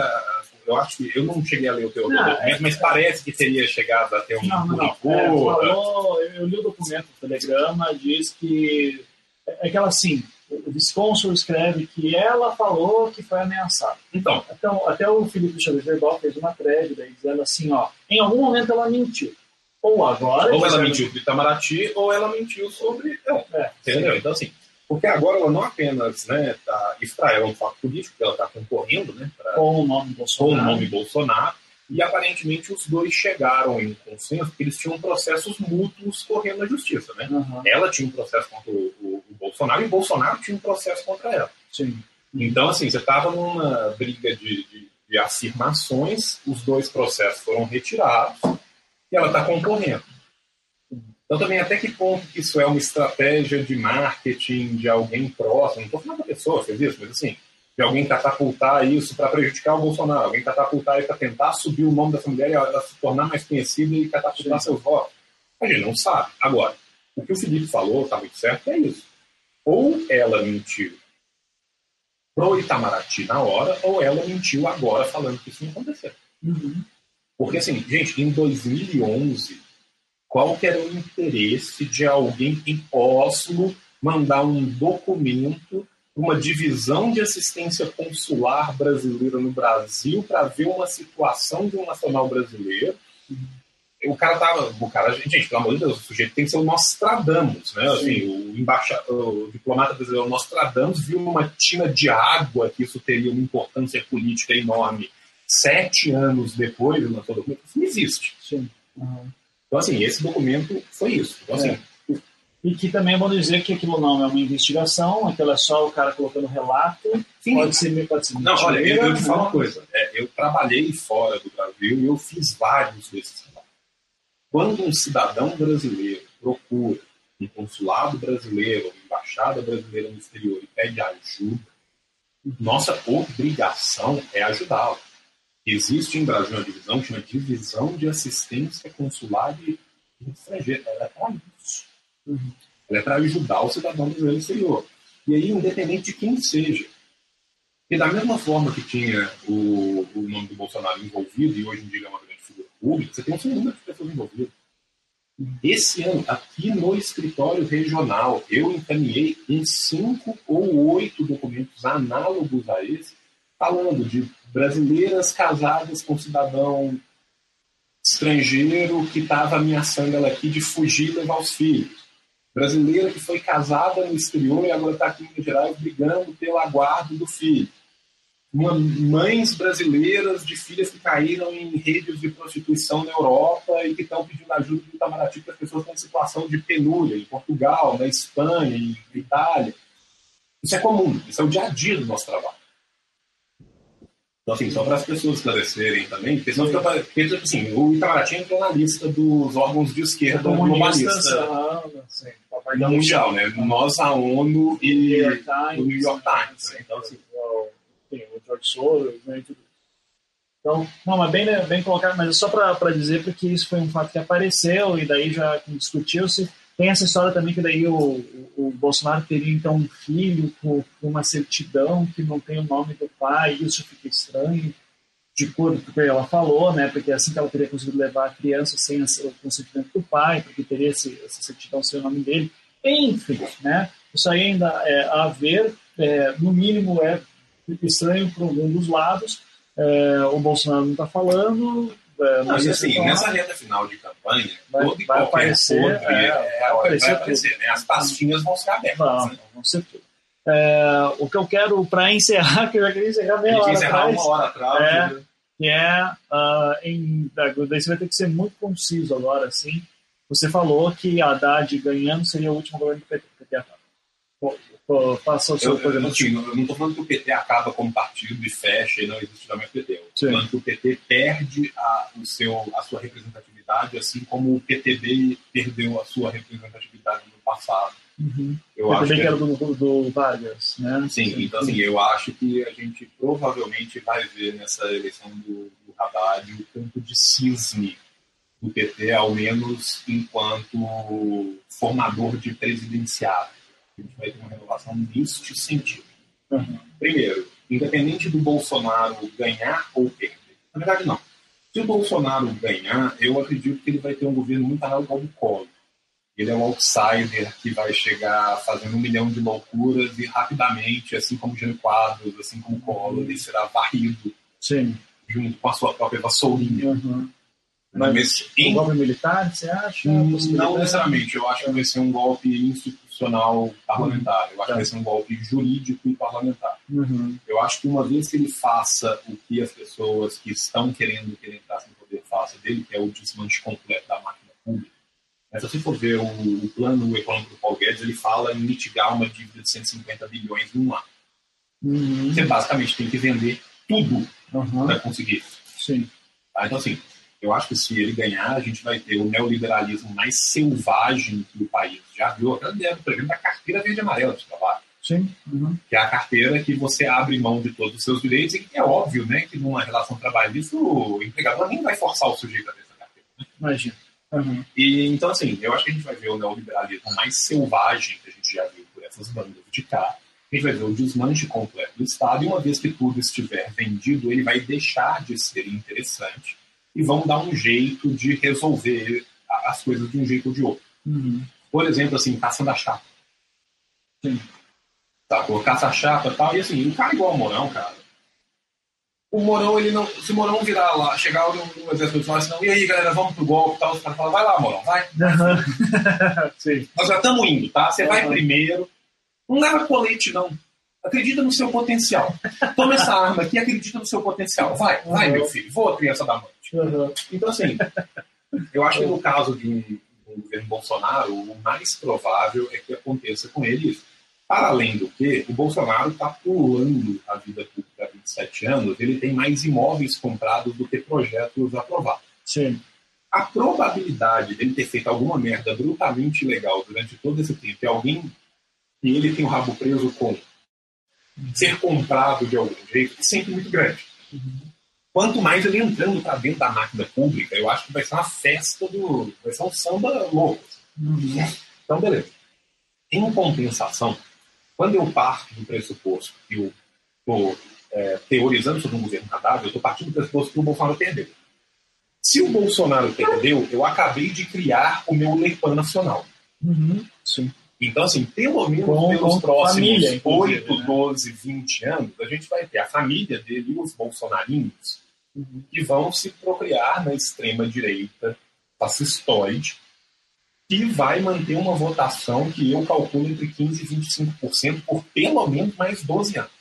eu acho que eu não cheguei a ler o teu não, documento, é, mas é, parece que teria chegado até um não, não, não. É, falou, eu li o documento do telegrama, diz que é aquela assim, o Visconsul escreve que ela falou que foi ameaçada. Então, então até o Felipe Xavier fez uma thread daí, dizendo assim, ó, em algum momento ela mentiu. Ou agora... Ou ela mentiu sobre Itamaraty, ou ela mentiu sobre... Não, é, entendeu? Sim. Então, assim, porque agora ela não apenas, né, tá, ela é um fato político, ela está concorrendo, né, pra, com o nome Bolsonaro. Com o nome Bolsonaro, e aparentemente os dois chegaram em consenso porque eles tinham processos mútuos correndo na justiça, né? Uhum. Ela tinha um processo contra o, o, o, Bolsonaro e o Bolsonaro tinha um processo contra ela. Sim. Então, assim, você estava numa briga de, de, de, afirmações, os dois processos foram retirados e ela está concorrendo. Então, também, até que ponto que isso é uma estratégia de marketing de alguém próximo? Não estou falando da pessoa, fez isso, mas assim, de alguém catapultar isso para prejudicar o Bolsonaro, alguém catapultar isso para tentar subir o nome dessa mulher e ela se tornar mais conhecida e catapultar seus votos. A gente não sabe. Agora, o que o Felipe falou está muito certo, é isso. Ou ela mentiu pro Itamaraty na hora, ou ela mentiu agora falando que isso não aconteceu. Uhum. Porque, assim, gente, em 2011, qual que era o interesse de alguém em Oslo mandar um documento uma divisão de assistência consular brasileira no Brasil para ver uma situação de um nacional brasileiro. O cara tava. O cara, gente, pelo amor de Deus, o sujeito tem que ser o Nostradamus, né? Assim, o, embaixador, o diplomata brasileiro Nostradamus viu uma tina de água que isso teria uma importância política enorme. Sete anos depois, o documento, isso não existe. Sim. Uhum. Então, assim, esse documento foi isso. Então, assim, É. E que também é bom dizer que aquilo não é uma investigação, aquilo é só o cara colocando relato. Sim. Pode ser, pode ser Não, olha, eu, mentira, eu te falo uma né? coisa. É, eu trabalhei fora do Brasil e eu fiz vários desses trabalhos. Quando um cidadão brasileiro procura um consulado brasileiro, uma embaixada brasileira no exterior e pede ajuda, nossa obrigação é ajudá-lo. Existe em Brasil uma divisão que chama Divisão de Assistência Consular de Estrangeiro. Ela é para isso. Ela é para ajudar o cidadão brasileiro exterior. E aí, independente de quem seja. E da mesma forma que tinha o, o nome do Bolsonaro envolvido, e hoje em dia é uma grande figura pública, você tem um número de pessoas envolvidas. Esse ano, aqui no escritório regional, eu encaminhei uns cinco ou oito documentos análogos a esse, falando de brasileiras casadas com cidadão estrangeiro que estava ameaçando ela aqui de fugir e levar os filhos. Brasileira que foi casada no exterior e agora está aqui em Minas Gerais brigando pelo aguardo do filho. Uma, mães brasileiras de filhas que caíram em redes de prostituição na Europa e que estão pedindo ajuda do Itamaraty para as pessoas que estão em situação de penúria, em Portugal, na Espanha, em Itália. Isso é comum, isso é o dia a dia do nosso trabalho. Então, assim, só para as pessoas esclarecerem também, porque senão fica porque, tipo assim, o Itamaraty entrou na lista dos órgãos de esquerda globalista ah, da mundial, né? Nós, a ONU e o New York Times. né? Então, assim, tem o George Soros, né. Então, não, mas bem, bem colocado, mas é só para dizer porque isso foi um fato que apareceu e daí já discutiu-se. Tem essa história também que daí o, o, o Bolsonaro teria então um filho com, com uma certidão que não tem o nome do pai, isso fica estranho, de acordo com o que ela falou, né? Porque é assim que ela teria conseguido levar a criança sem o consentimento do pai, porque teria esse, essa certidão sem o nome dele. Enfim, né? Isso aí ainda é a ver, é, no mínimo é estranho para algum dos lados. É, o Bolsonaro não está falando. É, Não, se assim, vai- nessa reta final de campanha, Vai- todo e vai qualquer aparecer, podre, é, é, vai vai aparecer aparecer, né? As pastinhas vão ser abertas. Vão, né? vão ser tudo. É, o que eu quero para encerrar, (laughs) que eu já queria encerrar meia hora encerrar atrás, uma hora atrás. É. né? que é ah, em daí você vai ter que ser muito conciso agora, assim. Você falou que a Haddad ganhando seria o último governo do PT. PT acaba. Faça o seu Eu, eu, programa. eu não estou falando que o PT acaba como partido e fecha e não existe mais PT. Estou falando que o PT perde a, o seu, a sua representatividade, assim como o PTB perdeu a sua representatividade no passado. Uhum. Eu Eu acho que era do, do, do Vargas, né? Sim, então assim, eu acho que a gente provavelmente vai ver nessa eleição do, do Haddad o tanto de cisne do PT, ao menos enquanto formador de presidenciável. A gente vai ter uma renovação neste sentido. Uhum. Primeiro, independente do Bolsonaro ganhar ou perder. Na verdade, não. Se o Bolsonaro ganhar, eu acredito que ele vai ter um governo muito análogo ao do Collor. Ele é um outsider que vai chegar fazendo um milhão de loucuras e rapidamente, assim como Jânio Quadros, assim como o Collor, ele será varrido Sim. junto com a sua própria vassourinha. Uhum. Mas, em- golpe militar, você acha? não necessariamente, eu acho que vai ser um golpe institucional parlamentar. Eu acho Tá. que vai ser um golpe jurídico e parlamentar. Uhum. Eu acho que uma vez que ele faça o que as pessoas que estão querendo que ele entrasse no poder faça dele, que é o desmanche completo da máquina pública. Mas se você for ver o, o plano econômico do Paulo Guedes, ele fala em mitigar uma dívida de 150 bilhões num ano. Uhum. Você basicamente tem que vender tudo Uhum. para conseguir isso. Sim. Tá? Então, assim, eu acho que se ele ganhar, a gente vai ter o neoliberalismo mais selvagem que o país já viu. Até dentro, por exemplo, da carteira verde e amarela de trabalho. Sim. Uhum. que é a carteira que você abre mão de todos os seus direitos e que é óbvio, né, que numa relação trabalhista o empregador nem vai forçar o sujeito a ter essa carteira. né? Imagina. Uhum. E então assim, eu acho que a gente vai ver o neoliberalismo mais selvagem que a gente já viu por essas bandas de cá a gente vai ver o desmanche completo do Estado, e uma vez que tudo estiver vendido, ele vai deixar de ser interessante e vão dar um jeito de resolver as coisas de um jeito ou de outro. Uhum. Por exemplo, assim, caçando a chapa. Sim. Tá, caça a chapa e tal, e assim, um cara igual o Mourão, cara, o Morão, ele não. Se o Morão virar lá, chegar no, exército e falar assim, não, e aí, galera, vamos pro golpe e tal, os caras falam, vai lá, Morão, vai. (laughs) Sim. Nós já estamos indo, tá? Você vai Uhum. primeiro. Não leva colete, não. Acredita no seu potencial. Toma essa arma aqui e acredita no seu potencial. Vai, vai, Uhum. meu filho. Voa, criança da noite. Uhum. Então, assim, eu acho que no caso de um, governo Bolsonaro, o mais provável é que aconteça com ele isso. Para além do que, o Bolsonaro está pulando a vida pública há 27 anos, ele tem mais imóveis comprados do que projetos aprovados. Sim. A probabilidade dele ter feito alguma merda brutalmente ilegal durante todo esse tempo e alguém e ele tem o rabo preso com ser comprado de algum jeito é sempre muito grande. Quanto mais ele entrando para dentro da máquina pública, eu acho que vai ser uma festa do. vai ser um samba louco. Então, beleza. Em compensação, quando eu parto do pressuposto que eu estou teorizando sobre um governo cadáver, eu estou partindo do pressuposto que o Bolsonaro perdeu. Se o Bolsonaro perdeu, eu acabei de criar o meu Lepan nacional. Uhum. Sim. Então, assim, pelo menos Com- pelos com próximos família, inclusive, 8, né? 12, 20 anos, a gente vai ter a família dele e os bolsonarinhos Uhum. que vão se procriar na extrema-direita fascistoide, que vai manter uma votação que eu calculo entre 15% e 25% por pelo menos mais 12 anos.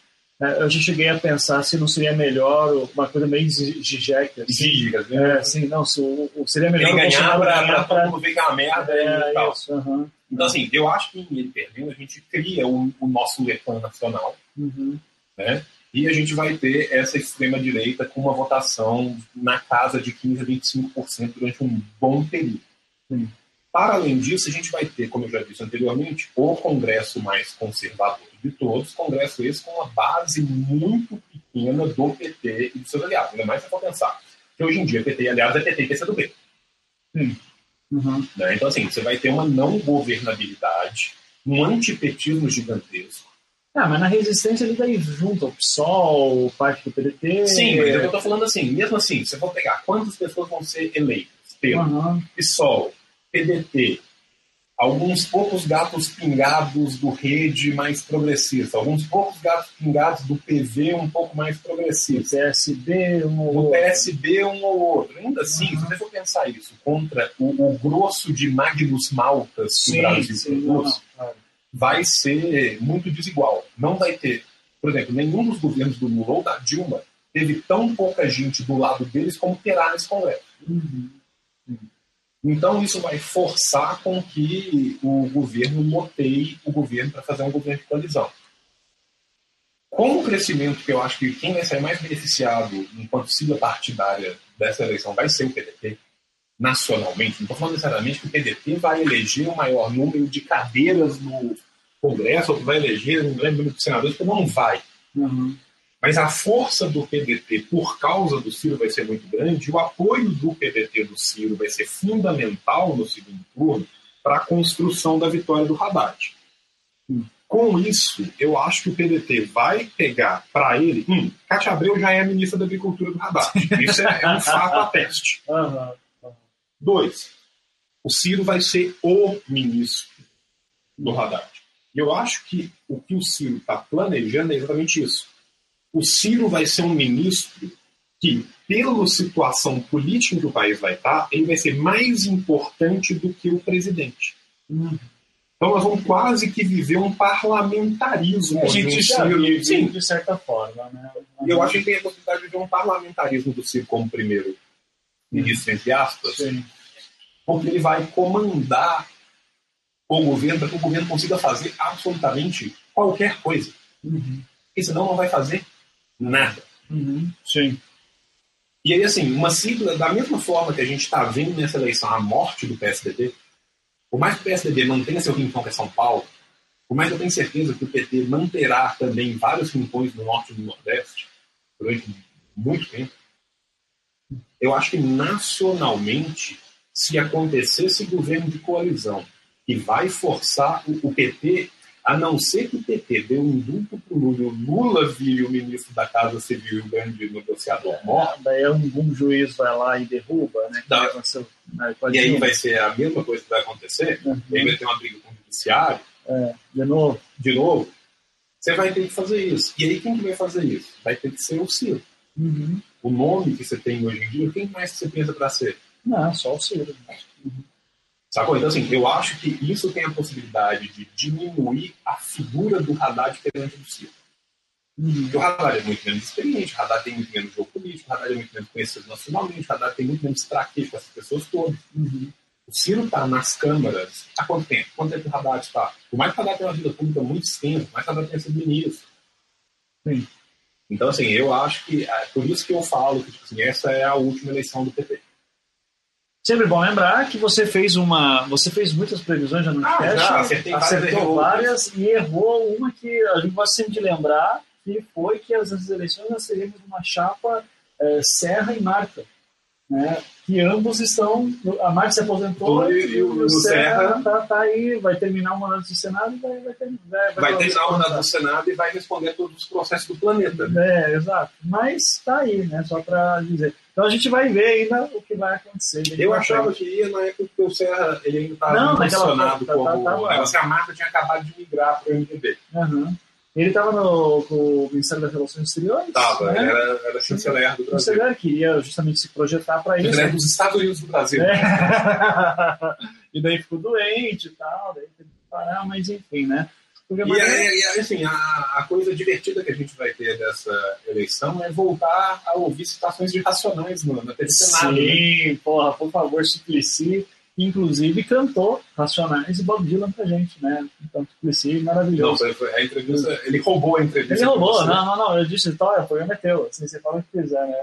É, Eu já cheguei a pensar se não seria melhor uma coisa meio Zizek. Assim. Gigas, né? É, sim, não, se seria melhor Ele o ganhar pra todo mundo ver que é uma merda e É, tal. isso. Então, assim, eu acho que ele perdendo, a gente cria o, o nosso Lepan nacional, Uhum. né? E a gente vai ter essa extrema-direita com uma votação na casa de 15% a 25% durante um bom período. Sim. Para além disso, a gente vai ter, como eu já disse anteriormente, o Congresso mais conservador de todos, Congresso esse com uma base muito pequena do PT e dos seus aliados. Ainda mais se for pensar que hoje em dia PT e aliados é PT e PCdoB. Uhum. Né? Então, assim, você vai ter uma não governabilidade, um antipetismo gigantesco. Ah, mas na resistência ele daí junta o PSOL, parte do PDT. Sim, mas eu tô falando assim, mesmo assim, se eu for pegar quantas pessoas vão ser eleitas pelo Aham. PSOL, PDT, alguns poucos gatos pingados do Rede mais progressista, alguns poucos gatos pingados do PV um pouco mais progressista, PSB, um ou outro. PSB um ou outro. Ainda assim, se você for pensar isso contra o, o grosso de Magnus Maltas que o Sim, Brasil sim, produz, não, vai ser muito desigual. Não vai ter, por exemplo, nenhum dos governos do Lula ou da Dilma teve tão pouca gente do lado deles como terá nesse Congresso. Uhum. Então isso vai forçar com que o governo loteie o governo para fazer um governo de coalizão. Com o crescimento que eu acho que quem vai sair mais beneficiado enquanto sigla partidária dessa eleição vai ser o PDT, nacionalmente, não estou falando necessariamente que o PDT vai eleger o maior número de cadeiras no Congresso, ou que vai eleger um grande número de senadores, porque não vai. Uhum. Mas a força do PDT por causa do Ciro vai ser muito grande, e o apoio do PDT do Ciro vai ser fundamental no segundo turno para a construção da vitória do Haddad. Com isso, eu acho que o PDT vai pegar para ele. Hum, Cátia Abreu já é a ministra da Agricultura do Haddad. Isso é, é um fato a teste. (laughs) Dois, o Ciro vai ser o ministro do Haddad. E eu acho que o que o Ciro está planejando é exatamente isso. O Ciro vai ser um ministro que, pela situação política em que o país vai estar, ele vai ser mais importante do que o presidente. Uhum. Então nós vamos quase que viver um parlamentarismo. A gente já Ciro. vive Sim, de certa forma, né? eu acho que tem a possibilidade de ver um parlamentarismo do Ciro como primeiro ministro, entre aspas, Sim. porque ele vai comandar o governo para que o governo consiga fazer absolutamente qualquer coisa. Uhum. Porque senão não vai fazer nada. Uhum. Sim. E aí, assim, uma sigla, da mesma forma que a gente está vendo nessa eleição a morte do PSDB, por mais que o PSDB mantenha seu rincão que é São Paulo, por mais que eu tenha certeza que o PT manterá também vários rincões no norte e no nordeste durante muito tempo, eu acho que nacionalmente, se acontecesse governo de coalizão que vai forçar o PT A não ser que o PT dê um duplo pro Lula, o Lula vire o ministro da Casa Civil e o grande negociador morto. Daí algum juiz vai lá e derruba, né? Dá. Pode E aí vai ser a mesma coisa que vai acontecer. Uhum. E aí vai ter uma briga com o judiciário, É, de novo. de novo. Você vai ter que fazer isso. E aí quem que vai fazer isso? Vai ter que ser o Ciro. Uhum. O nome que você tem hoje em dia, quem mais que você pensa para ser? Não, só o Ciro. Sacou? Então, assim, eu acho que isso tem a possibilidade de diminuir a figura do Haddad perante do Ciro. Uhum. Porque o Haddad é muito menos experiente, o Haddad tem muito menos jogo político, o Haddad é muito menos conhecido nacionalmente, o Haddad tem muito menos traquejo com essas pessoas todas. Uhum. O Ciro está nas câmaras há quanto tempo? Quanto tempo o Haddad está? Por mais que o Haddad tenha uma vida pública muito extensa, mais que o Haddad tenha sido ministro. Sim. Então, assim, eu acho que, é por isso que eu falo que tipo assim, essa é a última eleição do PT. Sempre bom lembrar que você fez uma. Você fez muitas previsões já no Ah, cast, já, acertei várias, acertou errou várias e errou uma que a gente gosta sempre de lembrar, que foi que as eleições nós teríamos uma chapa eh, Serra e Marta. Né? Que ambos estão. A Marta se aposentou E- e o- o Serra Serra- tá, tá aí, vai terminar o mandato do Senado e vai, vai, ter, vai, Vai terminar o mandato do Senado e vai responder todos os processos do planeta. É, exato. Mas tá aí, né? Só para dizer. Então a gente vai ver ainda o que vai acontecer. Eu achava que ia na época que o Serra ele ainda estava naquela- impressionado tá- como tá- tá- o negócio que a marca tinha acabado de migrar para o MDB. Aham. Ele estava no, com o Ministério das Relações Exteriores. Tava, né? era, era chanceler do O Brasil. Chanceler queria justamente se projetar para isso. Chanceler dos Estados Unidos do Brasil. É. (laughs) e daí ficou doente e tal, daí teve que parar, mas enfim, né? Porque, E, aí, e aí, assim, a, a coisa divertida que a gente vai ter dessa eleição é voltar a ouvir citações de Racionais no, na TV Senado. né? Sim, porra, por favor, Suplicy, inclusive cantou Racionais e Bob Dylan pra gente, né? Então, Suplicy, Não, maravilhoso. foi, foi a entrevista, ele roubou a entrevista. Ele roubou, não, não, não, eu disse, então, o programa é teu, assim, você fala o que quiser, né?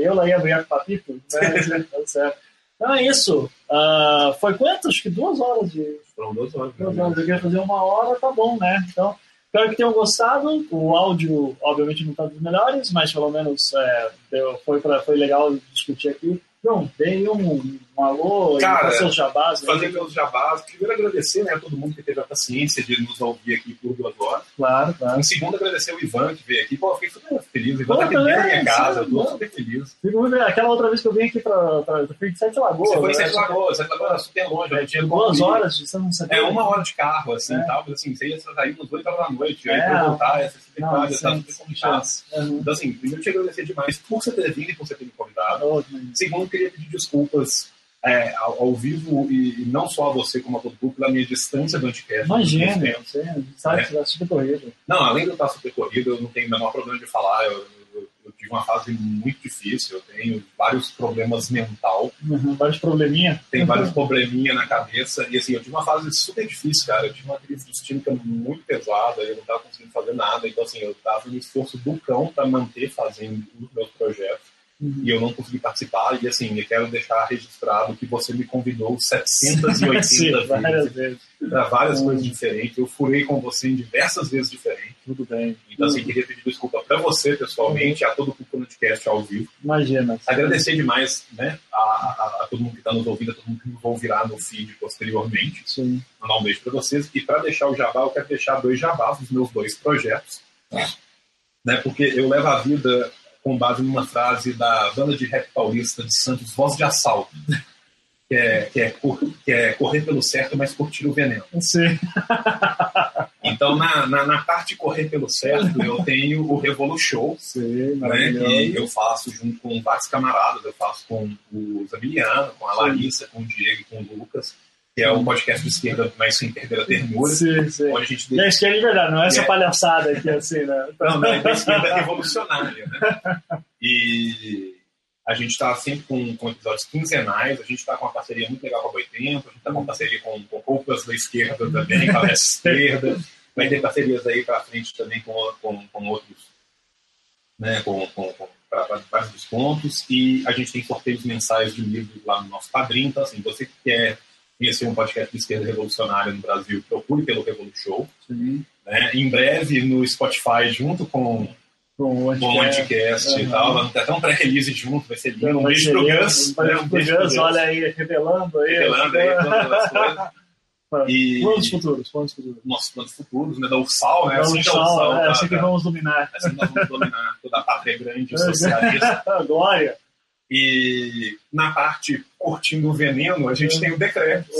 Eu lá ia brigar com o Papito, né? (laughs) Tá certo. Então é isso. Ah, foi quanto? Acho que duas horas de. Foram duas horas. Duas né? horas. Eu queria fazer uma hora, tá bom, né? Então, espero que tenham gostado. O áudio, obviamente, não está dos melhores, mas pelo menos é, deu- foi, pra, foi legal discutir aqui. Então, dei um, um alô Cara, para seus jabás. né? Fazer meus jabás. Primeiro, agradecer né, a todo mundo que teve a paciência de nos ouvir aqui por duas horas. Claro, claro. Em segundo, agradecer o Ivan que veio aqui. Pô, eu fiquei super feliz. O Ivan Pô, tá aqui da minha também, casa. Eu sim, tô bom. super feliz. Aquela outra vez que eu vim aqui para fui de Sete Lagoas. Você foi em né? Sete Lagoas. Sete Lagoas era super longe. Eu não tinha Duas horas de São José. É uma hora de carro, assim, É. tal, mas assim, você ia sair umas 8 horas da noite, aí É. pra voltar, essa Não, cidade, sem, tá super complicado. chance. Uhum. Então, assim, primeiro, eu te agradecer demais por você ter vindo e por você ter me convidado. Segundo, eu queria pedir desculpas é, ao, ao vivo e, e não só a você, como a todo grupo, pela minha distância do Anticast. Imagina, você sabe É. que vai super corrido. Não, além de eu estar super corrido, eu não tenho o menor problema de falar. Eu, eu- eu tive uma fase muito difícil, eu tenho vários problemas mental, Uhum. Vários probleminha. tenho vários probleminha na cabeça. E assim, eu tive uma fase super difícil, cara. Eu tive uma crise distímica muito pesada, eu não estava conseguindo fazer nada. Então, assim, eu estava no esforço do cão para manter fazendo os meus projetos. Uhum. e eu não consegui participar. E assim, eu quero deixar registrado que você me convidou 780 Sim, (laughs) várias vezes vezes. para várias Hum. coisas diferentes. Eu furei com você em diversas vezes diferentes. Tudo bem. Então, assim, queria pedir desculpa para você pessoalmente, a todo o Podcast ao vivo. Imagina. Agradecer demais né, a, a- a todo mundo que está nos ouvindo, a todo mundo que nos ouvirá no feed posteriormente. Sim. Mandar um beijo para vocês. E para deixar o jabá, eu quero deixar dois jabás dos meus dois projetos. Né, porque eu levo a vida com base numa frase da banda de rap paulista de Santos, Voz de Assalto. Que é, que, é, que é correr pelo certo, mas curtir o veneno. Sim. Então, na, na, na parte de correr pelo certo, eu tenho o Revolu Show, Sim, né, que eu faço junto com vários camaradas. Eu faço com o Zamiliano, com a Sim. Larissa, com o Diego e com o Lucas, que é o podcast de esquerda, mas sem perder a ternura. Sim, sim. Onde a gente E a esquerda de verdade, não é essa É. palhaçada aqui assim, né? Não, não, é da esquerda revolucionária, né? E a gente está sempre com, com episódios quinzenais, a gente está com uma parceria muito legal com a Boitempo, a gente está com uma parceria com, com roupas da esquerda também, com a Leste esquerda, vai ter parcerias aí para frente também com, com, com outros, né, com, com, com pra vários descontos, e a gente tem sorteios mensais de livros lá no nosso padrinho, então assim, você que quer conhecer um podcast de esquerda revolucionária no Brasil, procure pelo Revolu Show, Sim. né? Em breve no Spotify, junto com, Com o anticast. Anticast e Uhum. tal. Vamos ter até um pré-release junto, vai ser lindo. Um beijo pro Gus. Um beijo pro Gus, olha aí, revelando aí. Revelando aí todas as coisas. E... Planos futuros, planos futuros. Nossos planos futuros, né? Da URSAL, né? Da assim Ursal, Ursal, é, assim que vamos dominar. Assim que nós vamos dominar toda a pátria grande (laughs) socialista. Glória! E na parte curtindo o veneno, a gente tem o Decretos.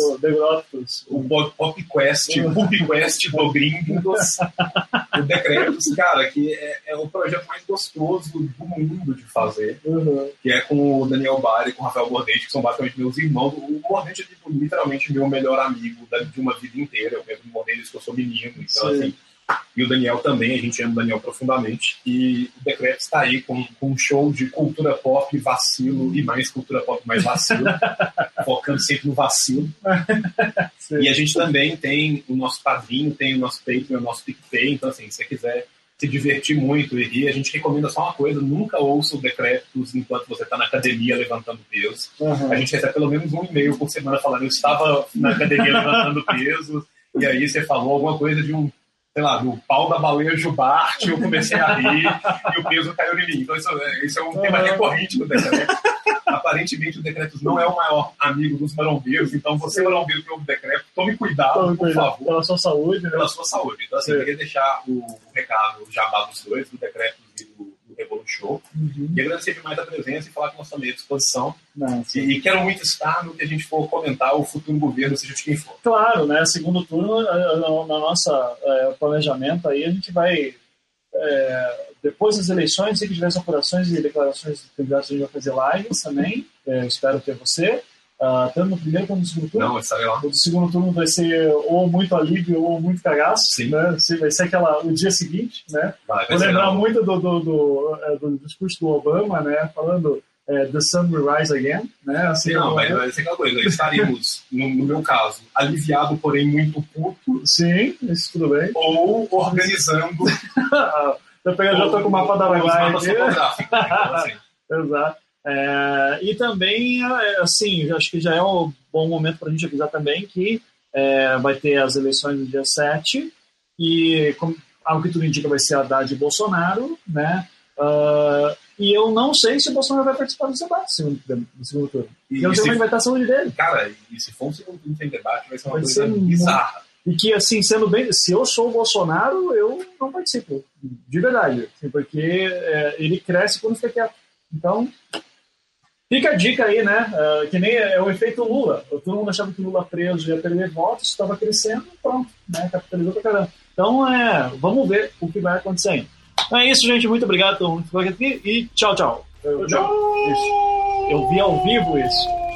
O. O Pop Quest, o Pop Quest do Gringos. o Decretos, cara, que é, é, o projeto mais gostoso do mundo de fazer. Uhum. Que é com o Daniel Bari e com o Rafael Bordente, que são basicamente meus irmãos. O Bordente é tipo, literalmente meu melhor amigo de uma vida inteira. Eu mesmo morri que eu sou menino. Então, Sim. assim e o Daniel também, a gente ama o Daniel profundamente. E o Decreto está aí com, com, um show de cultura pop, vacilo e mais cultura pop, mais vacilo, (laughs) focando sempre no vacilo. e a gente também tem o nosso padrinho, tem o nosso Patreon, o nosso PicPay. Então, assim, se você quiser se divertir muito e rir, a gente recomenda só uma coisa: nunca ouça o Decretos enquanto você está na academia levantando peso. Uhum. A gente recebe pelo menos um e-mail por semana falando: eu estava na academia levantando peso. E aí você falou alguma coisa de um sei lá, do pau da baleia jubarte, eu comecei a rir e o peso caiu em mim. Então, isso, é, isso é um tema recorrente do decreto. Aparentemente, o decreto não é o maior amigo dos marombeiros, então você, marombeiro que ouve o decreto, tome cuidado, tome por cuidado. favor. Pela sua saúde, né? Pela sua saúde. Então, assim, eu queria deixar o, recado, jabá dos dois, do decreto do Revolu Show. Uhum. E agradecer demais a presença e falar que nós estamos à disposição. E, e, quero muito estar no que a gente for comentar o futuro governo, seja de quem for. Claro, né? Segundo turno, na nossa é, planejamento aí, a gente vai. É, depois das eleições, se tiver apurações e declarações de candidatos, a gente vai fazer lives também. É, espero ter você. Uh, tanto no primeiro quanto no segundo turno. Não, estarei lá. O segundo turno vai ser ou muito alívio ou muito cagaço. Sim. Né? Vai ser aquela, o dia seguinte, né? Vai, vai Vou lembrar não. muito do, do, do, é, do, discurso do Obama, né? Falando é, The Sun Will Rise Again, né? Assim, não, vai, vai ser aquela coisa. Estaremos, no, no, meu caso, aliviado, porém muito puto. Sim, isso tudo bem. Ou organizando... (laughs) eu já estou com o mapa da Araguaia aqui. Então, assim. (laughs) Exato. É, e também, é, assim, acho que já é um bom momento para a gente avisar também que é, vai ter as eleições no dia 7 e, como, algo que tudo indica, vai ser a Haddad e Bolsonaro, né? Uh, e eu não sei se o Bolsonaro vai participar do debate no segundo, no segundo turno. E eu não sei como é vai estar a saúde dele. Cara, e se for um segundo turno sem debate, vai ser uma vai coisa ser bizarra. E que, assim, sendo bem, se eu sou o Bolsonaro, eu não participo, de verdade, assim, porque é, ele cresce quando fica quieto. Então, Fica a dica aí, né? Uh, que nem é o efeito Lula. Todo mundo achava que o Lula preso ia perder votos, estava crescendo, pronto, né? Capitalizou pra caramba. Então, é, vamos ver o que vai acontecer Então é isso, gente. Muito obrigado por aqui e tchau, tchau. tchau. Eu vi ao vivo isso.